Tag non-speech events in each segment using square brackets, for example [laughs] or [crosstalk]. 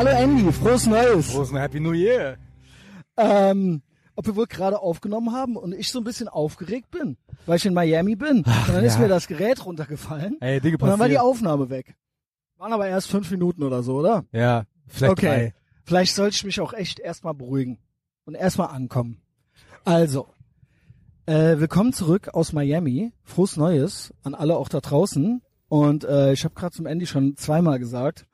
Hallo Andy, frohes Neues. Frohes Happy New Year. Ähm, ob wir wohl gerade aufgenommen haben und ich so ein bisschen aufgeregt bin, weil ich in Miami bin. Ach, und dann ist ja. mir das Gerät runtergefallen. Ey, Dinge und dann war die passieren. Aufnahme weg. Waren aber erst fünf Minuten oder so, oder? Ja, vielleicht okay. drei. Vielleicht sollte ich mich auch echt erstmal beruhigen und erstmal ankommen. Also, äh, willkommen zurück aus Miami. Frohes Neues an alle auch da draußen. Und äh, ich habe gerade zum Andy schon zweimal gesagt,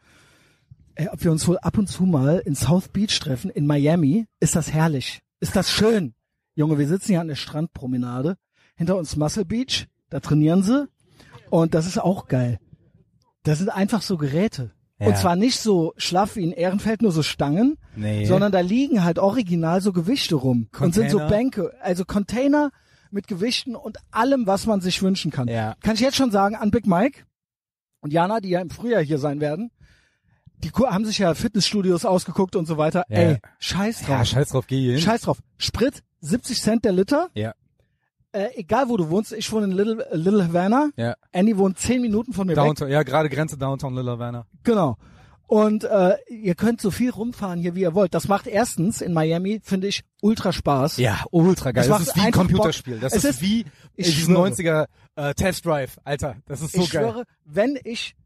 äh, ob wir uns wohl ab und zu mal in South Beach treffen, in Miami. Ist das herrlich? Ist das schön? Junge, wir sitzen hier an der Strandpromenade. Hinter uns Muscle Beach, da trainieren sie. Und das ist auch geil. Das sind einfach so Geräte. Ja. Und zwar nicht so schlaff wie in Ehrenfeld, nur so Stangen, Nee. sondern da liegen halt original so Gewichte rum und sind so Container. Bänke, also Container mit Gewichten und allem, was man sich wünschen kann. Ja. Kann ich jetzt schon sagen, an Big Mike und Jana, die ja im Frühjahr hier sein werden, die haben sich ja Fitnessstudios ausgeguckt und so weiter. Ja. Ey, scheiß drauf. ja, scheiß drauf, geh hier hin. scheiß drauf. Sprit, 70 Cent der Liter. Ja. Äh, egal wo du wohnst, ich wohne in Little, äh, Little Havana. Ja. Andy wohnt 10 Minuten von mir weg. Downtown, ja, gerade Grenze Downtown Lilla Werner. Genau. Und äh, ihr könnt so viel rumfahren hier, wie ihr wollt. Das macht erstens in Miami, finde ich, ultra Spaß. Ja, ultra geil. Das macht ist wie ein Computerspiel. Das ist, ist- wie ich in diesem schwöre. 90er äh, Test Drive. Alter, das ist so ich geil. schwöre, wenn ich,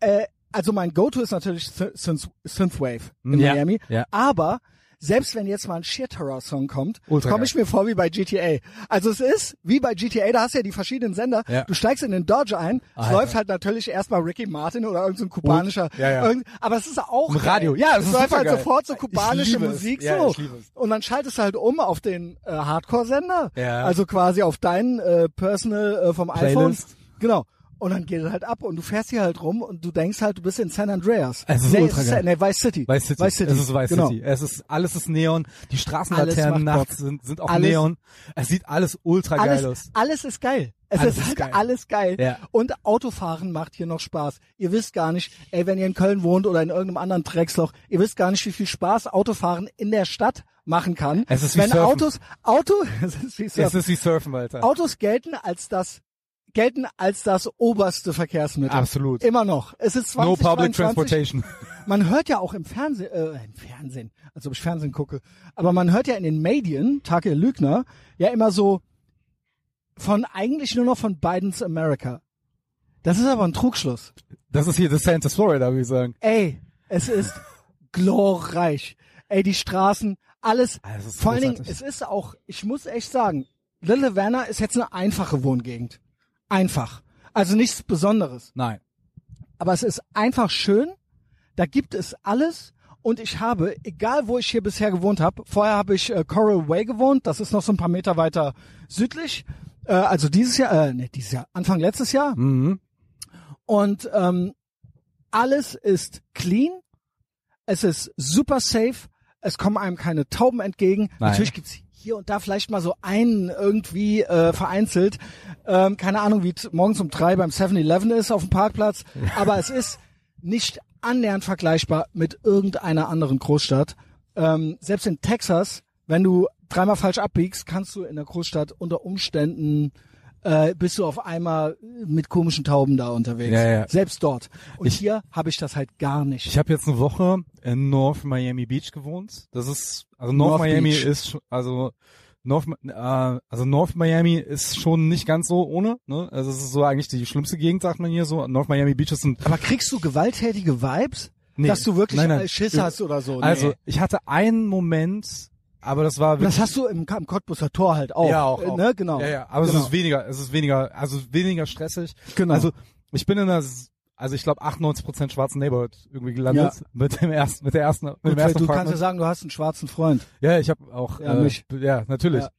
äh, also mein Go-To ist natürlich Sy- Synth Synthwave in Ja, Miami, ja. aber selbst wenn jetzt mal ein Sheer Terror Song kommt, komme geil. ich mir vor wie bei GTA. Also es ist wie bei GTA, da hast du ja die verschiedenen Sender. Ja. Du steigst in den Dodge ein, es Alter. läuft halt natürlich erstmal Ricky Martin oder irgendein so kubanischer, Ja, ja. irgend- aber es ist auch Im Radio. geil. Ja, es ist läuft halt supergeil. sofort so kubanische es. Musik Ja, so. es. Und dann schaltest du halt um auf den äh, Hardcore-Sender, Ja. also quasi auf deinen äh, Personal äh, vom iPhone. Playlist. Genau. Und dann geht es halt ab und du fährst hier halt rum und du denkst halt, du bist in San Andreas. Es ist nee, ultra es nee, Vice City. Vice City. Vice City. Es ist Vice genau. City. Es ist, alles ist Neon. Die Straßenlaternen nachts sind, sind auch Alles- Neon. Es sieht alles ultra geil Alles, aus. alles ist geil. Es Alles ist halt geil. alles geil. Ja. Und Autofahren macht hier noch Spaß. Ihr wisst gar nicht, ey, wenn ihr in Köln wohnt oder in irgendeinem anderen Drecksloch, ihr wisst gar nicht, wie viel Spaß Autofahren in der Stadt machen kann. Es ist wie wenn Surfen. Autos, Auto, [laughs] es ist wie Es Surfen. ist wie Surfen, Alter. Autos gelten als das, gelten als das oberste Verkehrsmittel. Absolut. Immer noch. Es ist 20, No public 22. transportation. [laughs] Man hört ja auch im Fernsehen, äh, im Fernsehen, als ob ich Fernsehen gucke, aber man hört ja in den Medien, Tage Lügner, ja immer so von eigentlich nur noch von Bidens America. Das ist aber ein Trugschluss. Das ist hier das Santa Florida, würde ich sagen. Ey, es ist glorreich. Ey, die Straßen, alles. Das ist Vor allen Dingen, es ist auch, ich muss echt sagen, Little Havana ist jetzt eine einfache Wohngegend. Einfach. Also nichts Besonderes. Nein. aber es ist einfach schön. Da gibt es alles. Und ich habe, egal wo ich hier bisher gewohnt habe, vorher habe ich äh, Coral Way gewohnt, das ist noch so ein paar Meter weiter südlich. Äh, also dieses Jahr, äh, nee, dieses Jahr, Anfang letztes Jahr. Mhm. Und ähm, alles ist clean, es ist super safe, es kommen einem keine Tauben entgegen. Nein. Natürlich gibt's hier und da vielleicht mal so einen irgendwie äh, vereinzelt. Ähm, keine Ahnung, wie es morgens um drei beim 7-Eleven ist auf dem Parkplatz. [laughs] Aber es ist nicht annähernd vergleichbar mit irgendeiner anderen Großstadt. Ähm, selbst in Texas, wenn du dreimal falsch abbiegst, kannst du in der Großstadt unter Umständen äh, bist du auf einmal mit komischen Tauben da unterwegs. Ja, ja. Selbst dort. Und Ich- hier habe ich das halt gar nicht. Ich habe jetzt eine Woche in North Miami Beach gewohnt. Das ist also North, North Miami Beach. ist schon- also North äh, also North Miami ist schon nicht ganz so ohne, ne? Also es ist so eigentlich die schlimmste Gegend, sagt man hier so. North Miami Beach ist ein Aber kriegst du gewalttätige Vibes? Nee. Dass du wirklich Nein, nein. Schiss hast oder so? Nee. Also, ich hatte einen Moment, aber das war das hast du im, im Cottbuser Tor halt auch. Ja, auch, äh, auch. Ne? Genau. Ja, ja, aber genau. es ist weniger, es ist weniger, also weniger stressig. Genau. Also ich bin in einer, also ich glaube 98 schwarzen Neighborhood irgendwie gelandet mit dem ersten, mit der ersten, mit Gut, dem ersten du kannst ja sagen, du hast einen schwarzen Freund. Ja, ich habe auch, Ja, äh, mich. ja, natürlich. Ja.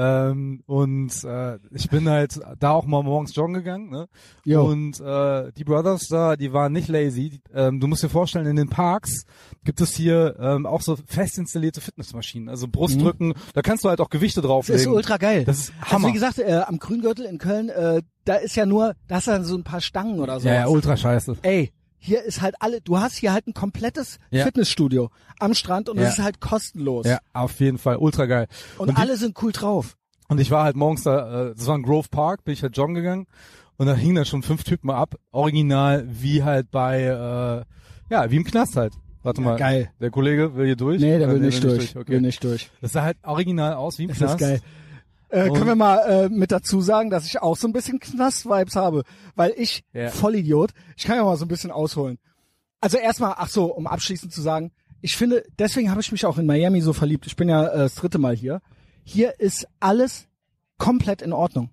Ähm, und äh, ich bin halt da auch mal morgens joggen gegangen, ne? Jo. Und äh, die Brothers da, die waren nicht lazy. Die, ähm, du musst dir vorstellen, in den Parks gibt es hier ähm, auch so fest installierte Fitnessmaschinen, also Brustdrücken. Da kannst du halt auch Gewichte Das drauflegen. ist ultra geil. Das ist Also Hammer. wie gesagt, äh, am Grüngürtel in Köln, äh, da ist ja nur, da hast du dann so ein paar Stangen oder so. ja, ja, ultra scheiße. Ey, hier ist halt alle, du hast hier halt ein komplettes Ja. Fitnessstudio am Strand und Ja. es ist halt kostenlos. Ja, auf jeden Fall, ultra geil. Und, die- alle sind cool drauf. Und ich war halt morgens da, äh, das war ein Grove Park, bin ich halt joggen gegangen und da hingen dann schon fünf Typen ab, original wie halt bei, äh, ja, wie im Knast halt. Warte mal. geil. Der Kollege will hier durch? Nee, der Äh, will nicht durch. Okay. Will nicht durch. Das sah halt original aus wie im Das Knast. ist geil. Äh, können wir mal äh, mit dazu sagen, dass ich auch so ein bisschen Knast-Vibes habe, weil ich Ja. Vollidiot. Ich kann ja mal so ein bisschen ausholen. Also erstmal, ach so, um abschließend zu sagen, ich finde, deswegen habe ich mich auch in Miami so verliebt. Ich bin ja äh, das dritte Mal hier. Hier ist alles komplett in Ordnung.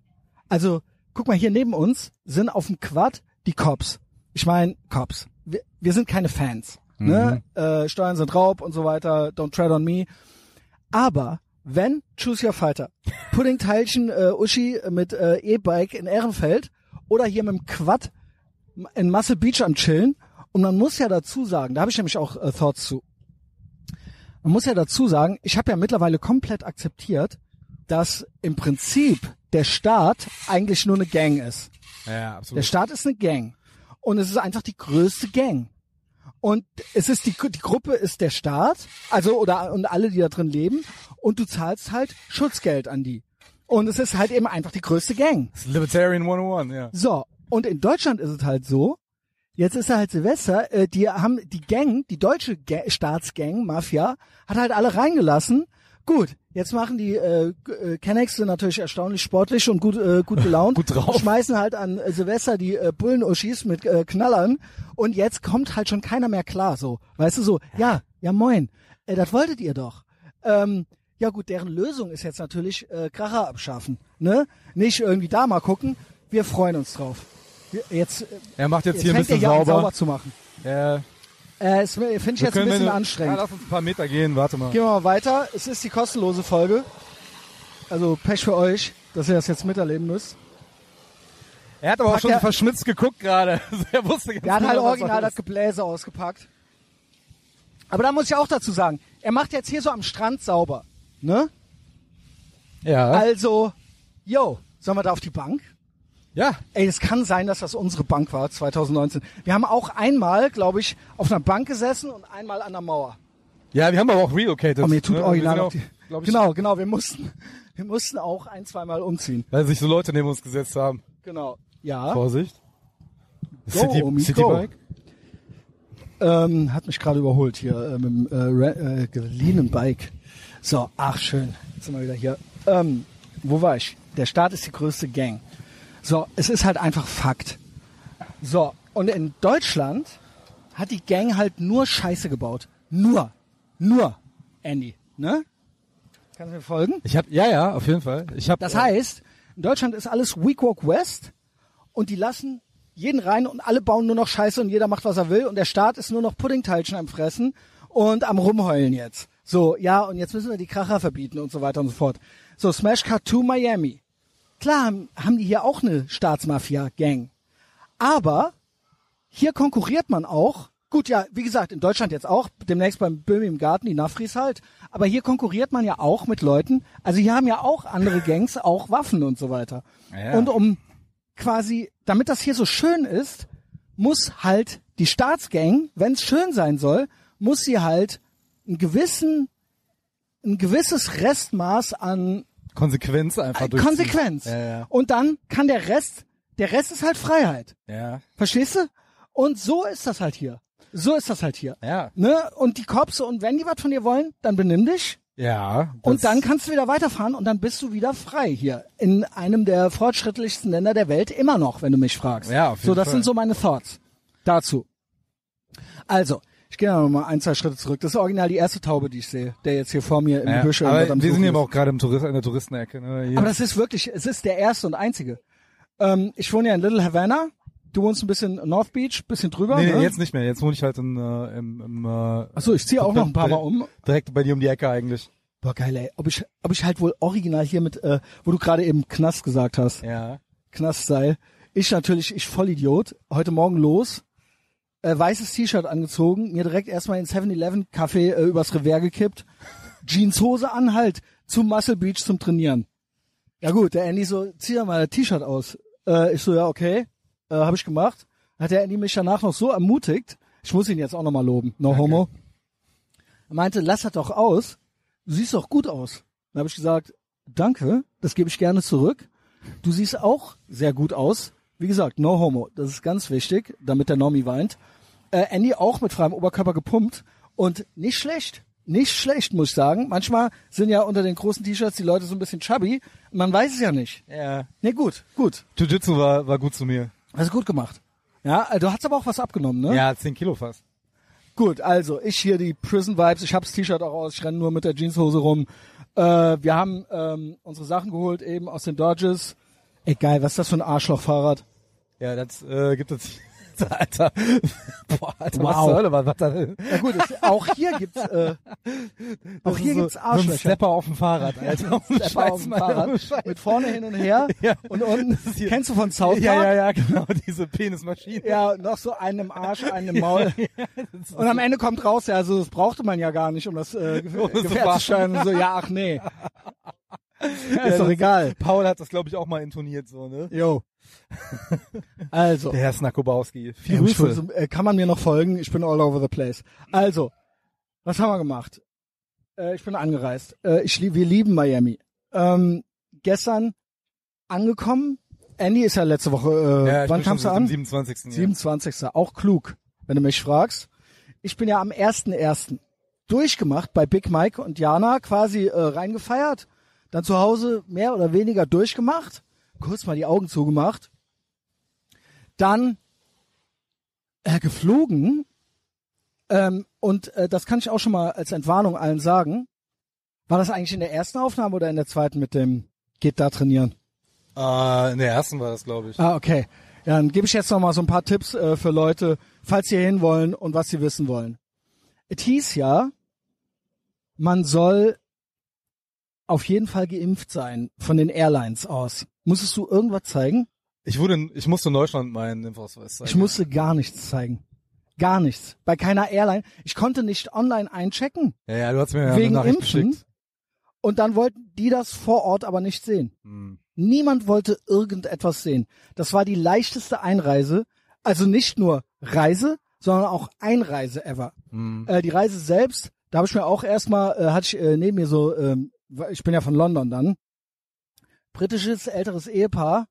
Also guck mal, hier neben uns sind auf dem Quad die Cops. Ich meine, Cops. Wir, wir sind keine Fans. Ne? Äh, Steuern sind Raub und so weiter. Don't tread on me. Aber wenn Choose Your Fighter, Puddingteilchen äh, Uschi mit äh, E-Bike in Ehrenfeld oder hier mit dem Quad in Muscle Beach am Chillen und man muss ja dazu sagen, da habe ich nämlich auch äh, Thoughts zu. Man muss ja dazu sagen, ich habe ja mittlerweile komplett akzeptiert, dass im Prinzip der Staat eigentlich nur eine Gang ist. Ja, Der absolut. Staat ist eine Gang. Und es ist einfach die größte Gang. Und es ist die, die Gruppe ist der Staat, also oder und alle, die da drin leben, und du zahlst halt Schutzgeld an die. Und es ist halt eben einfach die größte Gang. Das ist Libertarian 101, ja. So, und in Deutschland ist es halt so, jetzt ist er halt Silvester, äh, die haben die Gang, die deutsche Ga Staatsgang, Mafia, hat halt alle reingelassen. Gut, jetzt machen die äh, äh, Kennex sind natürlich erstaunlich sportlich und gut äh, gut gelaunt. [laughs] Gut drauf. Schmeißen halt an äh, Silvester die äh, Bullenuschis mit äh, Knallern und jetzt kommt halt schon keiner mehr klar so. Weißt du so, ja, ja moin, äh, das wolltet ihr doch. Ähm, ja gut, deren Lösung ist jetzt natürlich äh, Kracher abschaffen, ne? Nicht irgendwie da mal gucken. Wir freuen uns drauf. Wir, jetzt äh, Er macht jetzt, jetzt hier ein er bisschen sauber. sauber zu machen. Ja. Äh, es finde ich jetzt ein bisschen anstrengend. Ja, lass uns ein paar Meter gehen, warte mal. Gehen wir mal weiter. Es ist die kostenlose Folge. Also Pech für euch, dass ihr das jetzt miterleben müsst. Er hat aber auch Packt schon er- verschmitzt geguckt gerade. [laughs] er wusste ganz Der hat halt genau, was original er das Gebläse ausgepackt. Aber da muss ich auch dazu sagen, er macht jetzt hier so am Strand sauber. Ne? Ja. Also, yo, sollen wir da auf die Bank? ja. Ey, es kann sein, dass das unsere Bank war, 2019. Wir haben auch einmal, glaube ich, auf einer Bank gesessen und einmal an der Mauer. Ja, wir haben aber auch relocated. Oh, mir tut ne? original auch die, Genau, genau, wir mussten, [laughs] wir mussten auch ein, zweimal umziehen. Weil sich so Leute neben uns gesetzt haben. Genau. Ja. Vorsicht. Go, City, Omi, Citybike. Ähm, hat mich gerade überholt hier äh, mit dem äh, äh, geliehenen Bike. So, ach schön. Jetzt sind wir wieder hier. Ähm, wo war ich? Der Staat ist die größte Gang. So, es ist halt einfach Fakt. So, und in Deutschland hat die Gang halt nur Scheiße gebaut. Nur. Nur. Andy. Ne? Kannst du mir folgen? Ich hab, ja, ja, auf jeden Fall. Ich hab, Das heißt, in Deutschland ist alles Weak Walk West und die lassen jeden rein und alle bauen nur noch Scheiße und jeder macht, was er will und der Staat ist nur noch Puddingteilchen am Fressen und am Rumheulen jetzt. So, ja, und jetzt müssen wir die Kracher verbieten und so weiter und so fort. So, Smash Cut to Miami. Klar haben, haben die hier auch eine Staatsmafia-Gang. Aber hier konkurriert man auch. Gut, ja, wie gesagt, in Deutschland jetzt auch, demnächst beim Böhmi im Garten, die Nafris halt. Aber hier konkurriert man ja auch mit Leuten. Also hier haben ja auch andere Gangs [laughs] auch Waffen und so weiter. Ja. Und um quasi, damit das hier so schön ist, muss halt die Staatsgang, wenn es schön sein soll, muss sie halt einen gewissen, ein gewisses Restmaß an Konsequenz einfach durchziehen. Konsequenz. Ja, ja. Und dann kann der Rest, der Rest ist halt Freiheit. Ja. Verstehst du? Und so ist das halt hier. So ist das halt hier. Ja. Ne? Und die Cops, und wenn die was von dir wollen, dann benimm dich. Ja. Und dann kannst du wieder weiterfahren und dann bist du wieder frei hier. In einem der fortschrittlichsten Länder der Welt immer noch, wenn du mich fragst. Ja, auf jeden So, das Fall. sind so meine Thoughts dazu. Also, ich gehe noch mal ein, zwei Schritte zurück. Das ist original die erste Taube, die ich sehe, der jetzt hier vor mir im ja. Gebüsch Aber wir sind Suchen hier ist. aber auch gerade im Tourist, in der Touristenecke. Ne? Hier. Aber das ist wirklich, es ist der erste und einzige. Ähm, ich wohne ja in Little Havana. Du wohnst ein bisschen North Beach, bisschen drüber. nee, ne? jetzt nicht mehr. Jetzt wohne ich halt in, äh, im, im äh, Achso, ich ziehe auch noch ein paar Mal um. direkt bei dir um die Ecke eigentlich. Boah, geil, ey. Ob ich, ob ich halt wohl original hier mit, äh, wo du gerade eben Knast gesagt hast. Ja. Knast-Style. Ich natürlich, ich Vollidiot. Heute Morgen los. Äh, weißes T-Shirt angezogen, mir direkt erstmal in 7-Eleven-Kaffee äh, übers Revers gekippt. Jeanshose an, halt, zum Muscle Beach zum Trainieren. Ja gut, der Andy so, zieh doch mal das T-Shirt aus. Äh, ich so, ja, okay. Äh, habe ich gemacht. Hat der Andy mich danach noch so ermutigt. Ich muss ihn jetzt auch nochmal loben. No homo. Er meinte, lass das doch aus. Du siehst doch gut aus. Dann habe ich gesagt, danke, das gebe ich gerne zurück. Du siehst auch sehr gut aus. Wie gesagt, no homo. Das ist ganz wichtig, damit der Normie weint. Äh, Andy auch mit freiem Oberkörper gepumpt. Und nicht schlecht. Nicht schlecht, muss ich sagen. Manchmal sind ja unter den großen T-Shirts die Leute so ein bisschen chubby. Man weiß es ja nicht. Ja. Nee, gut, gut. Jiu-Jitsu war, war gut zu mir. Hast du gut gemacht. Ja, äh, du hast aber auch was abgenommen, ne? Ja, 10 Kilo fast. Gut, also ich hier die Prison Vibes. Ich habe das T-Shirt auch aus. Ich renne nur mit der Jeanshose rum. Äh, wir haben ähm, unsere Sachen geholt eben aus den Dodges. Ey, geil, was ist das für ein Arschlochfahrrad? Ja, das äh, gibt es. [laughs] Alter. Boah, Alter, was Wow. zur Hölle, was, was da? Ja gut, es, auch hier gibt's äh, [laughs] auch hier ist gibt's so, so Arschlöcher. Stepper auf dem Fahrrad, Alter. [laughs] Scheiß, auf dem Fahrrad Scheiß. mit vorne hin und her Ja. und unten kennst du von South Park? Ja, ja, ja, genau, diese Penismaschine. Ja, noch so einen im Arsch, einen im Maul. Und am Ende kommt raus, ja, also das brauchte man ja gar nicht, um das äh, Gefährt das zu. Und so, ja, ach nee. Ja, ist doch egal. Paul hat das, glaube ich, auch mal intoniert, so, ne? Jo. [laughs] Also, Der Herr Snakobowski. Viel Grüße. äh, kann man mir noch folgen? Ich bin all over the place. Also, was haben wir gemacht? Äh, ich bin angereist. Äh, ich wir lieben Miami. Ähm, gestern angekommen. Andy ist ja letzte Woche. Äh, Ja, wann kamst du am an? 27. Ja. 27. Auch klug, wenn du mich fragst. Ich bin ja am 1.1. durchgemacht bei Big Mike und Jana quasi äh, reingefeiert. Dann zu Hause mehr oder weniger durchgemacht. Kurz mal die Augen zugemacht. Dann äh, geflogen. Ähm, und äh, das kann ich auch schon mal als Entwarnung allen sagen. War das eigentlich in der ersten Aufnahme oder in der zweiten mit dem Geht da trainieren? Äh, in der ersten war das, glaube ich. Ah, okay. Ja, dann gebe ich jetzt noch mal so ein paar Tipps äh, für Leute, falls sie hin wollen und was sie wissen wollen. Es hieß ja, man soll auf jeden Fall geimpft sein von den Airlines aus. Musstest du irgendwas zeigen? Ich wurde, ich musste in Deutschland meinen Impfausweis zeigen. Ich musste gar nichts zeigen. Gar nichts. Bei keiner Airline. Ich konnte nicht online einchecken. Ja, ja, du hast mir ja Wegen eine Nachricht Impfen? geschickt. Und dann wollten die das vor Ort aber nicht sehen. Hm. Niemand wollte irgendetwas sehen. Das war die leichteste Einreise. Also nicht nur Reise, sondern auch Einreise ever. Hm. Äh, die Reise selbst, da habe ich mir auch erstmal, äh, hatte ich äh, neben mir so, ähm, ich bin ja von London dann, britisches älteres Ehepaar,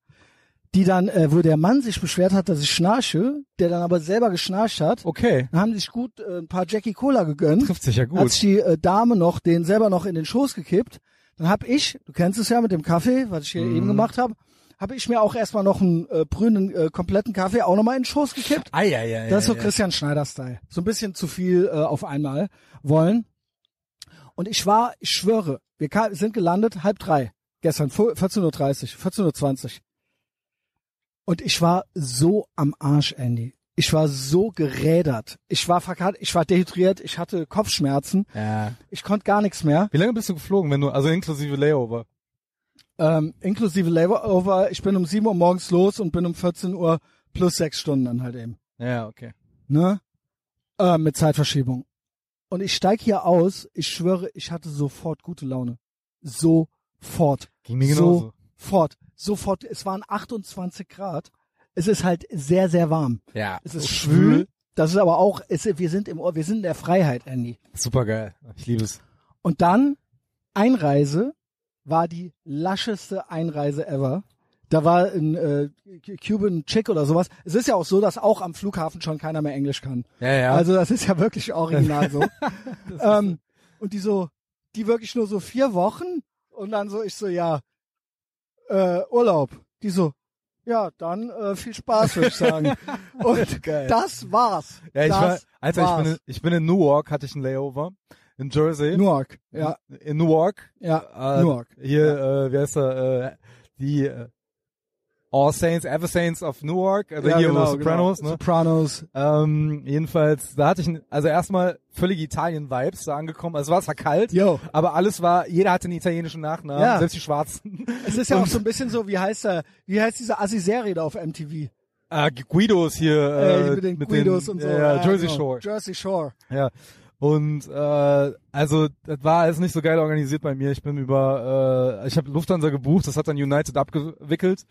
die dann, äh, wo der Mann sich beschwert hat, dass ich schnarche, der dann aber selber geschnarcht hat, Okay. dann haben sich gut äh, ein paar Jackie Cola gegönnt Trifft sich ja hat gut. sich die äh, Dame noch den selber noch in den Schoß gekippt. Dann hab ich, du kennst es ja mit dem Kaffee, was ich hier Mhm. eben gemacht habe, habe ich mir auch erstmal noch einen äh, brünen äh, kompletten Kaffee auch nochmal in den Schoß gekippt. Ah, ja, ja, ja. Das ist so ja. Christian Schneider-Style. So ein bisschen zu viel äh, auf einmal wollen. Und ich war, ich schwöre, wir ka- sind gelandet halb drei gestern, 14.30 Uhr, 14.20 Uhr. Und ich war so am Arsch, Andy. Ich war so gerädert. Ich war verkehrt, ich war dehydriert, ich hatte Kopfschmerzen, Ja. ich konnte gar nichts mehr. Wie lange bist du geflogen, wenn du, also inklusive Layover? Ähm, inklusive Labour Ich bin um 7 Uhr morgens los und bin um 14 Uhr plus sechs Stunden dann halt eben. Ja, okay. Ne? Äh, mit Zeitverschiebung. Und ich steig hier aus, ich schwöre, ich hatte sofort gute Laune. Sofort. Ging mir genauso. Sofort. Sofort. Es waren 28 Grad. Es ist halt sehr, sehr warm. Ja. Es ist so schwül. Das ist aber auch, es, wir sind im, wir sind in der Freiheit, Andy. Super geil. Ich liebe es. Und dann Einreise war die lascheste Einreise ever. Da war ein äh, Cuban Chick oder sowas. Es ist ja auch so, dass auch am Flughafen schon keiner mehr Englisch kann. Ja, ja. Also das ist ja wirklich original so. [laughs] [laughs] ähm, und die so, die wirklich nur so vier Wochen und dann so, ich so, ja, äh, Urlaub. Die so, ja, dann äh, viel Spaß, würde ich sagen. [laughs] und Geil. das war's. ja, ich das war, Alter, ich war's. bin, in, ich bin in Newark, hatte ich ein Layover. In Jersey. Newark. Ja, In Newark. ja, Äh, Newark. Hier, äh, wie heißt er, äh, die, äh, All Saints, Ever Saints of Newark, also ja, hier genau, Sopranos, genau. ne? Sopranos. Ähm, jedenfalls, da hatte ich, also erstmal völlige Italien-Vibes da angekommen. Also es war zwar kalt, Yo. aber alles war, jeder hatte einen italienischen Nachnamen, Ja. selbst die Schwarzen. Es ist ja auch so ein bisschen so, wie heißt er, wie heißt diese Assi-Serie da auf MTV? äh, Guidos hier, äh, Äh, mit den Guidos und so. Ja, Jersey genau. Shore. Jersey Shore. Ja. Und äh, also das war alles nicht so geil organisiert bei mir. Ich bin über, äh, ich habe Lufthansa gebucht, das hat dann United abgewickelt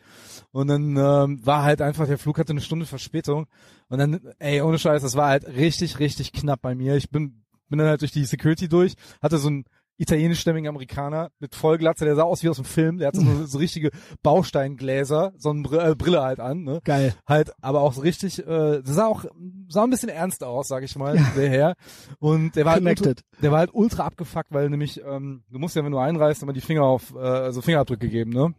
und dann ähm, war halt einfach der Flug hatte eine Stunde Verspätung und dann, ey, ohne Scheiß, das war halt richtig, richtig knapp bei mir. Ich bin bin dann halt durch die Security durch, hatte so ein italienischstämmiger Amerikaner mit Vollglatze, der sah aus wie aus dem Film, der hat so, [laughs] so richtige Bausteingläser, so eine Brille, äh, Brille halt an, ne? Geil. Halt, aber auch so richtig, äh, sah auch, sah ein bisschen ernst aus, sag ich mal, der Herr. Und der war halt ultra, Connected. der war halt ultra abgefuckt, weil nämlich, ähm, du musst ja, wenn du einreist, immer die Finger auf, äh, also Fingerabdrücke geben, ne?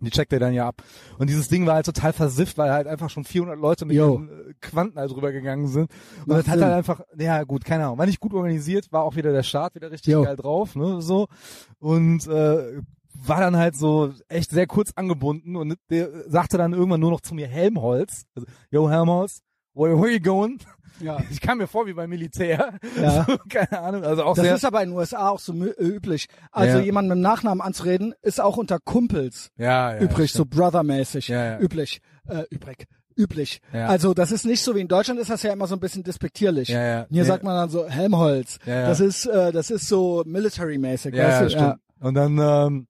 Die checkt er dann ja ab. Und dieses Ding war halt total versifft, weil halt einfach schon 400 Leute mit ihren äh, Quanten halt rübergegangen sind. Und Macht das hat Sinn. halt einfach, ja gut, keine Ahnung, war nicht gut organisiert, war auch wieder der Start wieder richtig Jo. geil drauf, ne, so. Und äh, war dann halt so echt sehr kurz angebunden und der sagte dann irgendwann nur noch zu mir Helmholtz, also, yo Helmholtz, where, where you going? Ja. [laughs] Ich kam mir vor wie beim Militär. Ja. [laughs] So, keine Ahnung, also auch Das sehr, ist aber in den USA auch so äh, üblich. Also Ja. jemanden mit dem Nachnamen anzureden, ist auch unter Kumpels ja, ja, übrig, so brothermäßig. Ja, ja. Üblich. Äh, übrig. Üblich. Ja. Also das ist nicht so wie in Deutschland ist das ja immer so ein bisschen despektierlich. Ja, ja. Hier Ja. sagt man dann so Helmholtz. Ja, ja. Das ist äh, das ist so military-mäßig. Ja, weißt ja, du? stimmt. Und dann, ähm,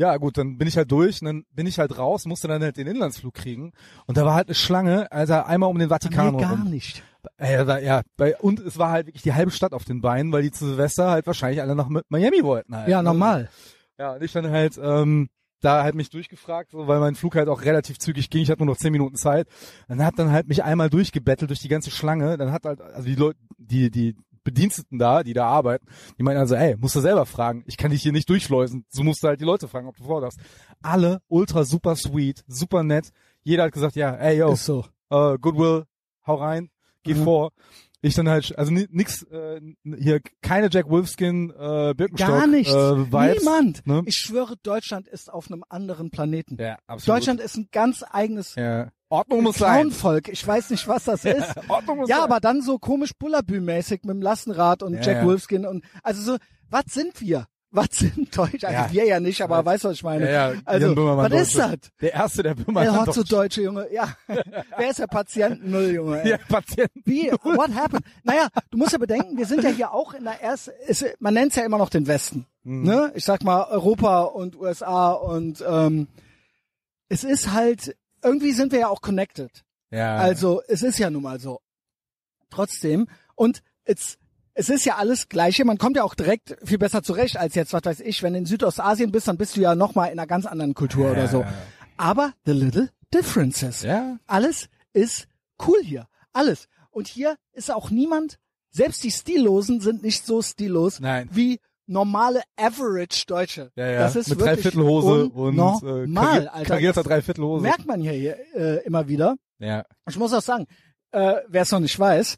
ja gut, dann bin ich halt durch und dann bin ich halt raus, musste dann halt den Inlandsflug kriegen und da war halt eine Schlange, also einmal um den Vatikan Nee, gar rum. nicht. Äh, Ja, ja, bei, und es war halt wirklich die halbe Stadt auf den Beinen, weil die zu Silvester halt wahrscheinlich alle nach Mi- Miami wollten halt. Ja, ne? normal. Ja, und ich dann halt ähm, da halt mich durchgefragt, so, weil mein Flug halt auch relativ zügig ging. Ich hatte nur noch zehn Minuten Zeit. Dann hat dann halt mich einmal durchgebettelt durch die ganze Schlange. Dann hat halt, also die Leute, die, die Bediensteten da, die da arbeiten, die meinen also, ey, musst du selber fragen. Ich kann dich hier nicht durchschleusen. So musst du halt die Leute fragen, ob du vordarfst. Alle ultra super sweet, super nett. Jeder hat gesagt, ja, ey, yo, Ist so. äh, Goodwill, hau rein, geh Mhm. vor. Ich dann halt, also ni- nix, äh, hier keine Jack Wolfskin, äh, Birkenstock, Gar nichts. Äh, Vibes, Niemand. Ne? Ich schwöre, Deutschland ist auf einem anderen Planeten. Ja, absolut. Deutschland ist ein ganz eigenes Ja. Ordnung muss sein. Clownvolk. Ich weiß nicht, was das [laughs] ist. Ordnung muss Ja, sein. aber dann so komisch Bullabü-mäßig mit dem Lastenrad und Ja, Jack ja. Wolfskin und also so, was sind wir? [laughs] Was sind Deutsche? Also Ja. wir ja nicht, aber weißt du, was ich meine? Ja, ja, also, was ist das? Der erste, der Böhmermann Er hat so Deutsche. Deutsche, Junge. Ja. [laughs] Wer ist der Patient Null, Junge? ey? Ja, Patienten. Wie? What happened? Naja, du musst ja bedenken, wir sind ja hier auch in der ersten, man nennt's ja immer noch den Westen. Mhm. Ne? Ich sag mal Europa und USA und ähm, es ist halt, irgendwie sind wir ja auch connected. Ja. Also es ist ja nun mal so. Trotzdem. Und es, es ist ja alles Gleiche. Man kommt ja auch direkt viel besser zurecht als jetzt, was weiß ich. Wenn du in Südostasien bist, dann bist du ja nochmal in einer ganz anderen Kultur Ja, oder so. Aber the little differences. Ja. Alles ist cool hier. Alles. Und hier ist auch niemand, selbst die Stillosen sind nicht so stillos Nein. wie normale Average Deutsche. Ja, ja. Das ist Mit wirklich Dreiviertelhose und äh, normal, kari- Alter. karierter Dreiviertelhose. Merkt man hier, hier äh, immer wieder. Ja. Ich muss auch sagen, äh, wer es noch nicht weiß,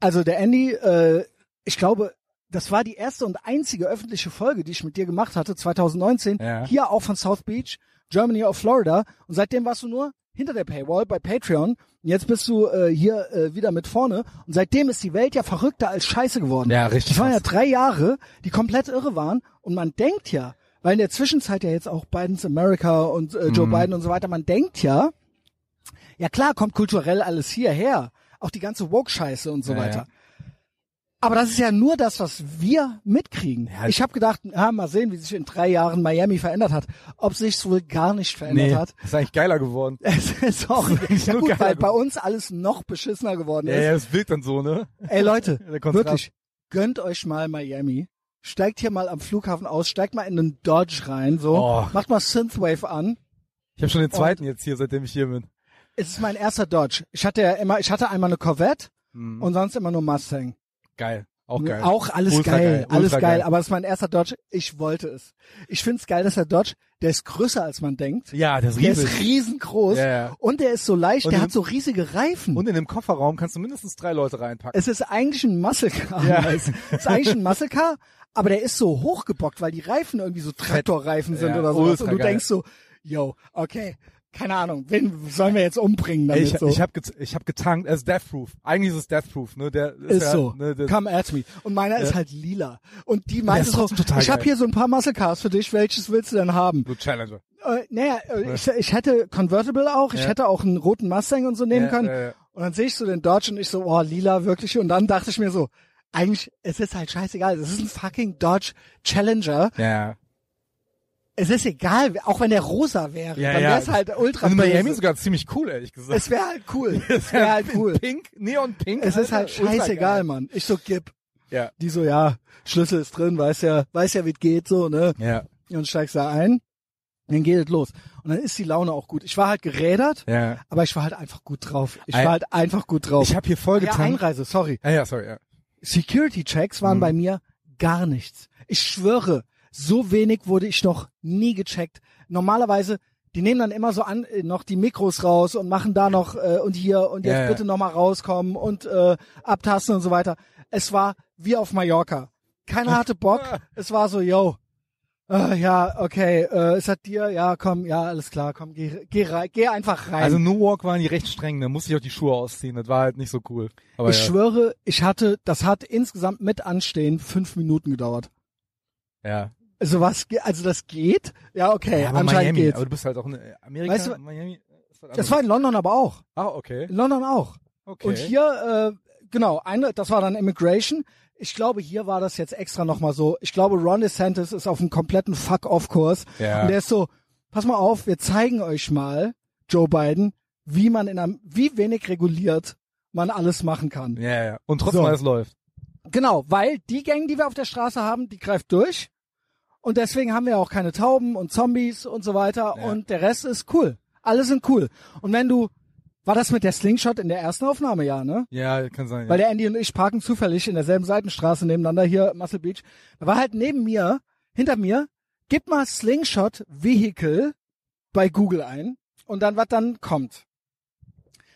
also der Andy, äh, ich glaube, das war die erste und einzige öffentliche Folge, die ich mit dir gemacht hatte, 2019, Ja. hier auch von South Beach, Germany of Florida. Und seitdem warst du nur hinter der Paywall bei Patreon. Und jetzt bist du äh, hier äh, wieder mit vorne. Und seitdem ist die Welt ja verrückter als Scheiße geworden. Ja, richtig Das waren ja drei Jahre, die komplett irre waren. Und man denkt ja, weil in der Zwischenzeit ja jetzt auch Biden's America und äh, Mhm. Joe Biden und so weiter, man denkt ja, ja klar, kommt kulturell alles hierher. Auch die ganze Woke-Scheiße und so Ja, weiter. ja. Aber das ist ja nur das, was wir mitkriegen. Ja, ich habe gedacht, ja, mal sehen, wie sich in drei Jahren Miami verändert hat. Ob sich's wohl gar nicht verändert Nee, hat. ist eigentlich geiler geworden. [laughs] Es ist auch eigentlich ja gut, weil bei uns alles noch beschissener geworden Ja, ist. ja, es wirkt dann so, ne? Ey Leute, [laughs] wirklich, gönnt euch mal Miami. Steigt hier mal am Flughafen aus, steigt mal in den Dodge rein, so, Oh. macht mal Synthwave an. Ich habe schon den zweiten jetzt hier, seitdem ich hier bin. Es ist mein erster Dodge. Ich hatte ja immer, ich hatte einmal eine Corvette Mhm. und sonst immer nur Mustang. Geil. Auch geil. Auch alles Ultra geil, geil, alles geil, geil. aber es ist mein erster Dodge. Ich wollte es. Ich find's geil, dass der Dodge, der ist größer als man denkt. Ja, der ist Der riesig. ist riesengroß Ja, ja. und der ist so leicht, Und der hat so riesige Reifen. Und in dem Kofferraum kannst du mindestens drei Leute reinpacken. es ist eigentlich ein Muscle Car. Ja. [laughs] Es ist eigentlich ein Muscle Car, aber der ist so hochgebockt, weil die Reifen irgendwie so Traktorreifen sind Ja, oder sowas. ultra Und du geil. denkst so, yo, okay, keine Ahnung, wen sollen wir jetzt umbringen damit ich, so? ich habe ich hab getankt, es ist Death Proof. Eigentlich ist es Death Proof, ne? Der ist ja, so. Ne, der, Come at me. Und meiner ist Ja. halt lila. Und die meinte ist so, ich habe hier so ein paar Muscle Cars für dich, welches willst du denn haben? so Challenger. Äh, naja, äh, ich, ich hätte Convertible auch, ich hätte auch einen roten Mustang und so nehmen können. Und dann sehe ich so den Dodge und ich so, oh, lila, wirklich. Und dann dachte ich mir so, eigentlich, es ist halt scheißegal. Es ist ein fucking Dodge Challenger. Ja. Es ist egal, auch wenn der rosa wäre. Ja, dann ja. wäre es halt ultra Und in Miami böse. sogar ziemlich cool, ehrlich gesagt. Es wäre halt cool. [laughs] Es wäre halt cool. Pink, Neon Pink. Es ist Alter, halt ultra scheißegal. Mann. Ich so, gib. Ja. Die so, ja, Schlüssel ist drin, weiß ja, weiß ja, wie es geht, so, ne? Ja. Und steigst da ein, dann geht es los. Und dann ist die Laune auch gut. Ich war halt gerädert, Ja. aber ich war halt einfach gut drauf. Ich Ein- war halt einfach gut drauf. Ich habe hier voll ja, getan. Einreise, sorry. ah, ja, sorry, ja. Security-Checks waren Mhm. bei mir gar nichts. Ich schwöre, so wenig wurde ich noch nie gecheckt. Normalerweise, die nehmen dann immer so an, äh, noch die Mikros raus und machen da noch äh, und hier und jetzt Ja, ja. bitte noch mal rauskommen und äh, abtasten und so weiter. Es war wie auf Mallorca. Keiner hatte Bock. [laughs] es war so, yo, äh, ja, okay, äh, es hat dir, ja, komm, ja, alles klar, komm, geh, geh, rein, geh einfach rein. Also No Walk waren die recht streng, da musste ich auch die Schuhe ausziehen, das war halt nicht so cool. Aber ich ja. schwöre, ich hatte, das hat insgesamt mit Anstehen fünf Minuten gedauert. ja. Also was, ge- also das geht? Ja, okay, ja, aber anscheinend Miami, geht's. aber du bist halt auch in Amerika, Weißt du- Miami. Das war in London aber auch. ah, okay. In London auch. okay. Und hier, äh, genau, eine, das war dann Immigration. Ich glaube, hier war das jetzt extra nochmal so. Ich glaube, Ron DeSantis ist auf einem kompletten Fuck-Off-Kurs. Ja. Und der ist so, pass mal auf, wir zeigen euch mal, Joe Biden, wie man in einem, wie wenig reguliert man alles machen kann. Ja, ja. Und trotzdem So. alles läuft. Genau, weil die Gang, die wir auf der Straße haben, die greift durch. Und deswegen haben wir auch keine Tauben und Zombies und so weiter. Ja. Und der Rest ist cool. Alle sind cool. Und wenn du, war das mit der Slingshot in der ersten Aufnahme, ja, ne? Ja, kann sein. Weil ja. der Andy und ich parken zufällig in derselben Seitenstraße nebeneinander hier, Muscle Beach. Da war halt neben mir, hinter mir, gib mal Slingshot Vehicle bei Google ein und dann, was dann kommt.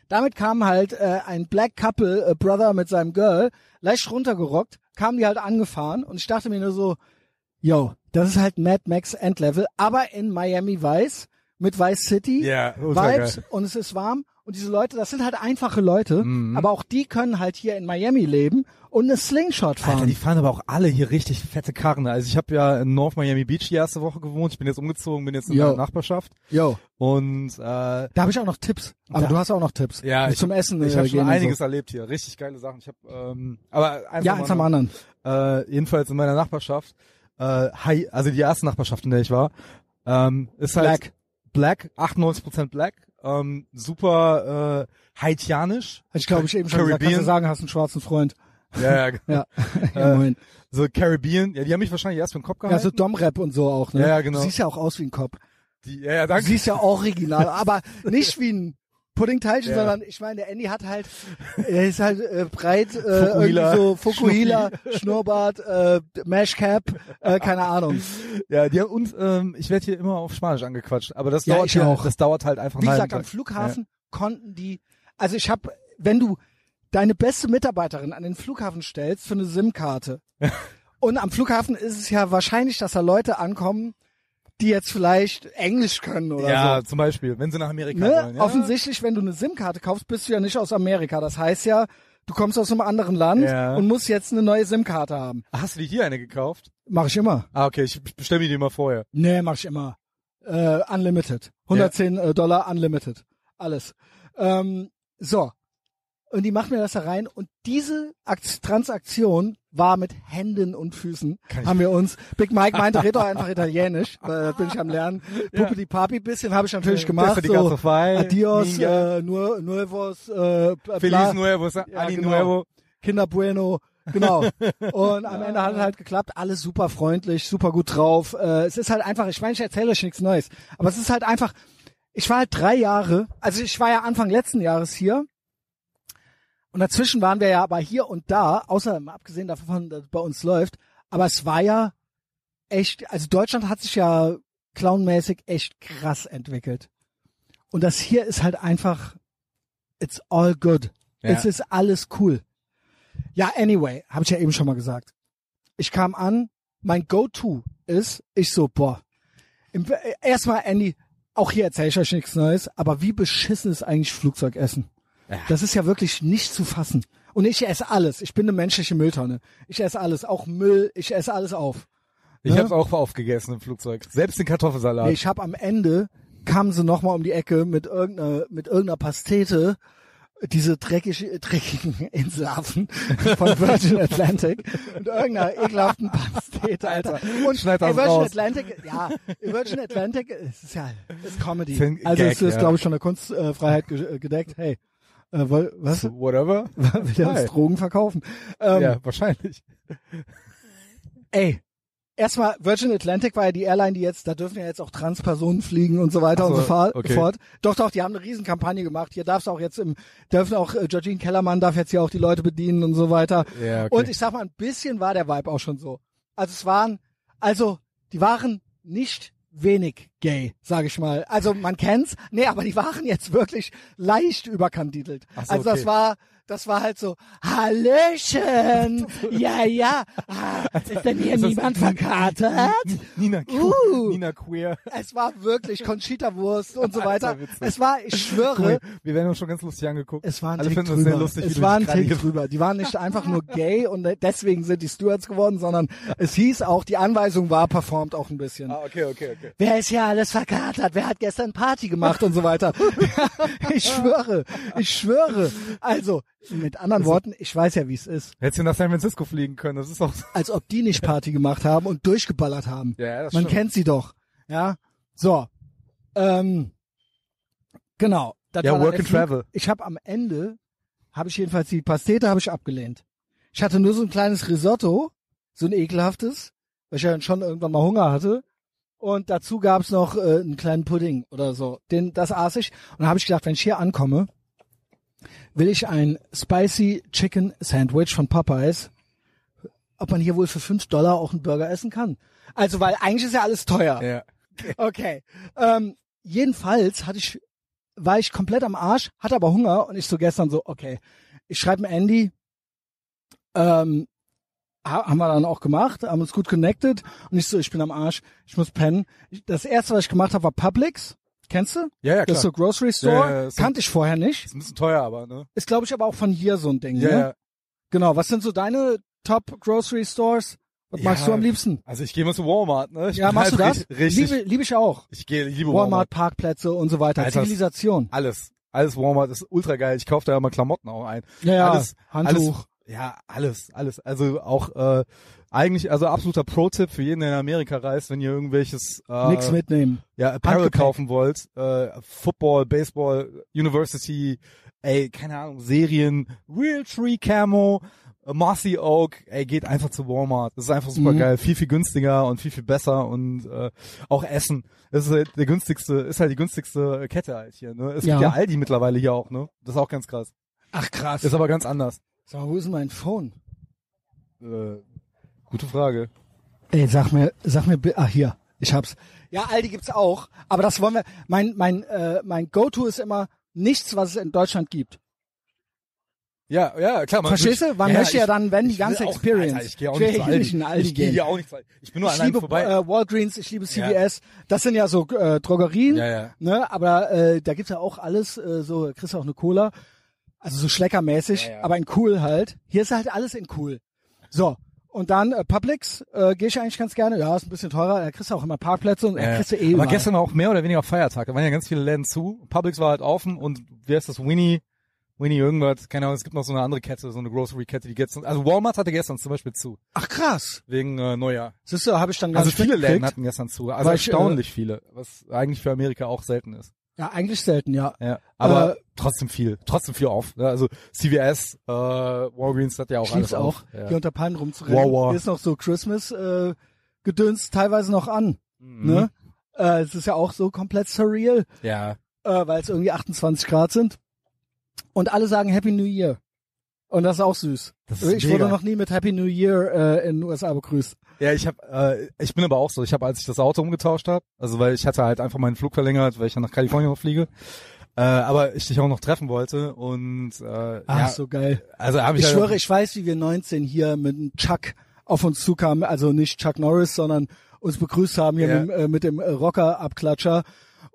Damit kam halt äh, ein Black Couple, äh, Brother mit seinem Girl, leicht runtergerockt, kamen die halt angefahren und ich dachte mir nur so, yo, das ist halt Mad Max Endlevel, aber in Miami Weiß, mit Vice City, Ja, ultra Vibes geil. und es ist warm und diese Leute, das sind halt einfache Leute, Mhm. aber auch die können halt hier in Miami leben und eine Slingshot fahren. Alter, die fahren aber auch alle hier richtig fette Karren. Also ich habe ja in North Miami Beach die erste Woche gewohnt. Ich bin jetzt umgezogen, bin jetzt in Jo. der Nachbarschaft. Yo, Und äh, da habe ich auch noch Tipps. Aber Da- du hast auch noch Tipps. Ja, ich- zum Essen ich äh, habe schon einiges So. erlebt hier. Richtig geile Sachen. Ich habe, ähm, aber eins Ja, eins am anderen. anderen. Äh, jedenfalls in meiner Nachbarschaft, äh, hi, also die erste Nachbarschaft, in der ich war, ähm, ist halt Black. Black, 98% Black, ähm, super äh, haitianisch. Ich glaube ich eben schon gesagt, kannst du Caribbean. sagen, hast einen schwarzen Freund. Ja, ja, [laughs] Ja, Äh, [laughs] ja moin. so Caribbean. Ja, die haben mich wahrscheinlich erst für den Kopf Ja, gehalten. so Dom-Rap und so auch, ne? Ja, ja, genau. Du siehst ja auch aus wie ein Kopf. die, ja, ja, Du danke. siehst ja original, [laughs] aber nicht wie ein Puddingteilchen, Ja. sondern ich meine, der Andy hat halt, er ist halt äh, breit, äh, Fukuhila. irgendwie so Fukuhila, Schnurrbart, äh, Mashcap, äh, keine Ahnung. Ja, die haben uns, ähm, ich werde hier immer auf Spanisch angequatscht, aber das Ja, dauert hier, auch. das dauert halt einfach Wie gesagt, am. Flughafen konnten die, also ich habe, wenn du deine beste Mitarbeiterin an den Flughafen stellst für eine SIM-Karte und am Flughafen ist es ja wahrscheinlich, dass da Leute ankommen, die jetzt vielleicht Englisch können oder Ja, so. zum Beispiel, wenn sie nach Amerika Ne? wollen. Ja? Offensichtlich, wenn du eine SIM-Karte kaufst, bist du ja nicht aus Amerika. Das heißt ja, du kommst aus einem anderen Land Ja. und musst jetzt eine neue SIM-Karte haben. Hast du dir hier eine gekauft? Mach ich immer. Ah, okay, ich bestelle mir die mal vorher. Nee, mach ich immer. Äh, unlimited. 110 äh, Dollar unlimited. Alles. Ähm, so. Und die macht mir das da rein und diese Akt Transaktion war mit Händen und Füßen. Haben wir uns. Big Mike meinte, red doch einfach Italienisch. Äh, bin ich am Lernen. [laughs] Puppe die Papi bisschen habe ich natürlich gemacht. So, Adios, äh, nur, nuevos, äh, bla, Feliz Nuevo, Ja, Ani genau. Nuevo. Kinder Bueno. Genau. [laughs] Und am Ende hat es halt geklappt. Alles super freundlich, super gut drauf. Äh, es ist halt einfach, ich meine, ich erzähle euch nichts Neues. Aber es ist halt einfach, ich war halt drei Jahre, also ich war ja Anfang letzten Jahres hier. Und dazwischen waren wir ja aber hier und da, außer abgesehen davon, dass es bei uns läuft. Aber es war ja echt, also Deutschland hat sich ja clownmäßig echt krass entwickelt. Und das hier ist halt einfach, it's all good. Ja. Es ist alles cool. Ja, anyway, habe ich ja eben schon mal gesagt. Ich kam an, mein Go-To ist, ich so, boah, erstmal Andy, auch hier erzähle ich euch nichts Neues, aber wie beschissen ist eigentlich Flugzeugessen? Ja. Das ist ja wirklich nicht zu fassen. Und ich esse alles. Ich bin eine menschliche Mülltonne. Ich esse alles, auch Müll, ich esse alles auf. Ich Ne? hab's auch aufgegessen im Flugzeug. Selbst den Kartoffelsalat. Nee, ich habe am Ende kamen sie noch mal um die Ecke mit irgendeiner mit irgendeiner Pastete diese dreckige, dreckigen [laughs] Inselhafen von [laughs] Virgin Atlantic und irgendeiner ekelhaften Pastete, Alter. Und Schneid das ey, Virgin raus. Atlantic, ja, Virgin Atlantic, es ist ja, ist Comedy. Ist also Gag, es ist, ja. glaube ich, von der Kunstfreiheit ge- gedeckt. Hey, Äh, woll, was? Whatever. Will er uns. Drogen verkaufen? Ähm, ja, wahrscheinlich. Ey, erstmal Virgin Atlantic war ja die Airline, die jetzt, da dürfen ja jetzt auch Transpersonen fliegen und so weiter so, und so okay. fort. Doch, doch, die haben eine Riesenkampagne gemacht. Hier darf's auch jetzt im, dürfen auch, äh, Georgine Kellermann darf jetzt hier auch die Leute bedienen und so weiter. Ja, okay. Und ich sag mal, ein bisschen war der Vibe auch schon so. Also es waren, also die waren nicht wenig gay, sage ich mal. Also man kennt's, nee, aber die waren jetzt wirklich leicht überkandidelt. So, also das okay. war, das war halt so, Hallöchen, [laughs] ja, ja, [laughs] ah, ist denn hier das- niemand verkatert? Nina, Uh. Nina Queer. Es war wirklich Conchita-Wurst und so weiter. Es war, ich schwöre. Wir werden uns schon ganz lustig angeguckt. es war ein Alle Tick finden das drüber. sehr lustig, es du war ein dich gerade Tick drüber. Die waren nicht einfach nur gay und deswegen sind die Stewards geworden, sondern es hieß auch, die Anweisung war performt auch ein bisschen. Ah, okay, okay, okay. Wer ist hier alles verkatert? Wer hat gestern Party gemacht und so weiter? [laughs] ich schwöre, ich schwöre. Also, mit anderen Worten, ich weiß ja, wie es ist. Hättest du nach San Francisco fliegen können, das ist auch Als ob die nicht Party gemacht haben und durchgeballert haben. Ja, das Man stimmt. kennt sie doch. Ja. So. Ähm, genau. Das Ja, Work and. Travel. Ich habe am Ende, habe ich jedenfalls die Pastete habe ich abgelehnt. Ich hatte nur so ein kleines Risotto, so ein ekelhaftes, weil ich ja schon irgendwann mal Hunger hatte. Und dazu gab's noch äh, einen kleinen Pudding oder so. Den, das aß ich. Und dann habe ich gedacht, wenn ich hier ankomme, will ich ein Spicy Chicken Sandwich von Popeyes. Ob man hier wohl für fünf Dollar auch einen Burger essen kann. Also, weil eigentlich ist ja alles teuer. Ja. Okay. Ähm, jedenfalls hatte ich, war ich komplett am Arsch, hatte aber Hunger und ich so gestern so, okay, ich schreibe mir Andy, ähm, ha- haben wir dann auch gemacht, haben uns gut connected und ich so, ich bin am Arsch, ich muss pennen. Das erste, was ich gemacht habe, war Publix. Kennst du? Ja, ja, klar. Das ist so Grocery Store. Ja, ja, Kannte ich vorher nicht. Ist ein bisschen teuer, aber, ne? Ist, glaube ich, aber auch von hier so ein Ding. Ja, ne? ja. Genau. Was sind so deine Top Grocery Stores? Was Ja, magst du am liebsten? Also ich gehe mal zu Walmart, ne? Ich Ja, machst du halt das? ri- Richtig. Liebe, liebe ich auch. ich gehe, liebe Walmart, Walmart. Parkplätze und so weiter. Alter, das- Zivilisation. Alles. Alles Walmart ist ultra geil. Ich kaufe da immer Klamotten auch ein. Ja, ja. alles, Handtuch. Alles, ja, alles, alles. Also auch äh, eigentlich, also absoluter Pro-Tipp für jeden, der in Amerika reist, wenn ihr irgendwelches äh, Nix mitnehmen. ja, Apparel Handgepäck. kaufen wollt, äh, Football, Baseball, University, ey, keine Ahnung, Serien, Realtree Camo, äh, Mossy Oak, ey, geht einfach zu Walmart. Das ist einfach super Mhm. geil, viel, viel günstiger und viel, viel besser und äh, auch Essen. Das ist halt der günstigste, ist halt die günstigste Kette halt hier, ne? Es Ja. gibt ja Aldi mittlerweile hier auch, ne? Das ist auch ganz krass. Ach krass. Ist aber ganz anders. Sag mal, wo ist denn mein Phone? Äh, gute Frage. Ey, sag mir, sag mir, ach hier, ich hab's. Ja, Aldi gibt's auch, aber das wollen wir. Mein, mein, äh, mein Go-To ist immer nichts, was es in Deutschland gibt. Ja, ja, klar. Man Verstehst du? Man möchte ja dann, wenn, die ich ganze auch- Experience. Alter, ich gehe auch Ich nicht zu Aldi. in Aldi ich gehe auch nicht zu Aldi. Ich bin nur Ich allein liebe vorbei. äh, Walgreens, ich liebe CVS. Das sind ja so äh, Drogerien, ja, ja. ne? Aber äh, da gibt's ja auch alles, äh, so kriegst du auch eine Cola, also so schleckermäßig, Ja, ja. aber in cool halt. Hier ist halt alles in cool. So. Und dann äh, Publix äh, gehe ich eigentlich ganz gerne. Ja, ist ein bisschen teurer. Da kriegst du auch immer Parkplätze und Ja. kriegst du eh Aber überall. gestern war auch mehr oder weniger Feiertag. Da waren ja ganz viele Läden zu. Publix war halt offen und wie heißt das? Winnie, Winnie irgendwas. Keine Ahnung, es gibt noch so eine andere Kette, so eine Grocery-Kette, die gestern, also Walmart hatte gestern zum Beispiel zu. Ach krass. Wegen äh, Neujahr. Siehst du, habe ich dann gar Also viele Läden hatten gestern zu. Also Weil ich, äh, erstaunlich viele. Was eigentlich für Amerika auch selten ist. Ja, eigentlich selten, ja. Ja. Aber Äh, trotzdem viel. Trotzdem viel auf. Ja, Also CVS, äh, Walgreens hat ja auch alles auch, auf. Ja. hier unter Palmen rumzurennen. Wow, wow. Hier ist noch so Christmas äh, Gedöns teilweise noch an. Mhm. Ne? Äh, es ist ja auch so komplett surreal, Ja. äh, weil es irgendwie 28 Grad sind. Und alle sagen Happy New Year. Und das ist auch süß. Das ist ich mega. wurde noch nie mit Happy New Year äh, in den USA begrüßt. Ja, ich habe, äh, ich bin aber auch so. Ich habe, als ich das Auto umgetauscht habe, also weil ich hatte halt einfach meinen Flug verlängert, weil ich ja nach Kalifornien fliege, äh, aber ich dich auch noch treffen wollte und äh, Ach, ja, so geil. also habe ich, Ich halt, schwöre, ich weiß, wie wir 19 hier mit einem Chuck auf uns zukamen. Also nicht Chuck Norris, sondern uns begrüßt haben hier Ja. mit, äh, mit dem Rocker-Abklatscher.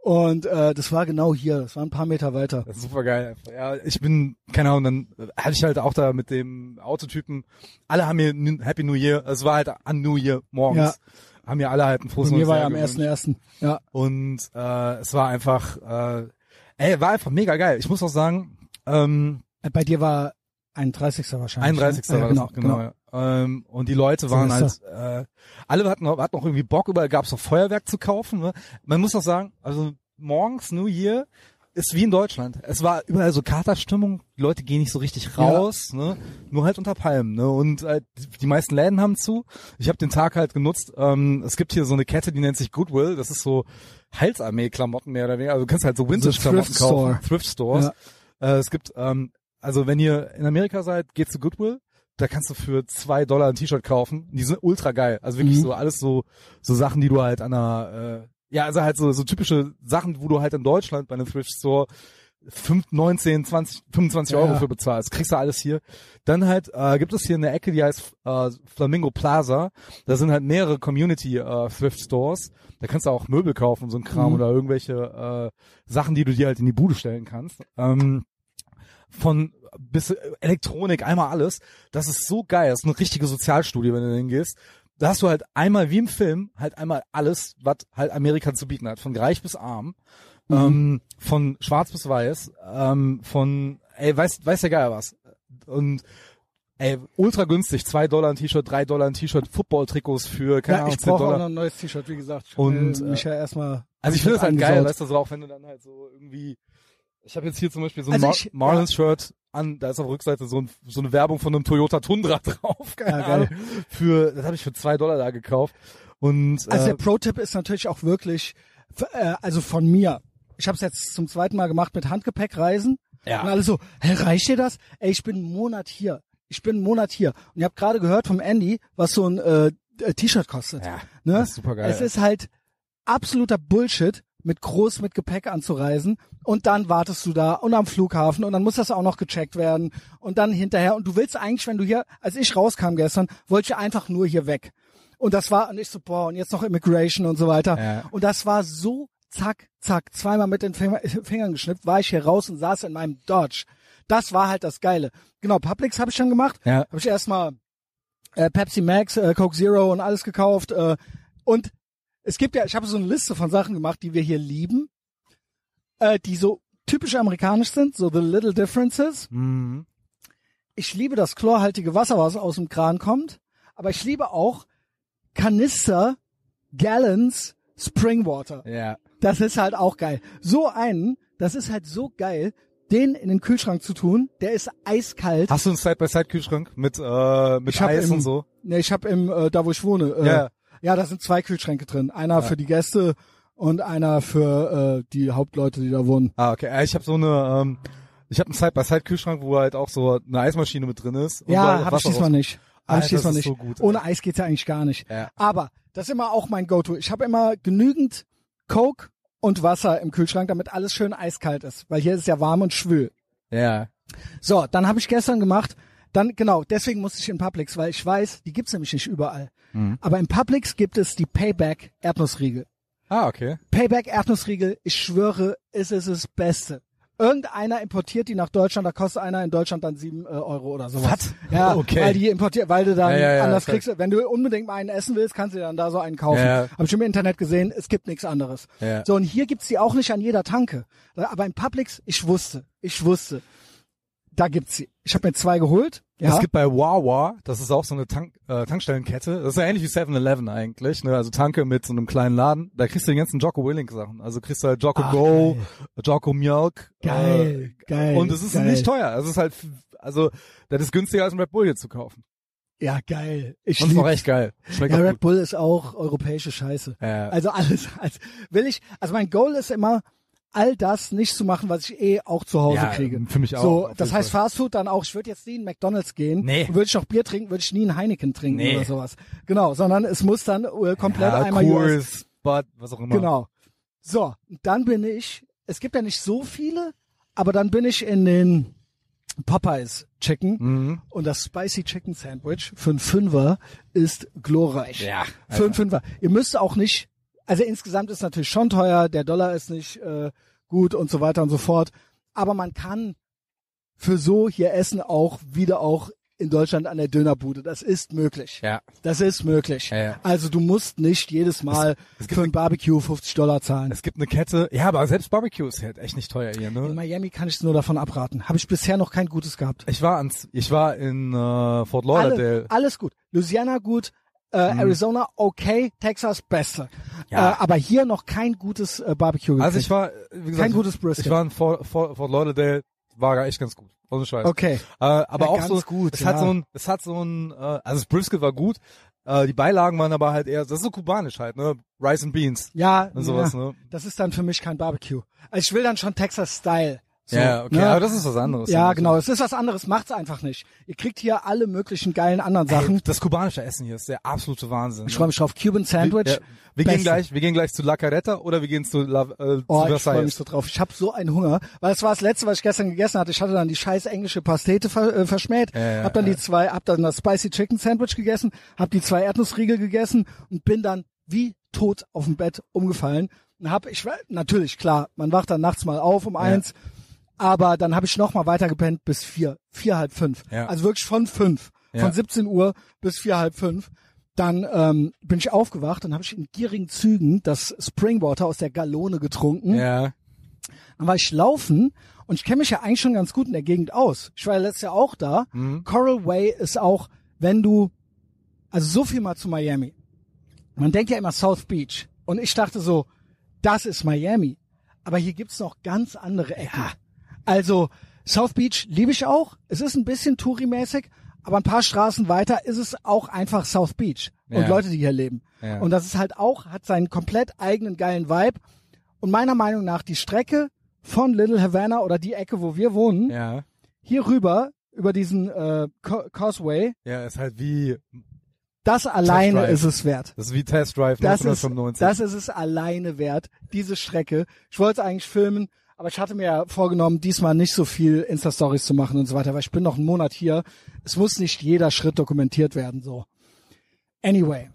Und äh, das war genau hier. Das war ein paar Meter weiter. das ist super geil. Ja, ich bin, keine Ahnung, dann hatte ich halt auch da mit dem Autotypen, alle haben mir Happy New Year, es war halt an New Year morgens, haben mir alle halt ein frohes mir war ja am ersten ersten. Ja. Und äh, es war einfach, äh, ey, war einfach mega geil. Ich muss auch sagen, ähm, Äh, Bei dir war 31. wahrscheinlich. 31. Ne? war Ja, das genau, noch, genau. ja. Ähm, und die Leute waren halt, äh, alle hatten, noch- hatten noch irgendwie Bock, überall gab es noch Feuerwerk zu kaufen. Ne? Man muss auch sagen, also morgens, New Year, ist wie in Deutschland. Es war überall so Katerstimmung, die Leute gehen nicht so richtig raus, ne? Nur halt unter Palmen, ne? Und äh, die- meisten Läden haben zu. Ich habe den Tag halt genutzt. Ähm, es gibt hier so eine Kette, die nennt sich Goodwill. Das ist so Halsarmee-Klamotten mehr oder weniger. Also du kannst halt so Vintage-Klamotten kaufen. Thrift Stores. Ja. Äh, es gibt, ähm, also wenn ihr in Amerika seid, geht zu Goodwill. Da kannst du für zwei Dollar ein T-Shirt kaufen. Die sind ultra geil. Also wirklich Mhm. so alles so so Sachen, die du halt an einer, äh, ja, also halt so so typische Sachen, wo du halt in Deutschland bei einem Thrift Store 5, 19, 20, 25 Euro Ja. für bezahlst. Kriegst du alles hier. Dann halt äh, gibt es hier eine Ecke, die heißt äh, Flamingo Plaza. Da sind halt mehrere Community äh, Thrift Stores. Da kannst du auch Möbel kaufen, so ein Kram Mhm. oder irgendwelche äh, Sachen, die du dir halt in die Bude stellen kannst. Ähm, von bis Elektronik, einmal alles. Das ist so geil. Das ist eine richtige Sozialstudie, wenn du hingehst. Da hast du halt einmal wie im Film halt einmal alles, was halt Amerika zu bieten hat, von reich bis arm, Mhm. ähm, von schwarz bis weiß, ähm, von ey, weiß weiß der Geier was. Und ey, ultra günstig, zwei Dollar ein T-Shirt, drei Dollar ein T-Shirt, Football-Trikos für keine Ja, Ahnung, ich 10 brauche auch noch ein neues T-Shirt, wie gesagt. Und, will mich ja erstmal. Also ich finde das halt geil, weißt du, so auch wenn du dann halt so irgendwie, ich habe jetzt hier zum Beispiel so ein Also Mar Marlins-Shirt an, da ist auf der Rückseite so, ein, so eine Werbung von einem Toyota Tundra [laughs] drauf, keine Ja, geil. Ahnung, für, das habe ich für zwei Dollar da gekauft und Also äh, der Pro-Tipp ist natürlich auch wirklich, äh, also von mir. Ich habe es jetzt zum zweiten Mal gemacht mit Handgepäckreisen. Ja. Und alle so, hä, reicht dir das? Ey, ich bin einen Monat hier. Ich bin einen Monat hier. Und ihr habt gerade gehört vom Andy, was so ein äh, T-Shirt kostet. ja, ne? das ist super geil. Es ist halt absoluter Bullshit, mit groß mit Gepäck anzureisen und dann wartest du da und am Flughafen und dann muss das auch noch gecheckt werden und dann hinterher und du willst eigentlich, wenn du hier, als ich rauskam gestern, wollte ich einfach nur hier weg. Und das war, und ich so, boah, und jetzt noch Immigration und so weiter. Ja. Und das war so zack, zack, zweimal mit den Finger, [laughs] Fingern geschnippt, war ich hier raus und saß in meinem Dodge. Das war halt das Geile. Genau, Publix habe ich schon gemacht. ja. Habe ich erstmal äh, Pepsi Max, äh, Coke Zero und alles gekauft. Äh, und es gibt ja, ich habe so eine Liste von Sachen gemacht, die wir hier lieben, äh, die so typisch amerikanisch sind, so The Little Differences. Mhm. Ich liebe das chlorhaltige Wasser, was aus dem Kran kommt, aber ich liebe auch Kanister, Gallons, Springwater. Ja. Das ist halt auch geil. So einen, das ist halt so geil, den in den Kühlschrank zu tun, der ist eiskalt. Hast du einen Side-by-Side-Kühlschrank mit, äh, mit Eis im- und so? Ne, ich habe im, äh, da wo ich wohne, äh, Ja. Ja, da sind zwei Kühlschränke drin. Einer für die Gäste und einer für äh, die Hauptleute, die da wohnen. Ah, okay. Ich habe so eine, ähm, ich habe einen Side-by-Side-Kühlschrank, wo halt auch so eine Eismaschine mit drin ist. Ja, habe ich diesmal nicht. Hab Alter, das ist nicht. so gut. Ohne Eis geht's ja eigentlich gar nicht. Ja. Aber das ist immer auch mein Go-To. Ich habe immer genügend Coke und Wasser im Kühlschrank, damit alles schön eiskalt ist, weil hier ist es ja warm und schwül. Ja. So, dann habe ich gestern gemacht, dann genau, deswegen musste ich in Publix, weil ich weiß, die gibt's nämlich nicht überall. Mhm. Aber in Publix gibt es die Payback Erdnussriegel. Ah, okay. Payback Erdnussriegel, ich schwöre, es ist das Beste. Irgendeiner importiert die nach Deutschland, da kostet einer in Deutschland dann sieben äh, Euro oder sowas. Was? Ja, [laughs] Okay. weil die importiert, weil du dann Ja, ja, ja, anders kriegst. Wenn du unbedingt mal einen essen willst, kannst du dir dann da so einen kaufen. Ja. Hab ich im Internet gesehen, es gibt nichts anderes. So, und hier gibt's die auch nicht an jeder Tanke. Aber in Publix, ich wusste, ich wusste, da gibt's sie. Ich habe mir zwei geholt. Ja. Es gibt bei Wawa, das ist auch so eine Tank, äh, Tankstellenkette, das ist ja ähnlich wie 7-Eleven eigentlich, ne? also Tanke mit so einem kleinen Laden, da kriegst du die ganzen Jocko Willink Sachen, also kriegst du halt Jocko Ach, Go, Jocko Milk. Geil, äh, geil, Und es ist geil. nicht teuer, es ist halt, also, das ist günstiger als ein Red Bull hier zu kaufen. ja, geil. Ich Und auch echt geil. Schmeckt ja, Red gut. Bull ist auch europäische Scheiße. Ja. Also alles, [laughs] als will ich, also mein Goal ist immer, all das nicht zu machen, was ich eh auch zu Hause Ja, kriege. für mich auch, So, das heißt Fall. Fast Food dann auch, ich würde jetzt nie in McDonalds gehen. Nee. Würde ich noch Bier trinken, würde ich nie einen Heineken trinken Nee. oder sowas. Genau, sondern es muss dann äh, komplett ja, einmal. Coors, Bud, was auch immer. Genau. So, dann bin ich, es gibt ja nicht so viele, aber dann bin ich in den Popeyes Chicken Mhm. und das Spicy Chicken Sandwich für einen Fünfer ist glorreich. Ja, Für einen Fünfer. Ihr müsst auch nicht, also insgesamt ist natürlich schon teuer, der Dollar ist nicht äh, gut und so weiter und so fort. Aber man kann für so hier essen auch wieder auch in Deutschland an der Dönerbude. Das ist möglich. Ja. Das ist möglich. Ja, ja. Also du musst nicht jedes Mal es gibt für ein Barbecue 50 Dollar zahlen. Es gibt eine Kette, ja, aber selbst Barbecue ist halt echt nicht teuer hier, In ne? Miami kann ich es nur davon abraten. Habe ich bisher noch kein gutes gehabt. Ich war ans, ich war in äh, Fort Alle, Lauderdale. alles gut. Louisiana gut. Äh, Arizona okay, Texas beste. Mhm. Ja. Äh, aber hier noch kein gutes äh, Barbecue gekriegt. Also ich war, wie gesagt, Kein gutes Brisket. ich war in Fort, Fort, Fort Lauderdale, war echt ganz gut. Ohne Scheiß. Okay. Äh, aber Ja, auch so, gut, es ja. hat so ein, es hat so ein, äh, also das Brisket war gut, äh, die Beilagen waren aber halt eher, das ist so kubanisch halt, ne, Rice and Beans Ja, und sowas, ja, ne. das ist dann für mich kein Barbecue. Also ich will dann schon Texas Style. So, ja, okay, ne? aber das ist was anderes. Ja, Also, genau. Es ist was anderes, macht's einfach nicht. Ihr kriegt hier alle möglichen geilen anderen Sachen. Ey, das kubanische Essen hier ist der absolute Wahnsinn. Ich ne? freue mich drauf. Cuban Sandwich. Wir, ja, wir gehen gleich, wir gehen gleich zu La Carreta oder wir gehen zu, La, äh, Oh, zu ich freue Versailles. mich so drauf. Ich habe so einen Hunger, weil es war das letzte, was ich gestern gegessen hatte. Ich hatte dann die scheiß englische Pastete ver äh, verschmäht, ja, hab dann die zwei, hab dann das Spicy Chicken Sandwich gegessen, hab die zwei Erdnussriegel gegessen und bin dann wie tot auf dem Bett umgefallen. Und hab ich natürlich klar, man wacht dann nachts mal auf um eins, aber dann habe ich noch mal weiter gepennt bis vier, vier halb fünf. Ja. Also wirklich von fünf, Ja. von 17 Uhr bis vier halb fünf. Dann ähm, bin ich aufgewacht, dann habe ich in gierigen Zügen das Springwater aus der Galone getrunken. Ja, Dann war ich laufen und ich kenne mich ja eigentlich schon ganz gut in der Gegend aus. Ich war ja letztes Jahr auch da. Mhm. Coral Way ist auch, wenn du, also so viel mal zu Miami. Man denkt ja immer South Beach. Und ich dachte so, das ist Miami. Aber hier gibt's noch ganz andere Ecken. Also South Beach liebe ich auch. Es ist ein bisschen Touri-mäßig, aber ein paar Straßen weiter ist es auch einfach South Beach und Ja. Leute, die hier leben. Ja. Und das ist halt auch, hat seinen komplett eigenen geilen Vibe. Und meiner Meinung nach die Strecke von Little Havana oder die Ecke, wo wir wohnen, ja, hier rüber über diesen äh, Causeway, ja, ist halt wie, das alleine ist es wert. das ist wie Test Drive Das ist, 1995. das ist es alleine wert, diese Strecke. Ich wollte es eigentlich filmen, aber ich hatte mir ja vorgenommen, diesmal nicht so viel Insta-Stories zu machen und so weiter, weil ich bin noch einen Monat hier. Es muss nicht jeder Schritt dokumentiert werden, so. Anyway.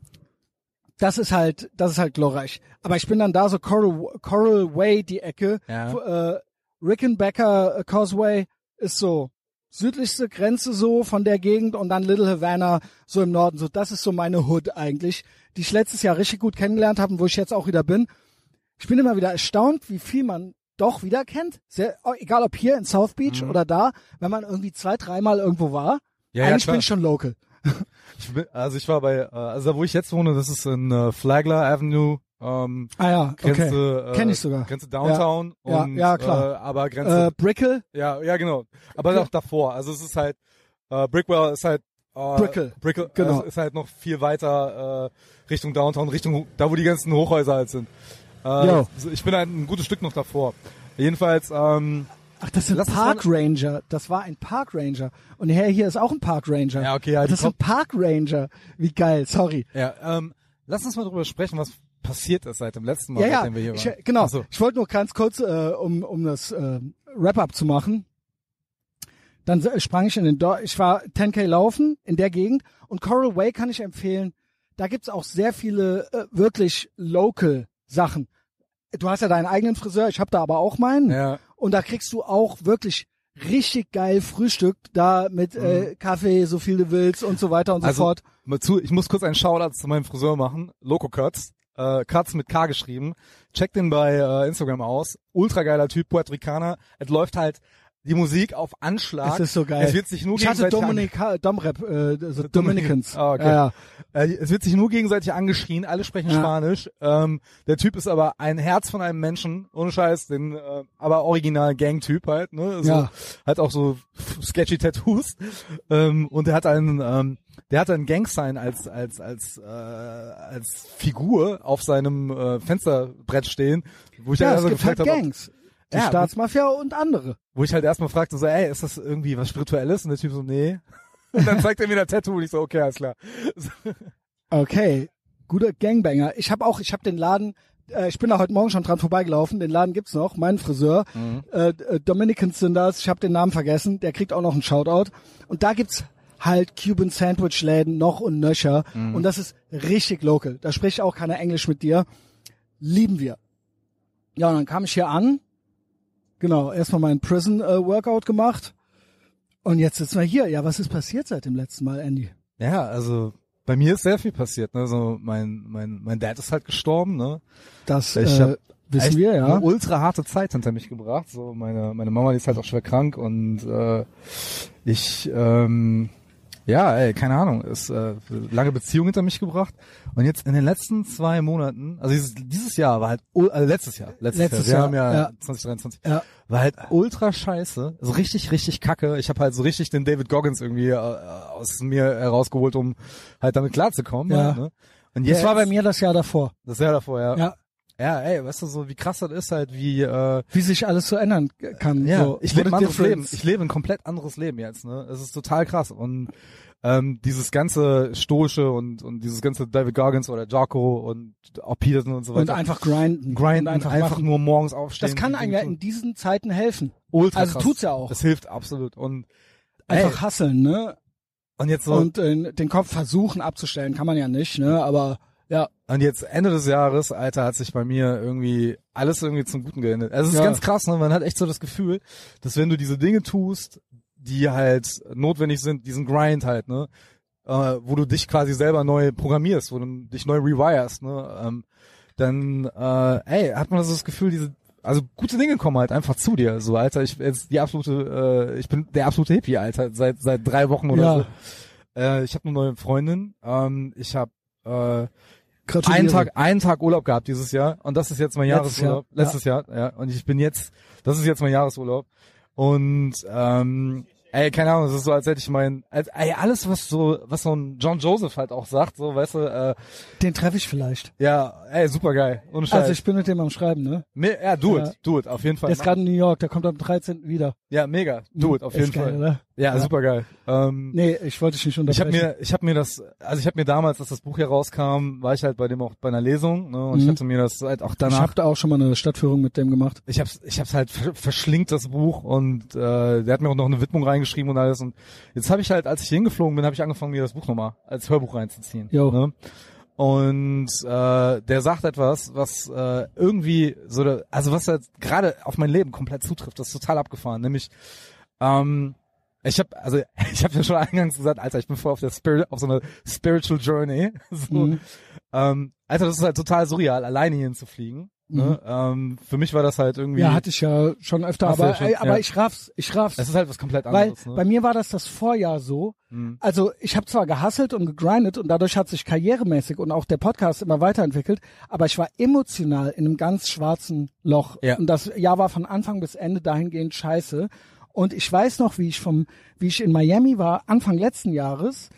Das ist halt, das ist halt glorreich. Aber ich bin dann da so Coral, Coral Way, die Ecke. Ja. Äh, Rickenbacker Causeway ist so südlichste Grenze so von der Gegend und dann Little Havana so im Norden. So, das ist so meine Hood eigentlich, die ich letztes Jahr richtig gut kennengelernt habe und wo ich jetzt auch wieder bin. Ich bin immer wieder erstaunt, wie viel man doch wieder kennt. Sehr, egal ob hier in South Beach oder da, wenn man irgendwie zwei, dreimal irgendwo war. Mhm. Ja, ja, eigentlich klar. bin ich schon local. [laughs] Ich bin, also ich war bei, äh, also da wo ich jetzt wohne, das ist in äh, Flagler Avenue, ähm, Ah ja, okay. Grenze, äh, Kenn ich sogar. Grenze Downtown Ja, und ja, klar. Äh, aber Grenze, Äh, Brickell, ja, ja genau, aber Ja. auch davor. Also es ist halt, äh, Brickwell ist halt, äh, Brickell, Brickell, genau. äh, ist halt noch viel weiter äh, Richtung Downtown, Richtung da wo die ganzen Hochhäuser halt sind. Äh, ich bin halt ein gutes Stück noch davor. Jedenfalls, ähm, Ach, das sind Park Ranger. Das war ein Park Ranger. Und hier, hier ist auch ein Park Ranger. Ja, okay, ja, die das sind Park Ranger. Wie geil, sorry. ja, ähm, lass uns mal drüber sprechen, was passiert ist seit dem letzten Mal, Ja, ja, seitdem wir hier ich, waren. genau. Ach so. Ich wollte nur ganz kurz, äh, um, um das äh, Wrap-up zu machen. Dann äh, sprang ich in den, Do ich war 10k laufen in der Gegend und Coral Way kann ich empfehlen. Da gibt's auch sehr viele äh, wirklich local Sachen. Du hast ja deinen eigenen Friseur, ich habe da aber auch meinen. Ja. Und da kriegst du auch wirklich richtig geil Frühstück da mit äh, Kaffee, so viel du willst und so weiter und so Mhm. Also, fort. mal zu, ich muss kurz einen Shoutout zu meinem Friseur machen. Loco Cuts. Äh, Cuts mit K geschrieben. Checkt den bei äh, Instagram aus. Ultra geiler Typ, Puerto Ricaner. Es läuft halt die Musik auf Anschlag. Es ist so geil. Es wird sich nur ich hatte gegenseitig Dominica, Domrep, äh, so Dominican. Dominicans. Ah, okay. Ja, ja. Äh, es wird sich nur gegenseitig angeschrien, alle sprechen Ja. Spanisch. Ähm, der Typ ist aber ein Herz von einem Menschen, ohne Scheiß, den, äh, aber original Gang-Typ halt, ne? So, Ja. Hat auch so sketchy Tattoos. Ähm, und der hat einen, ähm, der hat einen Gang-Sign als, als, als, äh, als Figur auf seinem äh, Fensterbrett stehen, wo ich Ja, es erstmal gibt halt gefragt habe, Gangs. Die Ja, Staatsmafia und andere. wo ich halt erstmal fragte, so, ey, ist das irgendwie was Spirituelles? Und der Typ so, nee. [laughs] Und dann zeigt er mir das Tattoo und ich so, okay, alles klar. [laughs] Okay, guter Gangbanger. Ich habe auch, ich habe den Laden, äh, ich bin da heute Morgen schon dran vorbeigelaufen. Den Laden gibt's noch, mein Friseur. Äh, äh, Dominicans sind das. Ich habe den Namen vergessen. Der kriegt auch noch einen Shoutout. Und da gibt's halt Cuban Sandwich Läden noch und nöcher. Und das ist richtig local. Da spricht auch keiner Englisch mit dir. Lieben wir. Ja, und dann kam ich hier an. Genau, erstmal meinen Prison äh, Workout gemacht. Und jetzt sitzen wir hier. Ja, was ist passiert seit dem letzten Mal, Andy? Ja, also bei mir ist sehr viel passiert. Ne? So mein mein mein Dad ist halt gestorben. Ne? Das Ich äh, wissen wir, ja. Eine ultra harte Zeit hinter mich gebracht. So meine meine Mama die ist halt auch schwer krank und äh, ich ähm, Ja, ey, keine Ahnung, ist äh, lange Beziehung hinter mich gebracht und jetzt in den letzten zwei Monaten, also dieses, dieses Jahr war halt, also letztes Jahr, letztes, Letztes Jahr, wir haben ja, ja. 2023, Ja. war halt ultra scheiße, also richtig, richtig kacke. Ich habe halt so richtig den David Goggins irgendwie äh, aus mir herausgeholt, um halt damit klarzukommen. Ja. Halt, ne? Und Das jetzt, war bei mir das Jahr davor. das Jahr davor, ja. Ja. Ja, ey, weißt du, so wie krass das ist halt, wie äh, Wie sich alles so ändern kann. ja, so, ich lebe ein anderes. Leben. Ich lebe ein komplett anderes Leben jetzt, ne? Es ist total krass und ähm, dieses ganze stoische und und dieses ganze David Goggins oder Jocko und auch Peterson und so Und weiter. einfach grinden. grinden, und einfach, einfach, nur morgens aufstehen. Das kann einem ja in diesen Zeiten helfen. ultra also krass. tut's ja auch. Das hilft absolut und Einfach ey, hasseln, ne? und jetzt so Und äh, den Kopf versuchen abzustellen, kann man ja nicht, ne? Aber ja, Und jetzt Ende des Jahres, Alter, hat sich bei mir irgendwie alles irgendwie zum Guten geändert. Also es ist Ja. ganz krass, ne? Man hat echt so das Gefühl, dass wenn du diese Dinge tust, die halt notwendig sind, diesen Grind halt, ne? Äh, wo du dich quasi selber neu programmierst, wo du dich neu rewirest, ne? Ähm, dann, äh, ey, hat man so das Gefühl, diese also gute Dinge kommen halt einfach zu dir. So, Alter, ich jetzt die absolute, äh, ich bin der absolute Hippie, Alter, seit seit drei Wochen oder Ja. so. Äh, ich habe eine neue Freundin. Ähm, ich habe äh, gratuliere. einen Tag, einen Tag Urlaub gehabt dieses Jahr und das ist jetzt mein Letztes Jahresurlaub. Jahr, Letztes Jahr, ja. Und ich bin jetzt, das ist jetzt mein Jahresurlaub und ähm, ey, keine Ahnung, es ist so, als hätte ich mein, als, ey, alles was so, was so ein John Joseph halt auch sagt, so, weißt du, äh, Den treffe ich vielleicht. ja, ey, super geil, ohne Scheiß. Also ich bin mit dem am Schreiben, ne? Me ja, do Ja. it, do it, auf jeden Fall. Der ist gerade in New York, der kommt am 13. wieder. ja, mega, do it, auf Ist jeden geil, Fall. Oder? Ja, Ja. super geil. Ähm, Nee, ich wollte dich nicht Ich unterbrechen. habe mir, ich habe mir das, also ich habe mir damals, als das Buch hier rauskam, war ich halt bei dem auch bei einer Lesung, ne, und ich Mhm. hatte mir das halt auch ich danach habe da auch schon mal eine Stadtführung mit dem gemacht. ich hab's, ich hab's halt ver- verschlingt das Buch und äh, der hat mir auch noch eine Widmung reingeschrieben und alles und jetzt habe ich halt, als ich hingeflogen bin, habe ich angefangen mir das Buch nochmal als Hörbuch reinzuziehen. Jo. Ne? Und äh, der sagt etwas, was äh, irgendwie so, also was halt gerade auf mein Leben komplett zutrifft. Das ist total abgefahren. Nämlich, ähm, ich habe, also [laughs] ich habe ja schon eingangs gesagt, Alter, ich bin voll auf der Spirit, auf so einer Spiritual Journey. [laughs] So, Mhm. ähm, Alter, das ist halt total surreal, alleine hierhin zu fliegen. Ne? Ähm, für mich war das halt irgendwie. Ja, hatte ich ja schon öfter, du ja aber, schon, aber ja. ich raff's, ich raff's. Es ist halt was komplett Weil anderes. bei ne? mir war das das Vorjahr so. Mhm. Also ich habe zwar gehasselt und gegrindet und dadurch hat sich karrieremäßig und auch der Podcast immer weiterentwickelt, aber ich war emotional in einem ganz schwarzen Loch. Ja. Und das Jahr war von Anfang bis Ende dahingehend scheiße. Und ich weiß noch, wie ich vom, wie ich in Miami war, Anfang letzten Jahres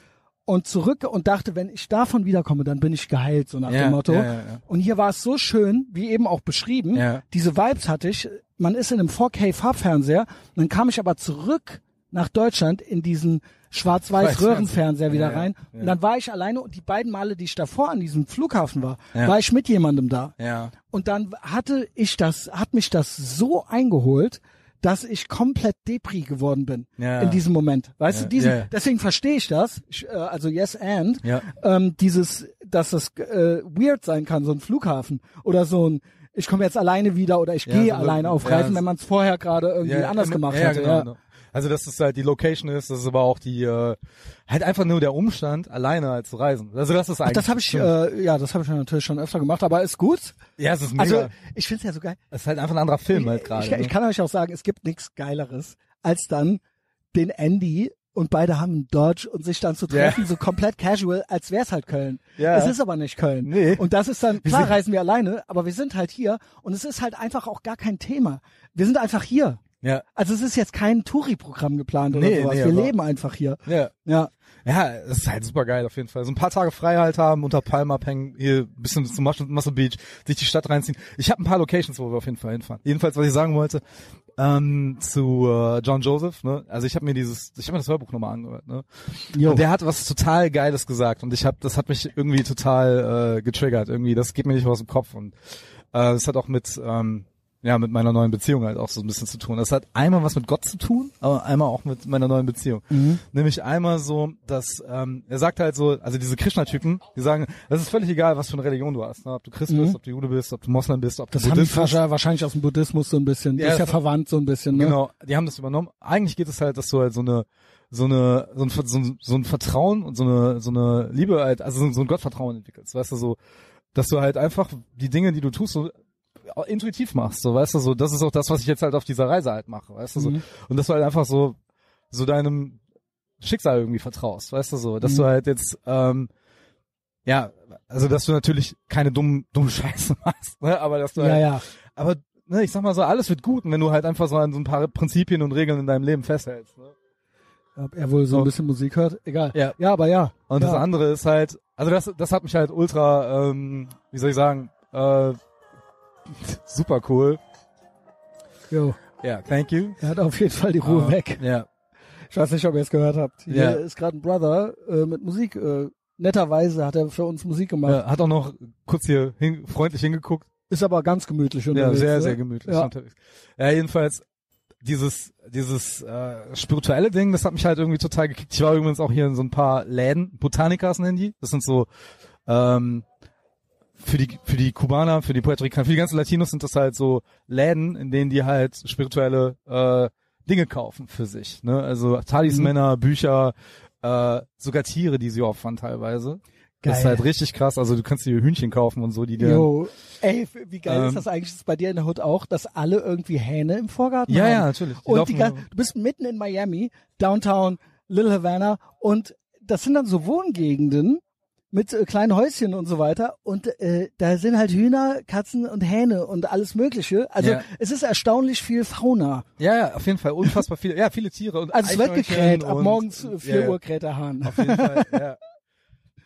und zurück und dachte, wenn ich davon wiederkomme, dann bin ich geheilt, so nach Ja, dem Motto. ja, ja. Und hier war es so schön, wie eben auch beschrieben. Ja. Diese Vibes hatte ich. Man ist in einem 4K-Farbfernseher. Dann kam ich aber zurück nach Deutschland in diesen Schwarz-Weiß-Röhrenfernseher wieder rein. Und dann war ich alleine und die beiden Male, die ich davor an diesem Flughafen war, war ich mit jemandem da. Und dann hatte ich das, hat mich das so eingeholt, dass ich komplett Depri geworden bin Ja. in diesem Moment. Weißt Ja, du, diesen, ja, deswegen verstehe ich das. Ich, äh, also yes and ähm, dieses, dass es äh, weird sein kann, so ein Flughafen oder so ein ich komme jetzt alleine wieder oder ich gehe so- alleine auf Reisen, wenn man es vorher gerade irgendwie anders gemacht hatte. Genau, ja. genau. Also dass es halt die Location ist, das ist aber auch die äh, halt einfach nur der Umstand, alleine halt zu reisen. Also das ist Ach, eigentlich. das habe ich, äh, ja, das habe ich natürlich schon öfter gemacht, aber ist gut. ja, es ist mega. Also ich finde es ja so geil. es ist halt einfach ein anderer Film halt gerade. ich, ich ne? kann euch auch sagen, es gibt nichts Geileres, als dann den Andy und beide haben einen Dodge und sich dann zu treffen, so komplett casual, als wär's halt Köln. Ja. Es ist aber nicht Köln. Nee. Und das ist dann, klar reisen wir alleine, aber wir sind halt hier und es ist halt einfach auch gar kein Thema. Wir sind einfach hier. Ja, Also es ist jetzt kein Touri-Programm geplant oder Nee, sowas. nee, wir leben einfach hier. ja. Ja. Ja, es ist halt super geil auf jeden Fall. So ein paar Tage frei halt haben, unter Palm abhängen, hier ein bisschen zum Muscle, Muscle Beach, sich die Stadt reinziehen. Ich habe ein paar Locations, wo wir auf jeden Fall hinfahren. Jedenfalls, was ich sagen wollte, ähm, zu äh, John Joseph, ne? Also ich habe mir dieses, ich habe mir das Hörbuch nochmal angehört, ne? Jo. Und der hat was total Geiles gesagt und ich habe, das hat mich irgendwie total äh, getriggert. Irgendwie, das geht mir nicht aus dem Kopf und äh, das hat auch mit ähm, ja mit meiner neuen Beziehung halt auch so ein bisschen zu tun. Das hat einmal was mit Gott zu tun, aber einmal auch mit meiner neuen Beziehung. Mhm. Nämlich einmal so, dass ähm, er sagt halt so, also diese Krishna-Typen, die sagen, das ist völlig egal, was für eine Religion du hast, ne? ob du Christ bist, ob du Jude bist, ob du Moslem bist, ob du Mhm. Das haben die. Fascha wahrscheinlich aus dem Buddhismus so ein bisschen. Ja, ist ja verwandt so ein bisschen, ne? Genau, die haben das übernommen. Eigentlich geht es halt, dass du halt so eine so eine so ein, so ein, so ein Vertrauen und so eine so eine Liebe halt, also so, so ein Gottvertrauen entwickelst, weißt du so, dass du halt einfach die Dinge, die du tust, so intuitiv machst, so weißt du so, das ist auch das, was ich jetzt halt auf dieser Reise halt mache, weißt du so, Mhm. und dass du halt einfach so so deinem Schicksal irgendwie vertraust, weißt du so, dass Mhm. du halt jetzt ähm, ja, also dass du natürlich keine dummen dumme [laughs] Scheiße machst, ne, aber dass du Ja, halt, ja. aber ne, ich sag mal so, alles wird gut, wenn du halt einfach so an so ein paar Prinzipien und Regeln in deinem Leben festhältst, ne? Ob er wohl so So. ein bisschen Musik hört, egal. Ja. Ja, aber ja. Und ja. das andere ist halt, also das, das hat mich halt ultra, ähm, wie soll ich sagen, äh, [laughs] super cool. Jo. Ja, thank you. Er hat auf jeden Fall die Ruhe Aber- weg. Ja, Ich weiß nicht, ob ihr es gehört habt. Hier Ja. ist gerade ein Brother äh, mit Musik. Äh, netterweise hat er für uns Musik gemacht. ja, hat auch noch kurz hier hin, freundlich hingeguckt. Ist aber ganz gemütlich Ja, unterwegs. sehr, ne? sehr gemütlich Ja. unterwegs. Ja, jedenfalls dieses dieses äh, spirituelle Ding, das hat mich halt irgendwie total gekickt. Ich war übrigens auch hier in so ein paar Läden, Botanikas nennen die. Das sind so ähm, für die für die Kubaner, für die Puerto Ricaner, für die ganzen Latinos sind das halt so Läden, in denen die halt spirituelle äh, Dinge kaufen für sich. Ne? Also Talismänner, Mhm. Bücher, äh, sogar Tiere, die sie opfern teilweise. Das ist Geil. halt richtig krass. Also du kannst dir Hühnchen kaufen und so, die dir Jo. Ey, wie geil Ähm, ist das eigentlich? Ist bei dir in der Hood auch, dass alle irgendwie Hähne im Vorgarten Ja, haben? ja, natürlich. Die Und die, du bist mitten in Miami, Downtown, Little Havana und das sind dann so Wohngegenden mit äh, kleinen Häuschen und so weiter und äh, da sind halt Hühner, Katzen und Hähne und alles mögliche. Also Ja. es ist erstaunlich viel Fauna. Ja, ja, auf jeden Fall unfassbar viele, ja, viele Tiere und Also es wird gekräht, ab morgens äh, 4 ja, Uhr kräht der Hahn. Auf jeden Fall, ja.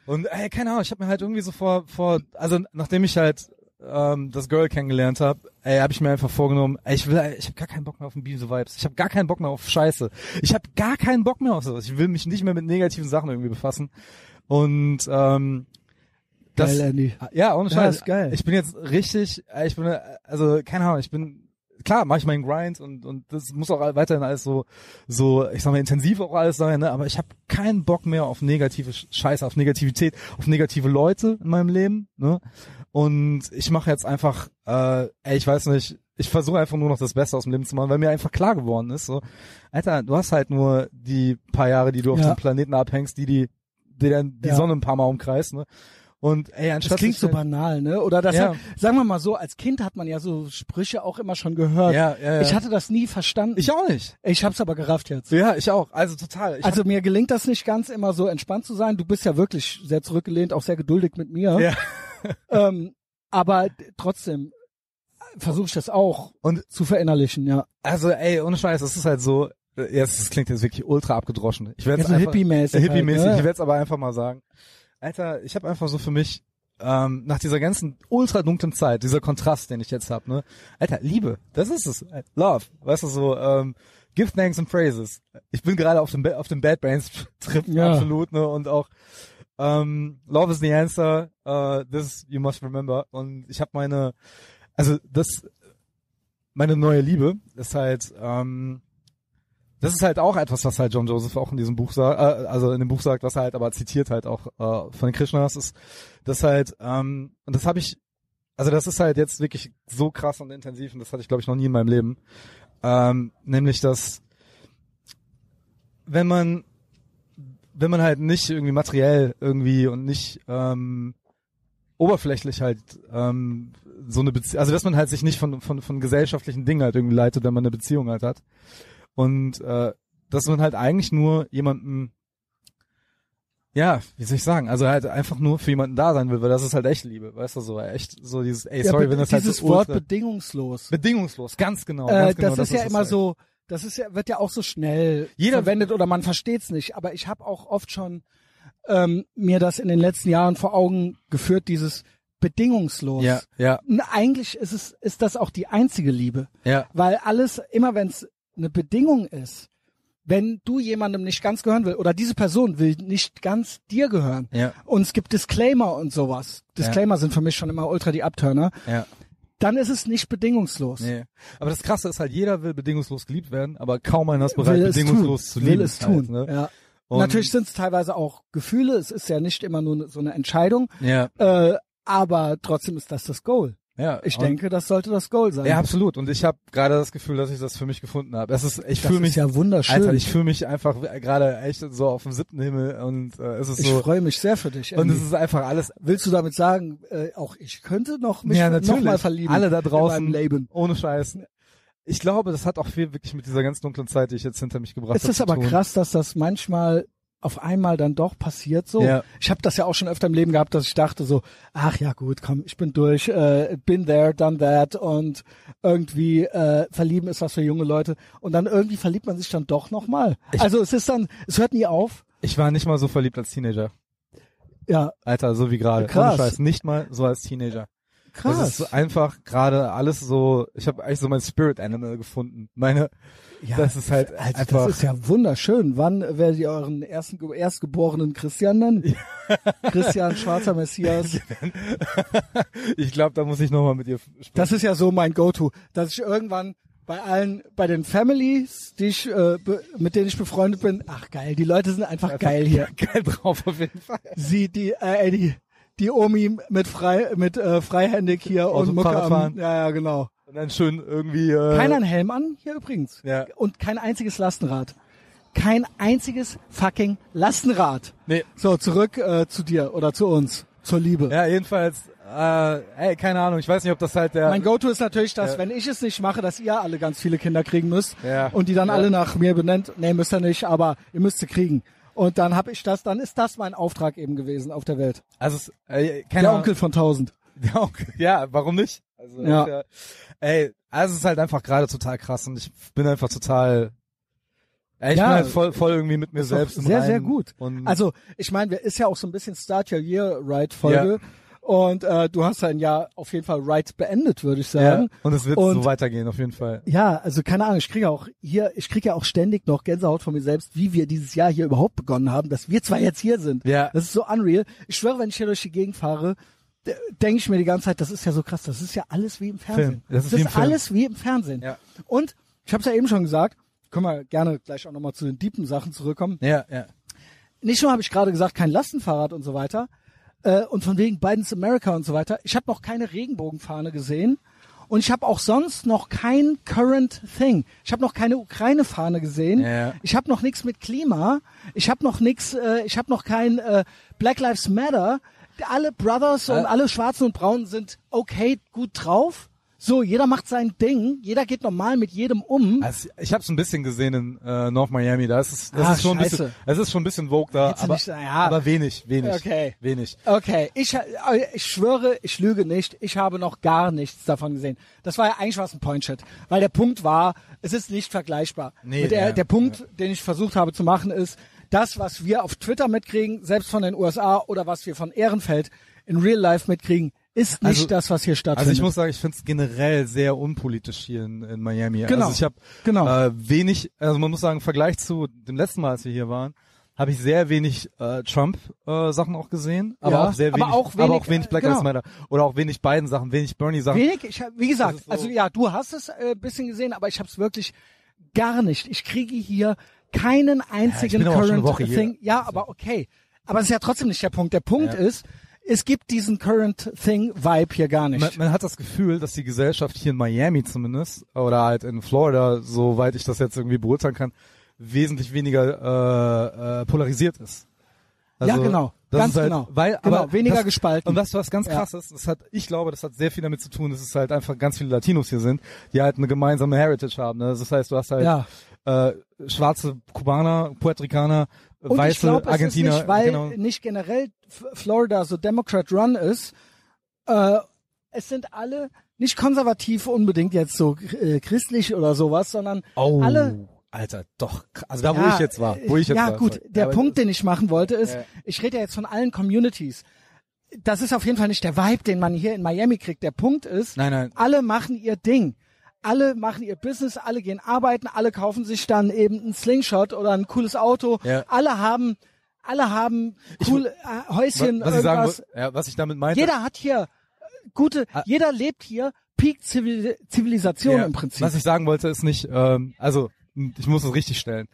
Und ey, keine Ahnung, ich habe mir halt irgendwie so vor, vor, also nachdem ich halt ähm, das Girl kennengelernt habe, ey, habe ich mir einfach vorgenommen, ey, ich will, ich habe gar keinen Bock mehr auf Biese Vibes, ich habe gar keinen Bock mehr auf Scheiße, ich habe gar keinen Bock mehr auf sowas, ich will mich nicht mehr mit negativen Sachen irgendwie befassen und ähm, das, Geil, Andy. ja, ohne Ja, Scheiß. ist geil. Ich bin jetzt richtig, äh, ich bin, äh, also keine Ahnung, ich bin, klar, mache ich meinen Grind und und das muss auch weiterhin alles so, so, ich sag mal, intensiv auch alles sein, ne? aber ich habe keinen Bock mehr auf negative Sch- Scheiße, auf Negativität, auf negative Leute in meinem Leben, ne? Und ich mache jetzt einfach, äh, ey, ich weiß nicht, ich versuche einfach nur noch das Beste aus dem Leben zu machen, weil mir einfach klar geworden ist, so, Alter, du hast halt nur die paar Jahre, die du auf Ja. dem Planeten abhängst, die die, die dann die Ja. Sonne ein paar Mal umkreist, ne? Und ey, Das anstatt klingt sich so halt- banal, ne? Oder das Ja. hat, sagen wir mal so, als Kind hat man ja so Sprüche auch immer schon gehört. Ja, ja, ja. Ich hatte das nie verstanden. Ich auch nicht. ich hab's aber gerafft jetzt. Ja, ich auch. Also total. Ich Also mir gelingt das nicht ganz immer so entspannt zu sein. Du bist ja wirklich sehr zurückgelehnt, auch sehr geduldig mit mir. Ja. [laughs] Ähm, aber trotzdem versuche ich das auch Und- zu verinnerlichen, ja. also ey, ohne Scheiß, das ist halt so. Äh, Ja, das klingt jetzt wirklich ultra abgedroschen. Ich werde Ja, so hippie-mäßig Äh, hippie-mäßig. halt, ne? Ich werde es aber einfach mal sagen. Alter, ich habe einfach so für mich ähm, nach dieser ganzen ultra dunklen Zeit, dieser Kontrast, den ich jetzt hab, ne? Alter, Liebe, das ist es. Love, weißt du so. Ähm, Give thanks and praises. Ich bin gerade auf dem Ba- auf dem Bad Brains [laughs] Trip Ja. absolut, ne? Und auch ähm, Love is the answer. Uh, this you must remember. Und ich habe meine, also das, meine neue Liebe ist halt, ähm, das ist halt auch etwas, was halt John Joseph auch in diesem Buch sagt, äh, also in dem Buch sagt, was er halt aber zitiert halt auch äh, von den Krishnas ist, das halt, ähm, und das habe ich, also das ist halt jetzt wirklich so krass und intensiv und das hatte ich glaube ich noch nie in meinem Leben, ähm, nämlich dass wenn man wenn man halt nicht irgendwie materiell irgendwie und nicht ähm, oberflächlich halt ähm, so eine Beziehung, also dass man halt sich nicht von, von, von gesellschaftlichen Dingen halt irgendwie leitet, wenn man eine Beziehung halt hat. Und äh, dass man halt eigentlich nur jemanden, ja, wie soll ich sagen, also halt einfach nur für jemanden da sein will, weil das ist halt echt Liebe, weißt du, so echt so dieses, ey, sorry, ja, wenn das dieses halt so Wort ultra- bedingungslos. bedingungslos, ganz genau, äh, ganz genau. das, ist ja es immer halt. so, das ist ja, wird ja auch so schnell Jeder- verwendet oder man versteht's nicht. Aber ich habe auch oft schon ähm, mir das in den letzten Jahren vor Augen geführt, dieses bedingungslos. Ja, ja, Und eigentlich ist es, ist das auch die einzige Liebe. ja, Weil alles, immer wenn es eine Bedingung ist, wenn du jemandem nicht ganz gehören will oder diese Person will nicht ganz dir gehören ja, und es gibt Disclaimer und sowas, Disclaimer sind für mich schon immer ultra die Abturner, ja. dann ist es nicht bedingungslos. Nee. Aber das Krasse ist halt, jeder will bedingungslos geliebt werden, aber kaum einer ist bereit, bedingungslos tun, zu lieben. will es halt, tun. ne? Ja. Und- Natürlich sind es teilweise auch Gefühle, es ist ja nicht immer nur so eine Entscheidung, Ja, äh, aber trotzdem ist das das Goal. Ja. Ich Und- denke, das sollte das Goal sein. Ja, absolut. Und ich habe gerade das Gefühl, dass ich das für mich gefunden habe. Es ist, ich das fühle mich, ist ja wunderschön. Alter, ich fühle mich einfach gerade echt so auf dem siebten Himmel und äh, es ist ich so freue mich sehr für dich. und Andy. es ist einfach alles Willst du damit sagen, äh, auch ich könnte noch mich ja noch natürlich mal verlieben alle da draußen Leben? ohne Scheiß. ich glaube, das hat auch viel wirklich mit dieser ganz dunklen Zeit, die ich jetzt hinter mich gebracht Es habe. ist aber tun. krass, dass das manchmal auf einmal dann doch passiert so. Ja. Ich habe das ja auch schon öfter im Leben gehabt, dass ich dachte so, ach ja gut, komm, ich bin durch, äh, bin there, done that und irgendwie äh, verlieben ist was für junge Leute und dann irgendwie verliebt man sich dann doch nochmal. Also es ist dann, es hört nie auf. Ich war nicht mal so verliebt als Teenager. Ja, Alter, so wie gerade. Krass. Ohne Scheiß, nicht mal so als Teenager. krass. Das ist einfach gerade alles so, ich habe eigentlich so mein Spirit Animal gefunden. Meine, ja, das ist halt also einfach, das ist ja wunderschön. Wann werdet ihr euren ersten Ge- erstgeborenen Christian nennen? [laughs] Christian Schwarzer Messias. [laughs] [laughs] ich glaube, da muss ich nochmal mit ihr sprechen. Das ist ja so mein Go-To, dass ich irgendwann bei allen, bei den Families, die ich, äh, mit denen ich befreundet bin, ach geil, die Leute sind einfach geil hier. geil drauf auf jeden Fall. Sie, die, äh, die, die Omi mit frei, mit äh, freihändig hier Auto und Mucke am, ja, ja, genau. Und dann schön irgendwie. Äh, Keiner einen Helm an hier übrigens Ja. und kein einziges Lastenrad, kein einziges fucking Lastenrad. Nee. So zurück äh, zu dir oder zu uns, zur Liebe. Ja, jedenfalls. Äh, ey, keine Ahnung. Ich weiß nicht, ob das halt der. Mein Go-To ist natürlich, dass Ja. wenn ich es nicht mache, dass ihr alle ganz viele Kinder kriegen müsst Ja. und die dann Ja. alle nach mir benennt. Nee, müsst ihr nicht, aber ihr müsst sie kriegen. Und dann habe ich das, dann ist das mein Auftrag eben gewesen auf der Welt. also, es, äh, keine Der Ahnung. Onkel von tausend. Der Onkel. Ja, warum nicht? Also, Ja. ja. Ey, also es ist halt einfach gerade total krass und ich bin einfach total. Ey, ich Ja, bin halt voll, voll irgendwie mit mir selbst. im sehr, Reinen sehr gut. Und Also ich meine, ist ja auch so ein bisschen Start Your Year Right Folge. Und äh, du hast ein Jahr auf jeden Fall Right beendet, würde ich ja, sagen. und es wird Und- so weitergehen auf jeden Fall. Ja, also keine Ahnung, ich kriege auch hier, ich kriege ja auch ständig noch Gänsehaut von mir selbst, wie wir dieses Jahr hier überhaupt begonnen haben, dass wir zwei jetzt hier sind. Ja. Das ist so unreal. Ich schwöre, wenn ich hier durch die Gegend fahre, denke ich mir die ganze Zeit, das ist ja so krass, das ist ja alles wie im Fernsehen. Film. Das ist wie im Film. alles wie im Fernsehen. Ja. Und ich habe es ja eben schon gesagt, können wir gerne gleich auch nochmal zu den deepen Sachen zurückkommen. Ja, ja. Nicht nur habe ich gerade gesagt, kein Lastenfahrrad und so weiter, äh, und von wegen Biden's America und so weiter. Ich habe noch keine Regenbogenfahne gesehen. Und ich habe auch sonst noch kein Current Thing. Ich habe noch keine Ukraine-Fahne gesehen. Ja. Ich habe noch nichts mit Klima. Ich habe noch nichts. Äh, ich habe noch kein äh, Black Lives Matter. Alle Brothers und alle Schwarzen und Braunen sind okay, gut drauf. So, jeder macht sein Ding. Jeder geht normal mit jedem um. Also ich habe es ein bisschen gesehen in äh, North Miami. Da ist es, das Ah, ist schon ein bisschen, es ist schon ein bisschen Vogue da, aber, nicht- ja. aber wenig, wenig, Okay. wenig. Okay, ich, äh, ich schwöre, ich lüge nicht. Ich habe noch gar nichts davon gesehen. Das war ja eigentlich was ein Point-Shit. Weil der Punkt war, es ist nicht vergleichbar. Nee, der, ja, der Punkt, den ich versucht habe zu machen, ist, das, was wir auf Twitter mitkriegen, selbst von den USA oder was wir von Ehrenfeld in Real Life mitkriegen, ist nicht Also- das, was hier stattfindet. Also ich muss sagen, ich finde es generell sehr unpolitisch hier in, in Miami. Genau. Also ich habe Genau. äh, wenig, also man muss sagen, im Vergleich zu dem letzten Mal, als wir hier waren, habe ich sehr wenig äh, Trump-Sachen auch gesehen, aber Ja, auch sehr aber wenig, auch aber wenig, auch wenig Black äh, Lives genau. Matter oder auch wenig beiden Sachen, wenig Bernie-Sachen. Wenig, ich, wie gesagt, so- also ja, du hast es äh, ein bisschen gesehen, aber ich habe es wirklich gar nicht. Ich kriege hier keinen einzigen eine Current Woche hier. Thing. Ja, aber okay. Aber es ist ja trotzdem nicht der Punkt. Der Punkt Ja. ist, es gibt diesen Current Thing Vibe hier gar nicht. Man, man hat das Gefühl, dass die Gesellschaft hier in Miami zumindest oder halt in Florida, soweit ich das jetzt irgendwie beurteilen kann, wesentlich weniger äh, äh, polarisiert ist. Ja, genau. Ganz halt, genau. Weil, Genau, aber weniger das, gespalten. Und das, was ganz Ja. krass ist, das hat, ich glaube, das hat sehr viel damit zu tun, dass es halt einfach ganz viele Latinos hier sind, die halt eine gemeinsame Heritage haben. Ne? Das heißt, du hast halt Ja. äh, schwarze Kubaner, Puerto Ricaner, Und weiße ich glaube, es ist Argentiner. nicht, weil genau. nicht generell Florida so Democrat-run ist. Äh, es sind alle nicht konservativ unbedingt jetzt so äh, christlich oder sowas, sondern Oh, alle Alter, doch. Also da, wo Ja, ich jetzt war, wo ich jetzt ja, war. gut. Der Aber- Punkt, den ich machen wollte, ist, Ja. ich rede ja jetzt von allen Communities. Das ist auf jeden Fall nicht der Vibe, den man hier in Miami kriegt. Der Punkt ist, Nein, nein. alle machen ihr Ding. Alle machen ihr Business, alle gehen arbeiten, alle kaufen sich dann eben einen Slingshot oder ein cooles Auto. Ja. Alle haben, alle haben cool äh, Häuschen, was ich sagen, irgendwas. ja, was ich damit meinte. Jeder hat hier gute, Ah. jeder lebt hier Peak Zivil Zivilisation Ja, im Prinzip. Was ich sagen wollte, ist nicht, ähm, also ich muss es richtig stellen.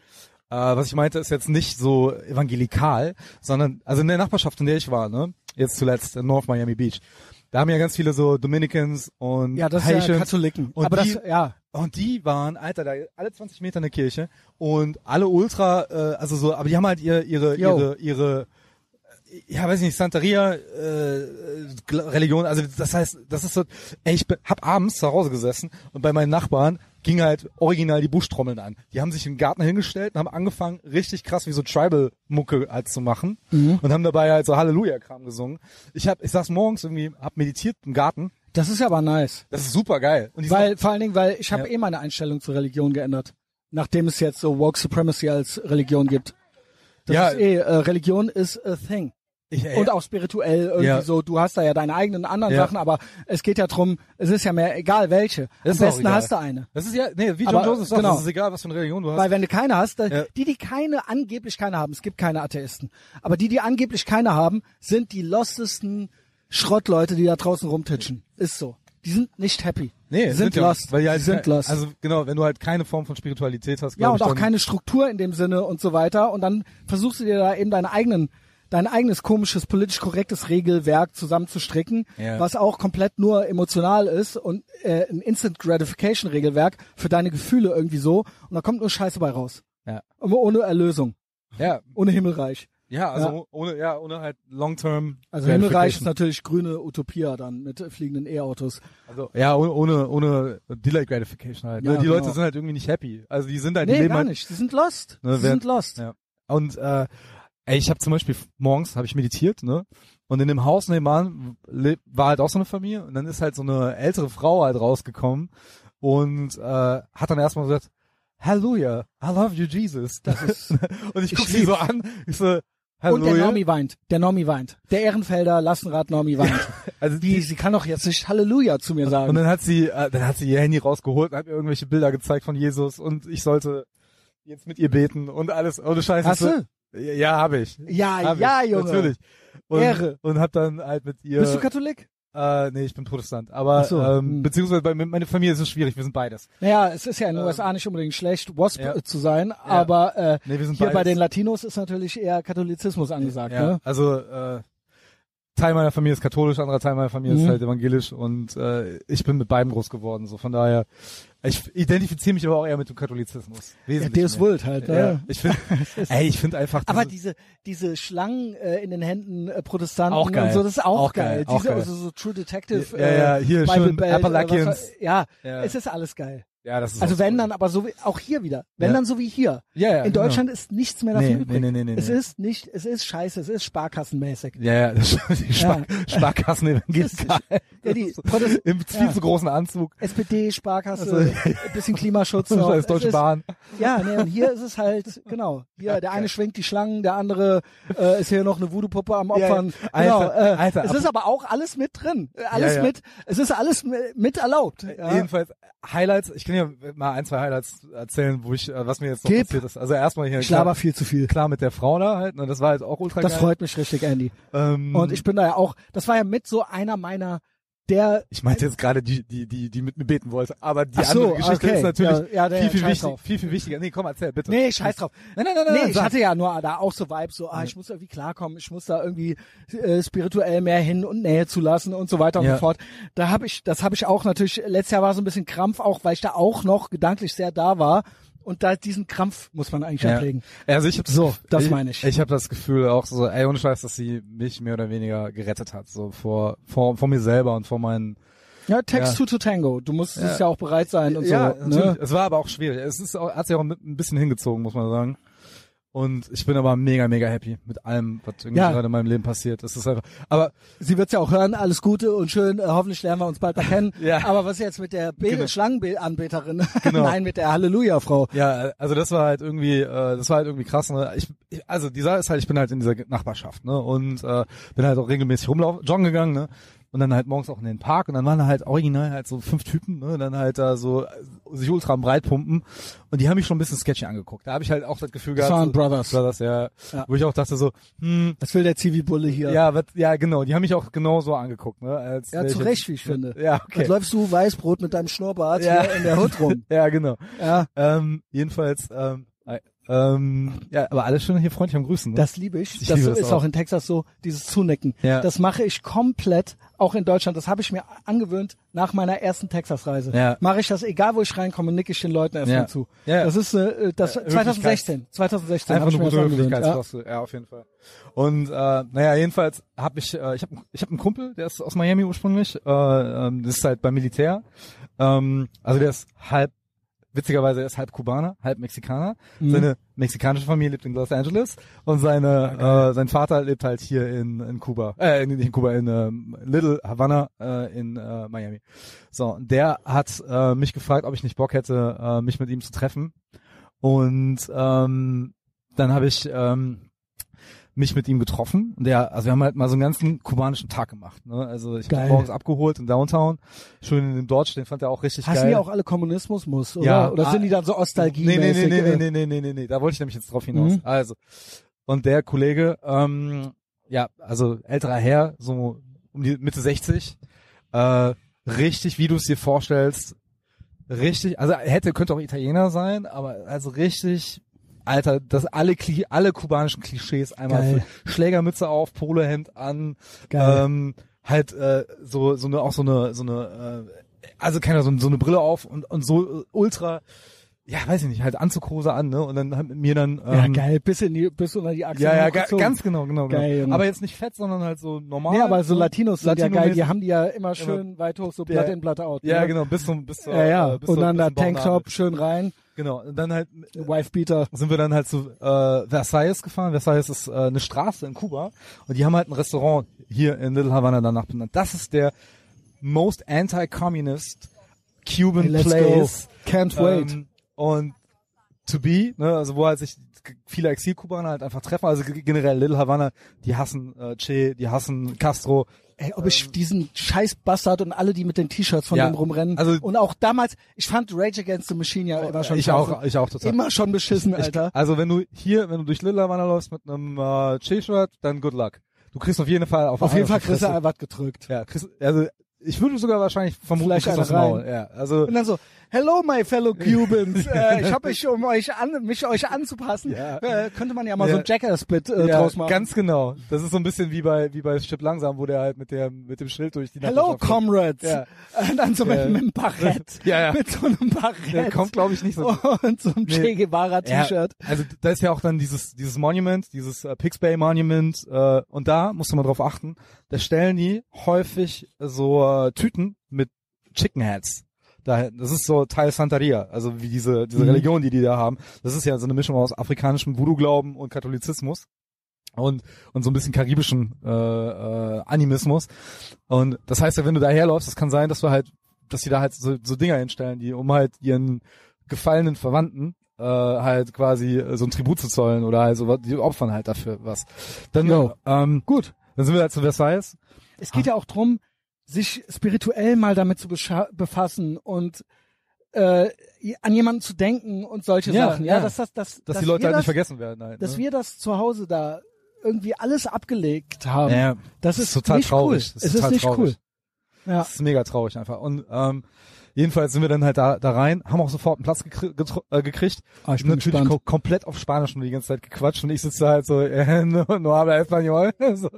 Äh, was ich meinte, ist jetzt nicht so evangelikal, sondern also in der Nachbarschaft, in der ich war, ne, jetzt zuletzt in North Miami Beach, da haben ja ganz viele so Dominicans und ja, das ist ja Haitians Katholiken. und Aber die, das, ja. und die waren, Alter, da alle 20 Meter in der Kirche und alle Ultra, äh, also so, aber die haben halt ihr, ihre, Yo. ihre, ihre, ja, weiß ich nicht, Santeria, äh, Religion, also das heißt, das ist so, ey, ich hab abends zu Hause gesessen und bei meinen Nachbarn ging halt original die Buschtrommeln an. Die haben sich im Garten hingestellt und haben angefangen, richtig krass wie so Tribal-Mucke halt zu machen Mhm. und haben dabei halt so Halleluja-Kram gesungen. Ich hab, ich saß morgens irgendwie, hab meditiert im Garten. Das ist ja aber nice. Das ist super geil. Weil, vor allen Dingen, weil ich habe Ja. eh meine Einstellung zur Religion geändert. Nachdem es jetzt so Woke Supremacy als Religion gibt. Das Ja. ist eh, äh, Religion ist a thing. Ich, ey, Und auch spirituell irgendwie Ja. so, du hast da ja deine eigenen anderen Ja. Sachen, aber es geht ja drum, es ist ja mehr egal welche. Das Am besten hast du eine. das ist ja, nee, wie John Aber, Joseph sagt, genau. das ist egal, was für eine Religion du hast. Weil wenn du keine hast, Ja. die, die keine, angeblich keine haben, es gibt keine Atheisten, aber die, die angeblich keine haben, sind die lostesten Schrottleute, die da draußen rumtitschen. Ist so. Die sind nicht happy. nee, die sind, ja, lost. Weil die, halt sind lost. Also genau, wenn du halt keine Form von Spiritualität hast, ja, und auch keine Struktur in dem Sinne und so weiter. Und dann versuchst du dir da eben deine eigenen, dein eigenes komisches, politisch korrektes Regelwerk zusammenzustricken, Ja. was auch komplett nur emotional ist und äh, ein Instant Gratification Regelwerk für deine Gefühle irgendwie so. Und da kommt nur Scheiße bei raus. Ja. Aber ohne Erlösung. Ja, Ohne Himmelreich. ja, also Ja. ohne, ja, ohne halt Long-Term. Also Himmelreich ist natürlich grüne Utopia dann mit fliegenden E-Autos. Also, ja, ohne, ohne, ohne Delay Gratification halt. Ja, ne? Die genau. Leute sind halt irgendwie nicht happy. Also die sind halt, die Nee, leben gar halt, nicht. Die sind lost. Ne, die sind lost. Ja. Und äh, ey, ich habe zum Beispiel morgens habe ich meditiert, ne? Und in dem Haus nebenan war halt auch so eine Familie und dann ist halt so eine ältere Frau halt rausgekommen und äh, hat dann erstmal gesagt, Halleluja, I love you, Jesus. Das ist, [laughs] und ich Ich guck sie so an, ich so, und der Halleluja. Normi weint. Der Normi weint. Der Ehrenfelder Lassenrad Normi weint. [laughs] also Die, sie kann doch jetzt nicht Halleluja zu mir sagen. Und dann hat sie, äh, dann hat sie ihr Handy rausgeholt und hat mir irgendwelche Bilder gezeigt von Jesus und ich sollte jetzt mit ihr beten und alles. Ohne Scheiß. Hast so, du? Ja, ja habe ich. Ja, Hab ja, ich, Junge. Natürlich. Und, Ehre. Und hab dann halt mit ihr. Bist du Katholik? äh, nee, ich bin Protestant. Aber so, ähm, hm. beziehungsweise bei meine Familie ist es schwierig. Wir sind beides. Naja, es ist ja in den Ähm, USA nicht unbedingt schlecht, WASP ja. zu sein, aber äh, Nee, hier beides. bei den Latinos ist natürlich eher Katholizismus angesagt. ja, Ne? also äh, Teil meiner Familie ist katholisch, anderer Teil meiner Familie Mhm. ist halt evangelisch und äh, ich bin mit beiden groß geworden. So von daher, ich identifiziere mich aber auch eher mit dem Katholizismus. Ja, Wesentlich Deus mehr. Vult halt. Ja, Ne? ich finde, [laughs] ey, ich finde einfach. Aber diese- diese diese Schlangen äh, in den Händen äh, Protestanten Auch geil. und so, das ist auch, Auch geil. geil, auch Diese geil. also so True Detective, Ja, äh, ja, hier Bible schön Belt, Appalachians. Äh, was, ja, Ja. es ist alles geil. Ja, das ist Also wenn dann aber so wie, auch hier wieder, wenn Ja. dann so wie hier. Ja, ja, In genau. Deutschland ist nichts mehr davon Nee, übrig. nee, nee, nee, es nee. ist nicht, es ist scheiße, es ist sparkassenmäßig. Ja, ja, das die Spar Sparkassen [laughs] evangelikal. Ja, die Protest [laughs] Im viel Ja. zu großen Anzug. SPD, Sparkasse, Also- [laughs] ein bisschen Klimaschutz noch. Scheiß Es Deutsche ist, Bahn. Ja, nee, und hier ist es halt, genau. Hier, der eine schwingt die Schlangen, der andere äh, ist hier noch eine Voodoo-Puppe am Opfern. Ja, genau, Alter, äh, Alter, es ab- ist aber auch alles mit drin. Äh, Alles Ja, ja. mit, es ist alles mi- mit erlaubt. Ja. Jedenfalls Highlights. Ich kann ja mal ein, zwei Highlights erzählen, wo ich, äh, was mir jetzt noch Gib. passiert ist. Also erstmal hier Ich laber klar, viel zu viel. klar mit der Frau da halt. Ne, das war halt auch ultra Das geil. freut mich richtig, Andy. Ähm, Und ich bin da ja auch, das war ja mit so einer meiner, der ich meinte jetzt gerade die, die, die, die mit mir beten wollte. Aber die so, andere Geschichte okay. ist natürlich Ja, ja, der viel, viel, wichtig, drauf. viel, viel wichtiger. Nee, komm, erzähl, bitte. Nee, scheiß drauf. Nein, nein, nein, nein. Nee, nein, ich sag. hatte ja nur da auch so Vibes, so, ah, ich muss irgendwie klarkommen, ich muss da irgendwie äh, spirituell mehr hin und Nähe zulassen und so weiter und Ja. so fort. Da habe ich, das habe ich auch natürlich, letztes Jahr war so ein bisschen Krampf auch, weil ich da auch noch gedanklich sehr da war. Und da diesen Krampf muss man eigentlich Ja. ablegen. Also ich hab So, das meine ich. Ich habe das Gefühl auch so, ey, ohne Scheiß, dass sie mich mehr oder weniger gerettet hat, so vor, vor, vor mir selber und vor meinen. Ja, Text Ja. to Tango. Du musst Ja. es ja auch bereit sein und ja, so. natürlich. Ne? Es war aber auch schwierig. Es ist auch, hat sich auch ein bisschen hingezogen, muss man sagen. Und ich bin aber mega, mega happy mit allem, was irgendwie Ja. gerade in meinem Leben passiert. Es ist einfach, aber Sie wird's ja auch hören, alles Gute und schön, äh, hoffentlich lernen wir uns bald mal kennen. [laughs] Ja. Aber was jetzt mit der Be Genau. Schlangenanbeterin? [laughs] Genau. Nein, mit der Halleluja-Frau. ja, also das war halt irgendwie, äh, das war halt irgendwie krass. Ne? Ich, ich, also die Sache ist halt, ich bin halt in dieser Nachbarschaft, ne? Und äh, bin halt auch regelmäßig rumlaufen, joggen gegangen, ne? Und dann halt morgens auch in den Park und dann waren da halt original halt so fünf Typen, ne? Dann halt da so äh, sich ultra am breit pumpen und die haben mich schon ein bisschen sketchy angeguckt. Da habe ich halt auch das Gefühl Das gehabt, waren so, Brothers. Brothers, ja, Ja. wo ich auch dachte so, hm, Was will der Zivi-Bulle hier? Ja, wat, ja, genau. Die haben mich auch genau so angeguckt, ne? Als Ja, zu Recht, jetzt- wie ich finde. Ja, Jetzt okay. läufst du Weißbrot mit deinem Schnurrbart Ja. hier in der Hut rum. [laughs] Ja, genau. Ja, Ähm, jedenfalls, ähm, äh, ähm, ja, aber alles schön hier freundlich am Grüßen. Ne? das liebe ich. Ich das liebe das ist auch. auch in Texas so, dieses Zunecken. Ja. Das mache ich komplett, auch in Deutschland. Das habe ich mir angewöhnt nach meiner ersten Texas-Reise. Ja. Mache ich das, egal wo ich reinkomme, nicke ich den Leuten erstmal Ja. zu. Ja. Das ist äh, das Ja, 2016. 2016 Einfach eine gute das. Ja. Ja. auf jeden Fall. Und äh, naja, jedenfalls habe ich, äh, ich habe ich hab einen Kumpel, der ist aus Miami ursprünglich, äh, ähm, das ist halt beim Militär. Ähm, also der ist halb witzigerweise er ist halb Kubaner, halb Mexikaner. Mhm. Seine mexikanische Familie lebt in Los Angeles und seine äh, sein Vater lebt halt hier in in Kuba, äh nicht in Kuba in ähm, Little Havana äh, in äh, Miami. So, der hat äh, mich gefragt, ob ich nicht Bock hätte, äh, mich mit ihm zu treffen. Und ähm, dann habe ich ähm, mich mit ihm getroffen und der, also wir haben halt mal so einen ganzen kubanischen Tag gemacht. Ne? Also ich habe morgens abgeholt in Downtown, schön in dem Dodge, den fand er auch richtig Hassen geil. die auch alle Kommunismus muss, oder? Ja. oder sind die dann so nostalgie Nee, nee, nee, nee, nee, nee, nee, nee, nee, nee, da wollte ich nämlich jetzt drauf hinaus. Mhm. Also, und der Kollege, ähm, ja, also älterer Herr, so um die Mitte 60, äh, richtig, wie du es dir vorstellst, richtig, also er hätte, könnte auch Italiener sein, aber also richtig, Alter, das alle, Kli alle kubanischen Klischees einmal Schlägermütze auf, Polohemd an, Geil. ähm, halt äh, so so eine auch so eine so eine äh, also keine so, so eine Brille auf und und so ultra ja weiß ich nicht halt Anzughose an ne und dann hat mit mir dann ja, ähm, geil, bis in die, bis unter die Achse. ja ja ga, ganz genau genau, genau. Geil, aber jetzt nicht fett sondern halt so normal Nee, aber so ne? Latinos sind ja geil, die haben die ja immer schön weit hoch, so Ja. Blatt in, Blatt out. ja ne? genau bis zum bis zur Ja, ja. äh, bis Und zur, dann da zum. Tanktop schön rein, genau und dann halt Wifebeater. sind wir dann halt zu äh, Versailles gefahren. Versailles ist äh, eine Straße in Kuba und die haben halt ein Restaurant hier in Little Havana danach benannt. Das ist der most anti-communist Cuban Hey, let's place. go. Can't wait. Ähm, und to be, ne, also wo halt sich viele Exil-Kubaner halt einfach treffen. Also generell Little Havana, die hassen äh, Che, die hassen Castro. Ey, ob ich diesen scheiß Bastard und alle, die mit den T-Shirts von Ja, dem rumrennen. also- und auch damals, ich fand Rage Against the Machine ja immer schon ich scheiße. auch, ich auch total. Immer schon beschissen, Ich- Alter. Also wenn du hier, wenn du durch Little Havana läufst mit einem äh, Che-Shirt, dann good luck. Du kriegst auf jeden Fall auf Auf jeden Fall kriegst du was gedrückt. Ja, Chris, also ich würde sogar wahrscheinlich vermuten, Vielleicht rein. Maul. Ja, also Und dann so, hello my fellow [laughs] Cubans, äh, ich habe mich um euch an, mich euch anzupassen, Ja. äh, könnte man ja mal Ja. so ein Jackass-Bit äh, ja, draus machen. ganz genau. Das ist so ein bisschen wie bei wie bei Stipp langsam, wo der halt mit der mit dem Schild durch die Hello Nachbarschaft Comrades. Ja. [laughs] Und dann so mit, mit einem Barett. [laughs] Ja, ja. Mit so einem Der Barett. kommt, glaube ich, nicht so. und so einem Nee. Che Guevara T-Shirt. Also da ist ja auch dann dieses dieses Monument, dieses äh, Pix Bay Monument äh, und da musst du mal drauf achten, da stellen die häufig so äh, Tüten mit Chicken Heads. Da, das ist so Teil Santeria, also wie diese diese Mhm. Religion, die die da haben. Das ist ja so eine Mischung aus afrikanischem Voodoo-Glauben und Katholizismus und und so ein bisschen karibischen äh, äh, Animismus. Und das heißt ja, wenn du da herläufst, das kann sein, dass du halt, dass die da halt so, so Dinger hinstellen, die um halt ihren gefallenen Verwandten äh, halt quasi so ein Tribut zu zollen oder halt so die opfern halt dafür was. Dann Jo. ähm, gut, dann sind wir halt zu Versailles. Es geht ja auch drum, sich spirituell mal damit zu befassen und äh, an jemanden zu denken und solche Ja, Sachen. Ja, ja. dass das, dass, Dass, dass die Leute halt das, nicht vergessen werden. Halt, dass ne? wir das zu Hause da irgendwie alles abgelegt haben. ja, Das ist, total nicht traurig. Cool. Das es ist ist total nicht traurig. cool. Ja. Das ist mega traurig einfach. Und ähm, jedenfalls sind wir dann halt da, da rein, haben auch sofort einen Platz gekri äh, gekriegt. Ah, ich bin natürlich ko komplett auf Spanisch nur die ganze Zeit gequatscht und ich sitze da halt so, [laughs] äh, no, no habla español. [laughs] so,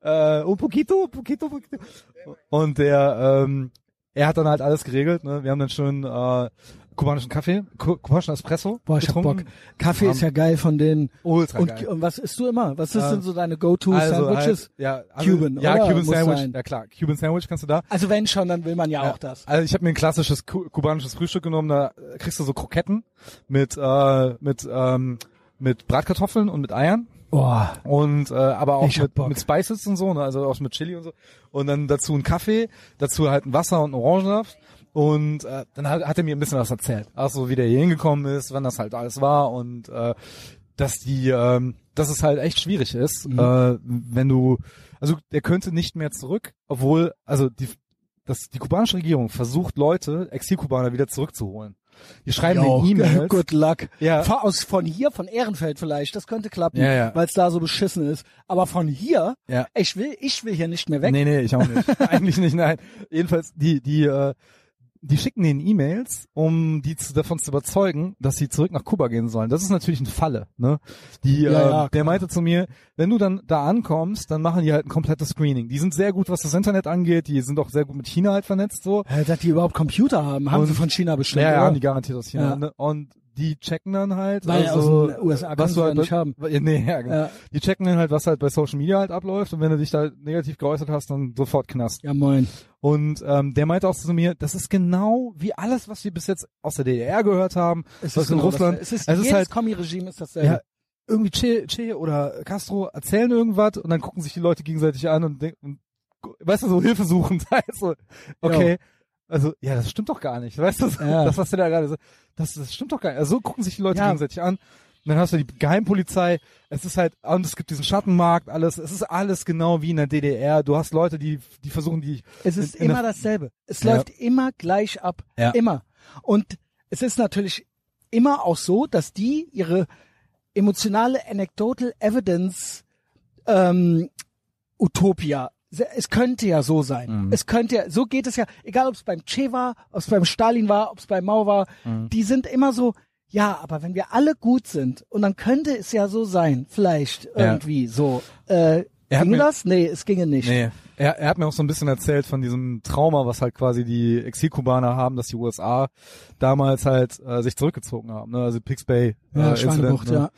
äh, un poquito, poquito, poquito. Und der, ähm, er hat dann halt alles geregelt. Ne? Wir haben dann schön äh, kubanischen Kaffee, ku kubanischen Espresso Boah, ich hab Bock. getrunken. Kaffee ist ja geil von denen. Ultra Und, geil. und was isst du immer? Was ist Äh, denn so deine Go-To Also halt, ja, also, Cuban, ja, oder? Cuban Sandwich, sein. ja klar, Cuban Sandwich kannst du da. Also wenn schon, dann will man ja, auch das. Also ich habe mir ein klassisches ku kubanisches Frühstück genommen, da kriegst du so Kroketten mit äh, mit ähm, mit Bratkartoffeln und mit Eiern Boah. und äh, aber auch mit, Bock. mit Spices und so, ne? also auch mit Chili und so und dann dazu ein Kaffee, dazu halt ein Wasser und Orangensaft und äh, dann hat, hat er mir ein bisschen was erzählt, auch so wie der hier hingekommen ist, wann das halt alles war und äh, dass die ähm, dass es halt echt schwierig ist, Mhm. äh, wenn du also der könnte nicht mehr zurück, obwohl also die das, die kubanische Regierung versucht Leute, Exilkubaner wieder zurückzuholen. Die schreiben den E-Mails. [laughs] Good luck. Ja. Von, aus, von hier, von Ehrenfeld vielleicht, das könnte klappen, Ja, ja. weil es da so beschissen ist. Aber von hier, Ja. ich will, ich will hier nicht mehr weg. Nee, nee, ich auch nicht. [laughs] Eigentlich nicht, nein. Jedenfalls, die, die, äh, die schicken denen E-Mails, um die zu, davon zu überzeugen, dass sie zurück nach Kuba gehen sollen. Das ist natürlich eine Falle, ne? Die, Ja, äh, ja, der klar. meinte zu mir, wenn du dann da ankommst, dann machen die halt ein komplettes Screening. Die sind sehr gut, was das Internet angeht, die sind auch sehr gut mit China halt vernetzt, so. Äh, Dass die überhaupt Computer haben, haben Und- sie von China bestimmt. Ja, ja, haben die garantiert aus China. Ja. Ne? Und die checken dann halt, Weil also, aus den USA was du halt nicht haben. [laughs] Nee, ja, genau. Ja, Die checken dann halt, was halt bei Social Media halt abläuft und wenn du dich da negativ geäußert hast, dann sofort Knast. ja moin. Und ähm, der meinte auch zu mir, das ist genau wie alles, was wir bis jetzt aus der DDR gehört haben. Es Was in genau Russland- Das, es ist, es ist jedes halt- Kommi-Regime ist dasselbe. Ja, irgendwie Che, che oder Castro erzählen irgendwas und dann gucken sich die Leute gegenseitig an und denken, weißt du, so Hilfe suchen. [laughs] Also, okay. Also, ja, das stimmt doch gar nicht. Weißt du, Ja. [laughs] das, was der da gerade so, das, das stimmt doch gar nicht. Also, so gucken sich die Leute Ja. gegenseitig an. Und dann hast du die Geheimpolizei. Es ist halt, und es gibt diesen Schattenmarkt, alles. Es ist alles genau wie in der DDR. Du hast Leute, die, die versuchen, die, Es ist in- in immer dasselbe. Es Ja. läuft immer gleich ab. Ja. Immer. Und es ist natürlich immer auch so, dass die ihre emotionale Anecdotal Evidence ähm, Utopia. Es könnte ja so sein. Mhm. Es könnte ja, so geht es ja, egal ob es beim Che war, ob es beim Stalin war, ob es beim Mao war, Mhm. die sind immer so, ja, aber wenn wir alle gut sind, und dann könnte es ja so sein, vielleicht Ja. irgendwie so. Äh, Er ging mir- das? Nee, es ginge nicht. Nee. Er, er hat mir auch so ein bisschen erzählt von diesem Trauma, was halt quasi die Exilkubaner haben, dass die USA damals halt äh, sich zurückgezogen haben. Ne? Also Pix Bay äh, Ja, Incident, ne? ja.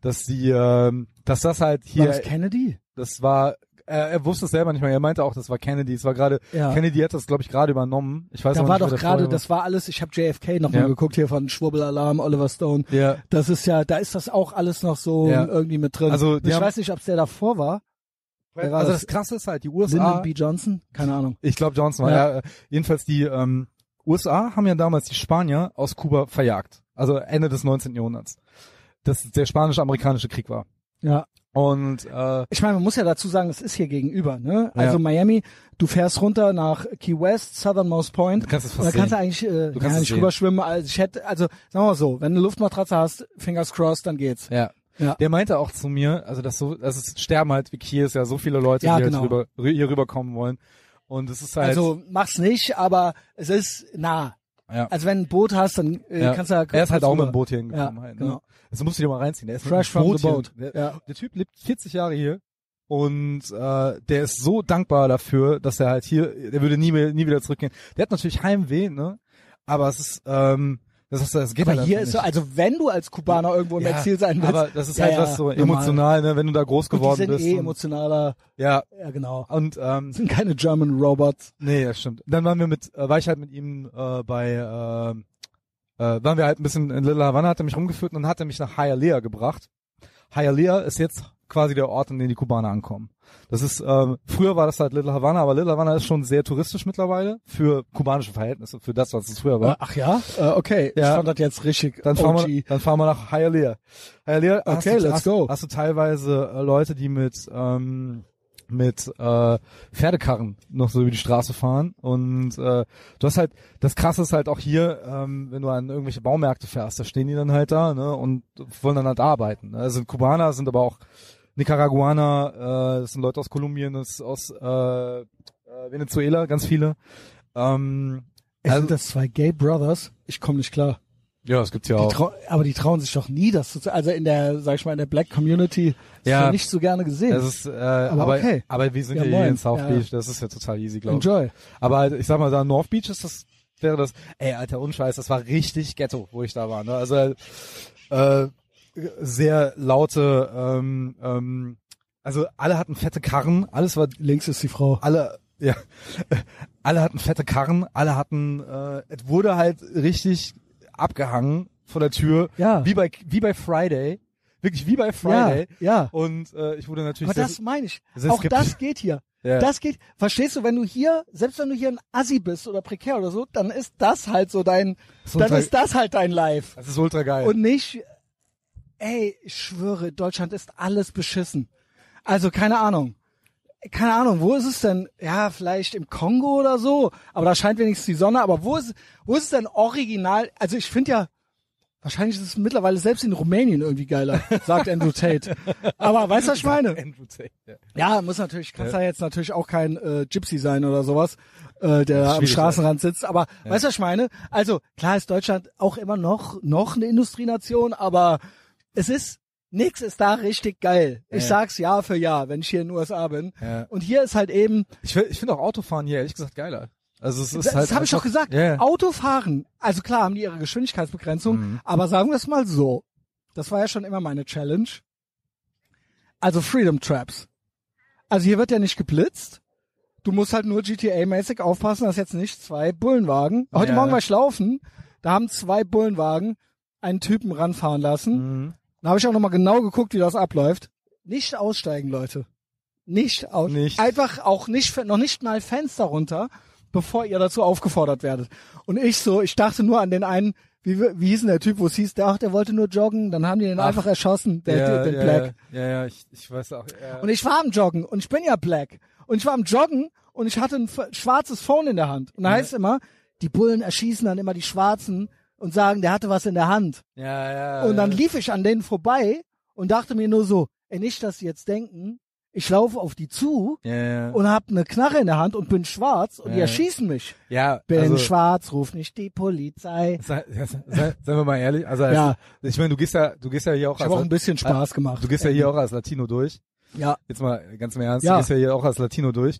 Dass die, ähm, dass das halt War hier, das Kennedy? das war, er, er wusste es selber nicht mehr. Er meinte auch, das war Kennedy. Es war gerade, Ja. Kennedy hat das glaube ich gerade übernommen. Ich weiß Da war nicht, doch gerade, das war alles, ich habe JFK nochmal Ja. geguckt hier von Schwurbelalarm, Oliver Stone. Ja. Das ist ja, da ist das auch alles noch so Ja. irgendwie mit drin. Also, ich haben- weiß nicht, ob es der davor war. War Also das? das Krasse ist halt, die Lyndon USA, B. Johnson? Keine Ahnung. ich glaube Johnson war, Ja. ja. äh, jedenfalls die ähm, USA haben ja damals die Spanier aus Kuba verjagt. Also Ende des 19. Jahrhunderts. Das der spanisch-amerikanische Krieg war. Ja. Und äh, Ich meine, man muss ja dazu sagen, es ist hier gegenüber, ne? Ja. Also Miami, du fährst runter nach Key West, Southernmost Point. du kannst es Und fast da kannst du eigentlich äh, Du kannst ja, es nicht. Also ich hätte, also sagen wir mal so, wenn du eine Luftmatratze hast, fingers crossed, dann geht's. Ja. Ja. Der meinte auch zu mir, also das so, das ist sterben halt wie hier ist ja so viele Leute, Ja, die genau. halt rüber, rü- hier rüberkommen wollen. Und es ist halt, Also mach's nicht, aber es ist nah. Ja. Also wenn du ein Boot hast, dann äh, ja. kannst du da er ist halt auch mit dem Boot hier hingekommen. Ja, halt, genau. ne? Das musst du dir mal reinziehen. Der ist Fresh from the boat. Der, Ja. der Typ lebt 40 Jahre hier und äh, der ist so dankbar dafür, dass er halt hier, der würde nie mehr, nie wieder zurückgehen. Der hat natürlich Heimweh, ne? Aber es ist, ähm, das ist, das geht Aber halt hier ist so, nicht. also wenn du als Kubaner irgendwo im Ja, Exil sein willst, aber das ist Ja, halt ja, was so normal. emotional, ne? Wenn du da groß und die geworden sind bist. eh emotionaler, ja, ja genau. und ähm, Das sind keine German Robots. Nee, das stimmt. Dann waren wir mit, äh, war ich halt mit ihm äh, bei, äh, äh, waren wir halt ein bisschen in Little Havana, hat er mich rumgeführt und dann hat er mich nach Hialeah gebracht. Hialeah ist jetzt quasi der Ort, an dem die Kubaner ankommen. Das ist, ähm, früher war das halt Little Havana, aber Little Havana ist schon sehr touristisch mittlerweile für kubanische Verhältnisse, für das, was es früher war. Ach ja? Äh, okay, ich Ja. fand das jetzt richtig Dann fahren, OG. wir, dann fahren wir nach Hialeah. Hialeah Okay, du, let's hast, go. hast du teilweise äh, Leute, die mit ähm, mit äh, Pferdekarren noch so über die Straße fahren und äh, du hast halt das Krasse ist halt auch hier, ähm, wenn du an irgendwelche Baumärkte fährst, da stehen die dann halt da ne und wollen dann halt arbeiten. ne. Also Kubaner sind aber auch Nicaraguaner, äh, das sind Leute aus Kolumbien, das aus äh, äh, Venezuela, ganz viele. Ähm, Es also- sind das zwei Gay Brothers? Ich komme nicht klar. ja, es gibt's ja Die auch. aber die trauen sich doch nie, das zu also in der, sag ich mal, in der Black Community ist Ja. nicht so gerne gesehen. Das ist, äh, aber, okay. aber wir sind Ja, ja, hier in South Ja. Beach, das ist ja total easy, glaube ich. Enjoy. Aber halt, ich sag mal, da in North Beach ist das, wäre das, ey, alter Unscheiß, das war richtig Ghetto, wo ich da war, ne? Also, äh, sehr laute, ähm, ähm, also alle hatten fette Karren, alles war, Links ist die Frau. alle, ja, [laughs] alle hatten fette Karren, alle hatten, äh, es wurde halt richtig abgehangen vor der Tür, Ja. wie bei, wie bei Friday, wirklich wie bei Friday. Ja, ja. Und äh, ich wurde natürlich Aber das meine ich. Auch das geht hier. Ja. Das geht. Verstehst du, wenn du hier, selbst wenn du hier ein Assi bist oder prekär oder so, dann ist das halt so dein, So dann ist das halt dein Life. das ist ultra geil. Und nicht, ey, ich schwöre, Deutschland ist alles beschissen. Also keine Ahnung. Keine Ahnung, wo ist es denn? Ja, vielleicht im Kongo oder so, aber da scheint wenigstens die Sonne, aber wo ist, wo ist es denn original? Also ich finde ja, wahrscheinlich ist es mittlerweile selbst in Rumänien irgendwie geiler, [laughs] sagt Andrew Tate. Aber weißt du, was ich meine? Andrew Tate, ja. Ja, muss natürlich, kannst ja. da jetzt natürlich auch kein äh, Gypsy sein oder sowas, äh, der ist am Straßenrand sitzt. Aber weißt du, was ich meine? Also klar ist Deutschland auch immer noch noch eine Industrienation, aber es ist nix ist da richtig geil. Ich Ja. sag's Jahr für Jahr, wenn ich hier in den USA bin. Ja. Und hier ist halt eben, Ich, ich finde auch Autofahren hier ehrlich gesagt geiler. Also es ist das halt habe ich doch gesagt. Ja. Autofahren, also klar haben die ihre Geschwindigkeitsbegrenzung, Mhm. aber sagen wir es mal so. Das war ja schon immer meine Challenge. Also Freedom Traps. Also hier wird ja nicht geblitzt. Du musst halt nur GTA-mäßig aufpassen, dass jetzt nicht zwei Bullenwagen. Heute Ja. Morgen war ich laufen, da haben zwei Bullenwagen einen Typen ranfahren lassen. Mhm. Da habe ich auch nochmal genau geguckt, wie das abläuft. Nicht aussteigen, Leute. Nicht aus. Nicht. Einfach auch nicht, noch nicht mal Fenster runter, bevor ihr dazu aufgefordert werdet. Und ich so, ich dachte nur an den einen, wie, wie hieß denn der Typ, wo es hieß, der, ach, der wollte nur joggen, dann haben die den Ach. einfach erschossen, der, ja, den ja, Black. Ja, ja, ja, ich, ich weiß auch. Ja. Und ich war am Joggen und ich bin ja Black. Und ich war am Joggen und ich hatte ein schwarzes Phone in der Hand. Und da heißt immer, die Bullen erschießen dann immer die Schwarzen und sagen, der hatte was in der Hand. ja, ja. Und dann ja. lief ich an denen vorbei und dachte mir nur so, ey, nicht, dass sie jetzt denken, ich laufe auf die zu Ja, ja. und hab eine Knarre in der Hand und bin schwarz und die Ja. erschießen mich. ja, Bin also, schwarz, ruf nicht die Polizei. Sei, sei, seien wir mal ehrlich, also als, Ja. ich meine, du gehst ja, du gehst ja hier auch Ich als habe auch ein bisschen Spaß gemacht. du gehst ja hier auch als Latino durch. Ja, Jetzt mal ganz im Ernst, Ja. du gehst ja hier auch als Latino durch.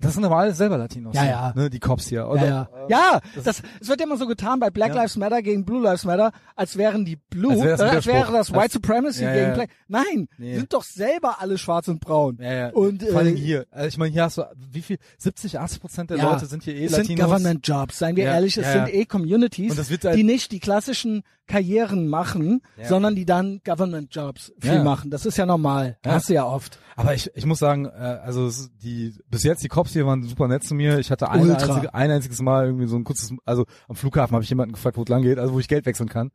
Das sind aber alles selber Latinos. Ja, ja. Ne, die Cops hier. ja, Oder, ja. äh, Ja, das, es wird immer so getan bei Black Ja. Lives Matter gegen Blue Lives Matter, als wären die Blue, Als wäre das äh, als wäre das White Supremacy Ja, gegen ja. Black. Nein, Nee. sind doch selber alle schwarz und braun. Ja, ja. Und, Vor allem äh, hier. Also ich meine, hier hast du, wie viel? 70, 80 Prozent der Ja. Leute sind hier eh Es sind Latinos. Government Jobs, seien wir Ja, ehrlich, es ja, sind ja. eh Communities, das halt- die nicht die klassischen Karrieren machen, Ja. sondern die dann Government Jobs viel Ja. machen. Das ist ja normal. Ja. Hast du ja oft. Aber ich, ich muss sagen, äh, also die bis jetzt die Cops hier waren super nett zu mir. Ich hatte ein, einzige, ein einziges Mal irgendwie so ein kurzes, also am Flughafen habe ich jemanden gefragt, wo es lang geht, also wo ich Geld wechseln kann.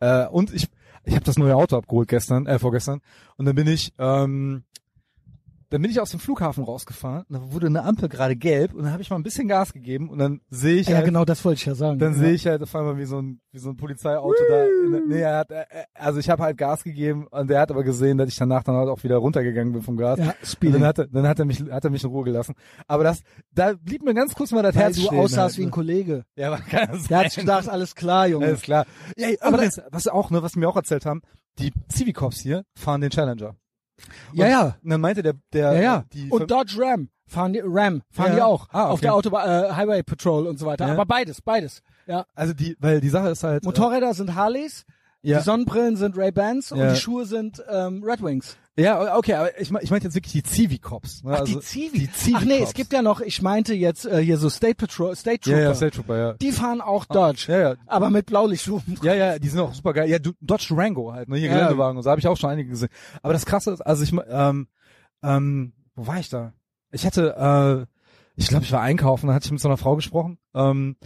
Äh, und ich ich habe das neue Auto abgeholt gestern, äh, vorgestern. Und dann bin ich ähm, dann bin ich aus dem Flughafen rausgefahren und da wurde eine Ampel gerade gelb und dann habe ich mal ein bisschen Gas gegeben und dann sehe ich Ja, halt, genau, das wollte ich ja sagen. dann ja. sehe ich halt auf einmal wie so ein wie so ein Polizeiauto da. In, nee, er hat, also ich habe halt Gas gegeben und der hat aber gesehen, dass ich danach dann halt auch wieder runtergegangen bin vom Gas. Ja, Und Speeding. dann hat er, dann hat er mich, hat er mich in Ruhe gelassen. Aber das, da blieb mir ganz kurz mal das Weil Herz du aussahst halt, wie ein ne? Kollege. Ja, aber kann das Der hat sein? gedacht, alles klar, Junge. Alles klar. Ja, Aber das, was auch, ne, was mir auch erzählt haben, die Civicops hier fahren den Challenger. Ja, ja. Und dann meinte der, der, Ja, ja. die, Und Dodge Ram fahren die, Ram fahren Ja. die auch. Ah, Auf okay. der Autobahn, äh, Highway Patrol und so weiter. Ja. Aber beides, beides. Ja. also die, weil die Sache ist halt, Motorräder sind Harleys, äh, ja, die Sonnenbrillen sind Ray-Bans und Ja. die Schuhe sind ähm, Red Wings. ja, okay, aber ich, ich meinte jetzt wirklich die Civicops. Ne? Ach, also, die Zivi. Die Civicops. Ach nee, es gibt ja noch, ich meinte jetzt äh, hier so State Patrol, State ja, Trooper. ja, State Trooper, ja. Die fahren auch Dodge. Ja, ja. Aber mit Blaulichtschuhen. Ja, ja, die sind auch super geil. Ja, du, Dodge Durango halt, ne, hier Ja. Geländewagen und so, habe ich auch schon einige gesehen. Aber das Krasse ist, also ich, ähm, ähm, wo war ich da? Ich hatte, äh, ich glaube, ich war einkaufen, da hatte ich mit so einer Frau gesprochen, ähm,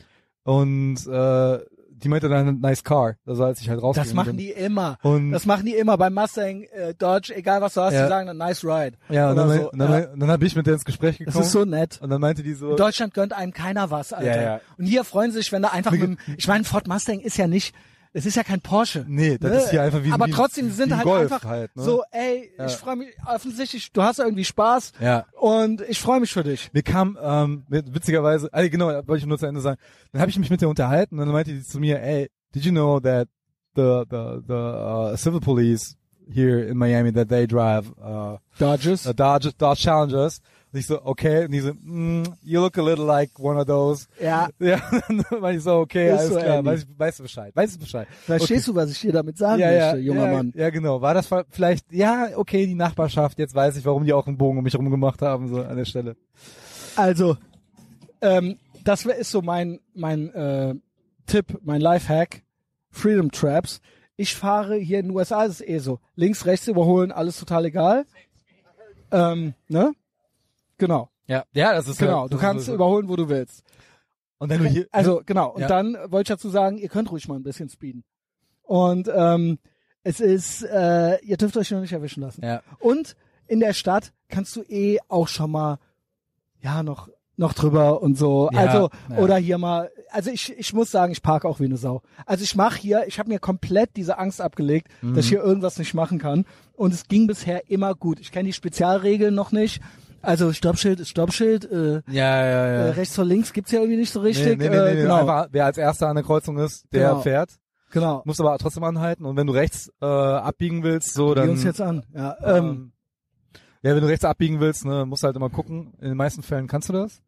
und äh, die meinte dann nice car, also als ich halt rausgegangen Das machen bin. die immer. Und Das machen die immer beim Mustang, äh, Dodge, egal was du hast, Ja. die sagen dann nice ride. ja, und dann, so. dann, Ja. und dann habe ich mit der ins Gespräch Das gekommen ist so nett. und dann meinte die so, In Deutschland gönnt einem keiner was, Alter. Ja, ja. Und hier freuen sich, wenn da einfach mit, dem- ich meine, Ford Mustang ist ja nicht, es ist ja kein Porsche. nee, das Ne? ist hier einfach wie Aber wie, trotzdem sind ein halt Golf einfach halt, ne? so, ey, Ja. ich freue mich offensichtlich, du hast irgendwie Spaß Ja. und ich freue mich für dich. Mir kam ähm, witzigerweise, also genau, wollte ich nur zu Ende sagen. Dann habe ich mich mit der unterhalten und dann meinte die zu mir, ey, did you know that the the the uh, civil police here in Miami that they drive uh, Dodges. uh, Dodge Dodge Challengers? Und ich so, okay. Und die so, mm, you look a little like one of those. ja. Ja, [laughs] dann ich so, okay, Ist alles so, klar, Andy. weiß, weißt du Bescheid, weißt du Bescheid. Verstehst du, was ich dir damit sagen ja, ja, möchte, junger ja, Mann? Ja, genau. War das vielleicht, ja, okay, die Nachbarschaft, jetzt weiß ich, warum die auch einen Bogen um mich herum gemacht haben, so an der Stelle. Also, ähm, das ist so mein mein äh, Tipp, mein Lifehack. Freedom Traps. Ich fahre hier in den USA, ist es eh so. Links, rechts überholen, alles total egal. Ähm, ne? Genau, Ja, ja, das ist genau. ja, Du das kannst ist so. überholen, wo du willst. Und wenn du hier, Also genau. Und Ja. dann wollte ich dazu sagen, ihr könnt ruhig mal ein bisschen speeden. Und ähm, es ist, äh, ihr dürft euch noch nicht erwischen lassen. ja, Und in der Stadt kannst du eh auch schon mal, ja, noch, noch drüber und so. Ja, also, ja. oder hier mal, also ich, ich muss sagen, ich parke auch wie eine Sau. Also ich mache hier, ich habe mir komplett diese Angst abgelegt, Mhm. dass ich hier irgendwas nicht machen kann. Und es ging bisher immer gut. Ich kenne die Spezialregeln noch nicht. Also Stoppschild ist Stoppschild, äh, ja, ja, ja. äh, rechts vor links gibt's ja irgendwie nicht so richtig. Nee, nee, nee, äh, genau, Einfach, wer als erster an der Kreuzung ist, der Genau. fährt. genau. Muss aber trotzdem anhalten. Und wenn du rechts äh, abbiegen willst, so dann. uns jetzt an. Ja, ähm, ähm, ja, wenn du rechts abbiegen willst, ne, musst du halt immer gucken. In den meisten Fällen kannst du das.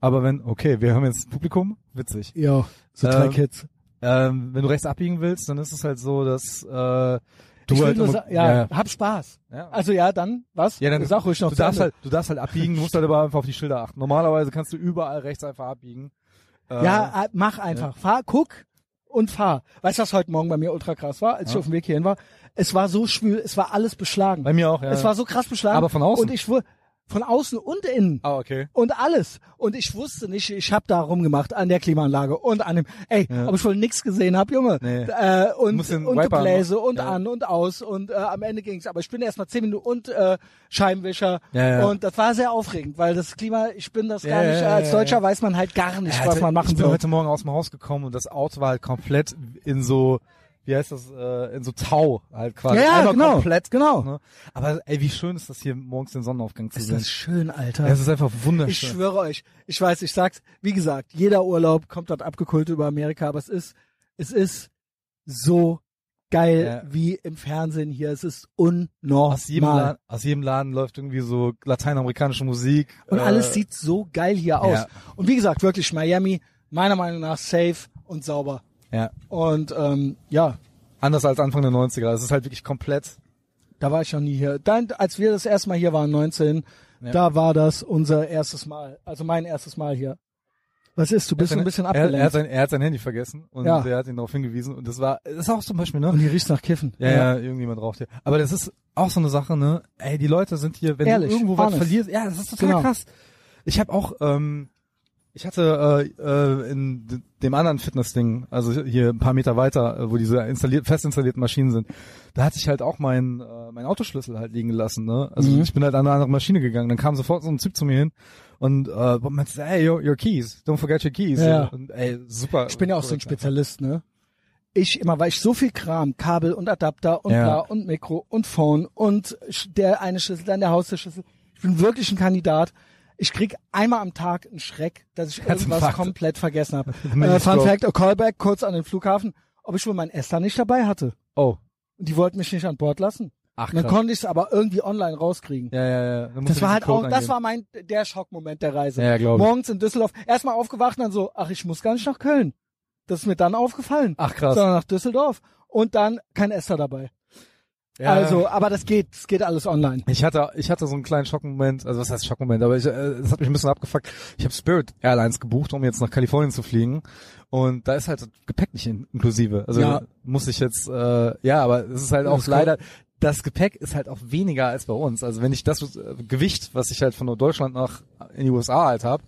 Aber wenn, okay, wir haben jetzt Publikum, witzig. Ja, so drei Ähm, Kids. Ähm, wenn du rechts abbiegen willst, dann ist es halt so, dass äh, du Ich will halt nur immer- ja, ja, hab Spaß. ja. Also ja, dann, was? Ja, dann Sag ruhig noch du darfst Ende. halt, du darfst halt abbiegen, du musst halt aber einfach auf die Schilder achten. Normalerweise kannst du überall rechts einfach abbiegen. Äh, Ja, äh, mach einfach. Fahr, guck und fahr. Weißt du, was heute Morgen bei mir ultra krass war, als ich Ja. auf dem Weg hierhin war? Es war so schwül, es war alles beschlagen. bei mir auch, ja. Es war so krass beschlagen. Aber von außen? Und ich wurde von außen und innen. ah, okay. Und alles. Und ich wusste nicht, ich habe da rumgemacht an der Klimaanlage und an dem, ey, Ja. ob ich wohl nix gesehen hab, Junge. Nee. Äh, und und Gebläse und Ja. an und aus und äh, am Ende ging's. Aber ich bin erst mal zehn Minuten und äh, Scheibenwischer. Ja, ja. Und das war sehr aufregend, weil das Klima, ich bin das gar nicht, als Deutscher weiß man halt gar nicht, was man machen ich bin soll. heute Morgen aus dem Haus gekommen und das Auto war halt komplett in so, wie heißt das, äh, in so Tau halt quasi. Ja, ja, Einmal genau, komplett. genau. Ne? Aber ey, wie schön ist das hier morgens den Sonnenaufgang zu Ist sehen. das schön, Alter. Es ist einfach Ich wunderschön. schwöre euch, ich weiß, ich sag's, wie gesagt, jeder Urlaub kommt dort abgekult über Amerika, aber es ist, es ist so geil Ja. wie im Fernsehen hier. Es ist unnormal. aus jedem, Laden, aus jedem Laden läuft irgendwie so lateinamerikanische Musik. Und äh, alles sieht so geil hier aus. ja. Und wie gesagt, wirklich Miami, meiner Meinung nach safe und sauber. Ja. Und ähm, ja, Anders als Anfang der 90er. Es ist halt wirklich komplett. da war ich noch nie hier. Dann, als wir das erste Mal hier waren, 19, Ja. da war das unser erstes Mal. Also mein erstes Mal hier. Was ist? Du bist so ein bisschen er, er, abgelenkt. hat sein, er hat sein Handy vergessen und Ja. der hat ihn darauf hingewiesen. Und das war, das ist auch zum Beispiel, ne? und hier riecht's nach Kiffen. Ja, ja, irgendjemand raucht hier. Aber das ist auch so eine Sache, ne? Ey, die Leute sind hier, wenn Ehrlich, du irgendwo was verlierst, ja, das ist total Genau. krass. Ich habe auch, ähm, ich hatte äh, äh, in dem anderen Fitnessding, also hier ein paar Meter weiter, äh, wo diese installiert, fest installierten Maschinen sind, da hatte ich halt auch meinen äh, mein Autoschlüssel halt liegen gelassen, ne? Also Mhm. ich bin halt an eine andere Maschine gegangen, dann kam sofort so ein Typ zu mir hin und äh, meinte, hey, your, your keys, don't forget your keys. Ja. Und ey, super. Ich bin ja auch so ein. Spezialist, ne? Ich immer, weil ich so viel Kram, Kabel und Adapter und Ja. bla und Mikro und Phone und der eine Schlüssel, dann der Haustürschlüssel. Ich bin wirklich ein Kandidat. Ich krieg einmal am Tag einen Schreck, dass ich [laughs] irgendwas komplett vergessen habe. [laughs] Äh, Fun. Fact, a Callback, kurz an den Flughafen, ob ich wohl mein Esther nicht dabei hatte. Oh, Und die wollten mich nicht an Bord lassen. ach Und dann krass. konnte ich es aber irgendwie online rauskriegen. Ja, ja, ja. Das war halt auch, das eingeben. war mein, der Schockmoment der Reise. Ja, ich. Morgens in Düsseldorf, erstmal aufgewacht und dann so, ach, ich muss gar nicht nach Köln. Das ist mir dann aufgefallen. Ach krass. Sondern nach Düsseldorf. Und dann kein Esther dabei. Ja. Also, aber das geht, das geht alles online. Ich hatte, ich hatte so einen kleinen Schockmoment, also was heißt Schockmoment, aber ich, äh, es hat mich ein bisschen abgefuckt. Ich habe Spirit Airlines gebucht, um jetzt nach Kalifornien zu fliegen. Und da ist halt das Gepäck nicht in, inklusive. Also Ja. muss ich jetzt, äh, ja, aber es ist halt Das auch ist leider, das Gepäck ist halt auch weniger als bei uns. Also wenn ich das äh, Gewicht, was ich halt von Deutschland nach in die USA halt hab,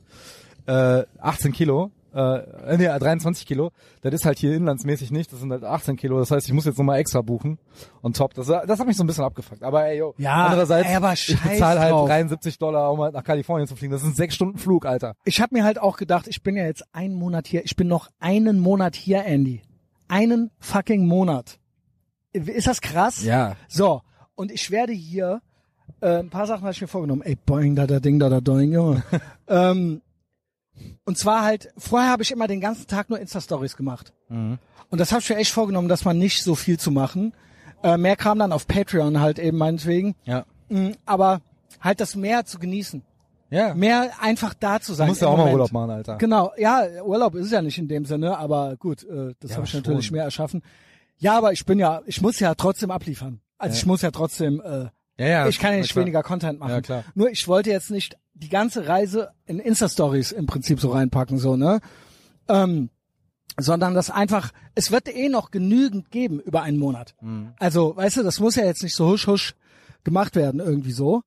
äh, 18 Kilo, äh, nee, 23 Kilo, das ist halt hier inlandsmäßig nicht, das sind halt 18 Kilo, das heißt, ich muss jetzt nochmal extra buchen und top, das, das hat mich so ein bisschen abgefuckt, aber ey, yo, Ja, andererseits, ey, aber ich bezahle halt drauf. 73 Dollar, um halt nach Kalifornien zu fliegen, das sind sechs Stunden Flug, Alter. Ich habe mir halt auch gedacht, ich bin ja jetzt einen Monat hier, ich bin noch einen Monat hier, Andy. Einen fucking Monat. Ist das krass? Ja. So, und ich werde hier, äh, ein paar Sachen habe ich mir vorgenommen. Ey, boing, da, da, ding, da, da, doing, Junge. [laughs] ähm, und zwar halt, vorher habe ich immer den ganzen Tag nur Insta-Stories gemacht. Mhm. Und das habe ich mir echt vorgenommen, dass man nicht so viel zu machen. Äh, mehr kam dann auf Patreon halt eben meinetwegen. Ja. Mm, aber halt das mehr zu genießen. Ja. Mehr einfach da zu sein. Du musst ja auch mal Moment. Urlaub machen, Alter. Genau, ja, Urlaub ist ja nicht in dem Sinne, aber gut, äh, das Ja, habe ich schon. natürlich mehr erschaffen. Ja, aber ich bin ja, ich muss ja trotzdem abliefern. Also Ja. ich muss ja trotzdem, äh, Ja, ja. ich kann ja nicht klar. weniger Content machen. Ja, klar. Nur ich wollte jetzt nicht die ganze Reise in Insta-Stories im Prinzip so reinpacken, so, ne? Ähm, sondern das einfach, es wird eh noch genügend geben über einen Monat. Mhm. Also, weißt du, das muss ja jetzt nicht so husch husch gemacht werden, irgendwie so.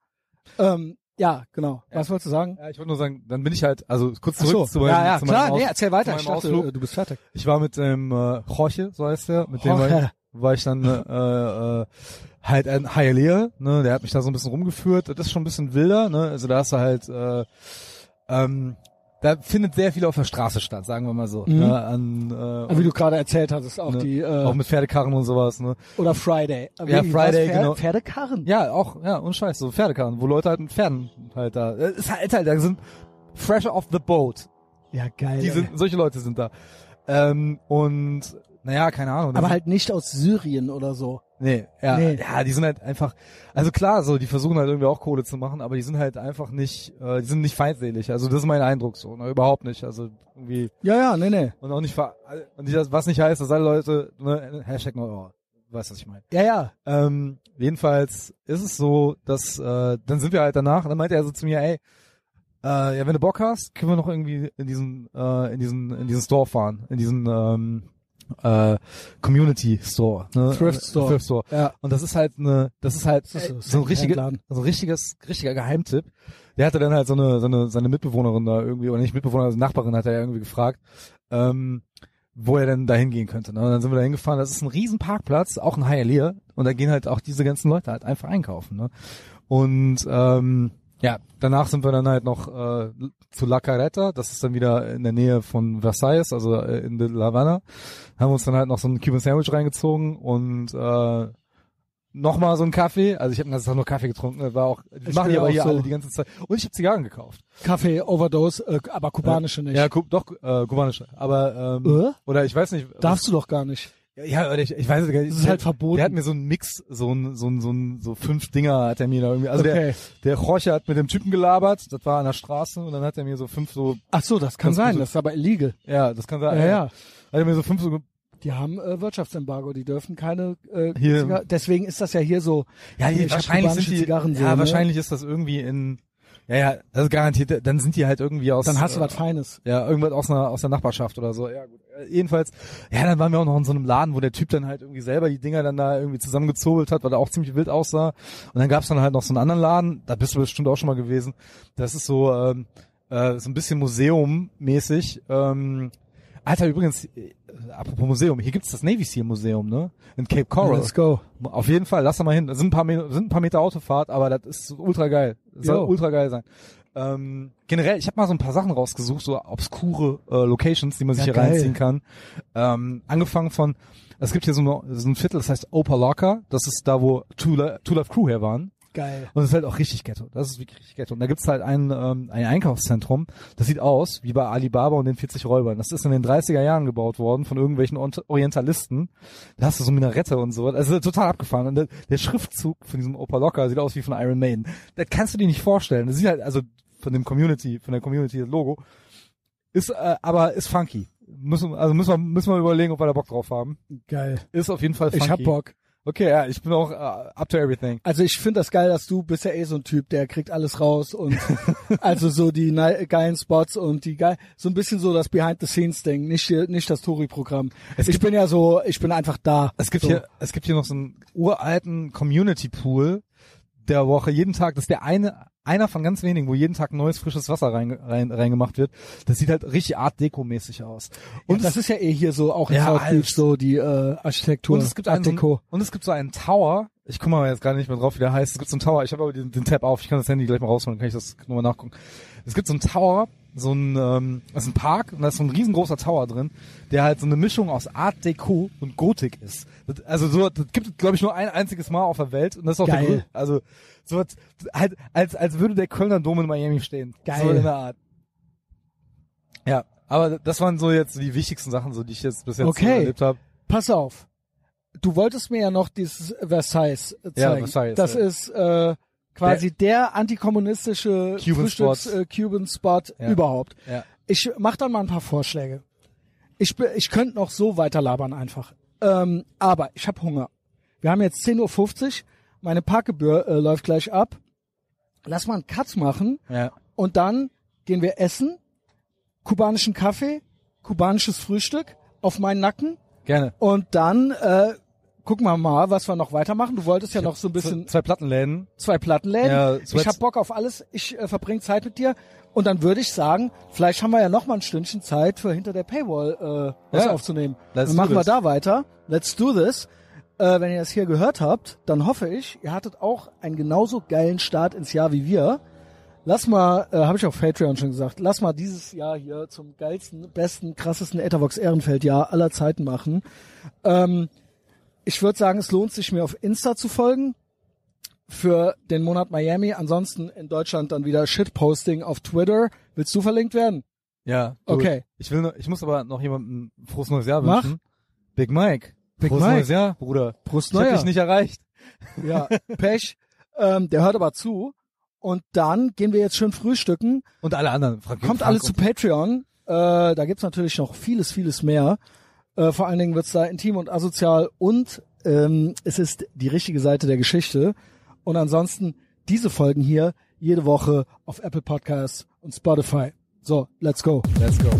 Ähm, ja, genau. Was wolltest du sagen? Ja, ich wollte nur sagen, dann bin ich halt, also kurz zurück so, zu meinem, ja, ja, zu meinem klar, Aus- nee, erzähl weiter. Ich dachte, Ausflug. äh, du bist fertig. Ich war mit dem äh, Jorge, so heißt der, mit dem war, Jorge. ich, war ich dann äh, äh, halt ein Hialeah, ne, der hat mich da so ein bisschen rumgeführt. Das ist schon ein bisschen wilder, ne? Also da hast du halt äh, ähm, da findet sehr viel auf der Straße statt, sagen wir mal so. Mhm. Ne, an, äh, Wie du gerade erzählt hattest, auch ne, die, äh, auch mit Pferdekarren und sowas, ne? oder Friday. Äh, Ja, Friday, Pferde, genau. Pferdekarren? Ja, auch, ja, und Scheiß, so Pferdekarren, wo Leute halt mit Pferden halt da. äh, Ist halt, halt, da sind fresh off the boat. Ja, geil. Die sind, solche Leute sind da. Ähm, und naja, keine Ahnung. aber halt nicht aus Syrien oder so. Nee, ja, Nee. ja, die sind halt einfach, also klar, so, die versuchen halt irgendwie auch Kohle zu machen, aber die sind halt einfach nicht, äh, die sind nicht feindselig. Also das ist mein Eindruck so, ne, überhaupt nicht. Also irgendwie Ja, ja, nee, nee. und auch nicht ver und nicht, was nicht heißt, dass alle Leute, ne, Hashtag no, oh, du weißt, was ich meine. Ja, ja. Ähm, jedenfalls ist es so, dass äh, dann sind wir halt danach und dann meinte er so zu mir, ey, äh, ja, wenn du Bock hast, können wir noch irgendwie in diesen äh, in diesen in diesen Store fahren, in diesen ähm, äh, Community Store, ne? Thrift Store. Thrift Store. Ja. Und das ist halt eine, das ist halt Das ist so ein richtiger, Secondhand-Laden. so ein richtiges, richtiger Geheimtipp. Der hatte dann halt so eine, so eine, seine Mitbewohnerin da irgendwie, oder nicht Mitbewohnerin, also Nachbarin hat er ja irgendwie gefragt, ähm, wo er denn da hingehen könnte. Ne? Und dann sind wir da hingefahren. Das ist ein riesen Parkplatz, auch ein Hialeah. Und da gehen halt auch diese ganzen Leute halt einfach einkaufen. Ne? Und ähm, ja, danach sind wir dann halt noch äh, zu La Carreta. Das ist dann wieder in der Nähe von Versailles, also äh, in de La Habana. Haben uns dann halt noch so ein Cuban Sandwich reingezogen und äh, nochmal so einen Kaffee. Also ich habe den ganzen Tag nur Kaffee getrunken. Das war auch, die Ich machen die aber auch hier so. alle die ganze Zeit. Und ich habe Zigarren gekauft. Kaffee, Overdose, äh, aber kubanische nicht. Ja, doch, äh, kubanische. Aber, ähm, Äh? oder ich weiß nicht. Darfst du doch gar nicht. Ja, oder ich, ich weiß es gar nicht. Das ist halt verboten. Der hat mir so einen Mix, so ein, so ein, so ein, so fünf Dinger hat er mir da irgendwie. Also Okay. der, der Jorge hat mit dem Typen gelabert, das war an der Straße und dann hat er mir so fünf so, Ach so, das kann sein, so- das ist aber illegal. ja, das kann sein. Ja, ja. Hat er mir so fünf so, Die haben äh, Wirtschaftsembargo, die dürfen keine äh, Hier- Ziga- deswegen ist das ja hier so. ja, hab wahrscheinlich sind die, Zigarren ja, ne? wahrscheinlich ist das irgendwie in, ja, ja, das ist garantiert, dann sind die halt irgendwie aus, Dann hast du äh, was Feines. Ja, irgendwas aus einer aus der Nachbarschaft oder so. Ja, gut. Äh, Jedenfalls, ja, dann waren wir auch noch in so einem Laden, wo der Typ dann halt irgendwie selber die Dinger dann da irgendwie zusammengezobelt hat, weil er auch ziemlich wild aussah. Und dann gab's dann halt noch so einen anderen Laden, da bist du bestimmt auch schon mal gewesen. Das ist so ähm, äh, so ein bisschen Museum-mäßig. Ähm, Alter, übrigens, äh, apropos Museum, hier gibt's das Navy Seal Museum, ne? In Cape Coral. Let's go. Auf jeden Fall, lass da mal hin. Das sind ein paar, Me- sind ein paar Meter Autofahrt, aber das ist ultra geil. Das soll ultra geil sein. Ähm, generell, ich habe mal so ein paar Sachen rausgesucht, so obskure äh, Locations, die man sich Ja, hier geil. reinziehen kann. Ähm, angefangen von, es gibt hier so, eine, so ein Viertel, das heißt Opalaka. Das ist da, wo Two, Two Life Crew her waren. Geil. Und es ist halt auch richtig Ghetto. Das ist wirklich richtig Ghetto. Und da gibt's halt ein, ähm, ein Einkaufszentrum, das sieht aus wie bei Alibaba und den 40 Räubern. Das ist in den 30er Jahren gebaut worden von irgendwelchen Orientalisten. Da hast du so Minarette und so. Also total abgefahren. Und der, der Schriftzug von diesem Opaloka sieht aus wie von Iron Maiden. Das kannst du dir nicht vorstellen. Das sieht halt, also von dem Community, von der Community das Logo. Ist, äh, aber ist funky. Müssen, also müssen wir, müssen wir überlegen, ob wir da Bock drauf haben. Geil. Ist auf jeden Fall funky. Ich hab Bock. Okay, ja, ich bin auch uh, up to everything. Also ich finde das geil, dass du bist ja eh so ein Typ, der kriegt alles raus und [laughs] also so die geilen Spots und die geil, so ein bisschen so das Behind the Scenes Ding, nicht nicht das Touri-Programm. Ich bin ja so, ich bin einfach da. Es gibt so. hier, es gibt hier noch so einen uralten Community Pool der Woche jeden Tag. Das ist der eine, einer von ganz wenigen, wo jeden Tag neues frisches Wasser rein, rein, reingemacht wird. Das sieht halt richtig Art Deco mäßig aus. Und Und, das es, ist ja eh hier so auch in Ja, South. Beach so die äh, Architektur, und es gibt Art einen, Deco. einen, und es gibt so einen Tower. Ich gucke mal jetzt gerade nicht mehr drauf, wie der heißt. Es gibt so einen Tower. Ich habe aber den, den Tab auf. Ich kann das Handy gleich mal rausholen. Dann kann ich das nochmal nachgucken. Es gibt so einen Tower, so ein, ähm, das ist ein Park und da ist so ein riesengroßer Tower drin, der halt so eine Mischung aus Art Deco und Gotik ist. Das, also so, das gibt es glaube ich nur ein einziges Mal auf der Welt und das ist auch Geil. der Grund. Also so was- halt als als würde der Kölner Dom in Miami stehen. Geil. So in der Art. Ja, aber das waren so jetzt die wichtigsten Sachen, so die ich jetzt bis jetzt Okay. erlebt habe. Pass auf. Du wolltest mir ja noch dieses Versailles äh, Ja, zeigen. Versailles, das ja. ist äh, quasi der, antikommunistische Cuban Frühstücks Spot. äh, Cuban Spot Ja. überhaupt. Ja. Ich mach dann mal ein paar Vorschläge. Ich, ich könnte noch so weiter labern einfach. Ähm, aber ich habe Hunger. Wir haben jetzt 10.50 Uhr. Meine Parkgebühr äh, läuft gleich ab. Lass mal einen Cut machen Ja. und dann gehen wir essen. Kubanischen Kaffee, kubanisches Frühstück auf meinen Nacken. Gerne. Und dann äh, gucken wir mal, was wir noch weitermachen. Du wolltest ja noch so ein bisschen zwei Plattenläden. zwei Plattenläden. Ja, ich Sweats- hab Bock auf alles. Ich äh, verbringe Zeit mit dir. Und dann würde ich sagen, vielleicht haben wir ja noch mal ein Stündchen Zeit für hinter der Paywall äh, was Ja. aufzunehmen. Let's dann machen wir da weiter. Let's do this. Äh, wenn ihr das hier gehört habt, dann hoffe ich, ihr hattet auch einen genauso geilen Start ins Jahr wie wir. Lass mal, äh, habe ich auf Patreon schon gesagt, lass mal dieses Jahr hier zum geilsten, besten, krassesten Ethervox Ehrenfeld-Jahr aller Zeiten machen. Ähm, ich würde sagen, es lohnt sich mir auf Insta zu folgen für den Monat Miami. Ansonsten in Deutschland dann wieder Shitposting auf Twitter. Willst du verlinkt werden? Ja. Du, okay. Ich will, noch, ich muss aber noch jemandem frohes neues Jahr wünschen. Mach. Big Mike. Big frohes Mike. neues Jahr, Bruder. Prost neues Jahr. Ich hab dich nicht erreicht. Ja. Pech. ähm, der hört aber zu. Und dann gehen wir jetzt schön frühstücken. Und alle anderen. Frank Kommt Frank alle zu Patreon. Äh, da gibt's natürlich noch vieles, vieles mehr. Äh, vor allen Dingen wird's da intim und asozial und ähm, es ist die richtige Seite der Geschichte. Und ansonsten diese Folgen hier jede Woche auf Apple Podcasts und Spotify. So, let's go. Let's go.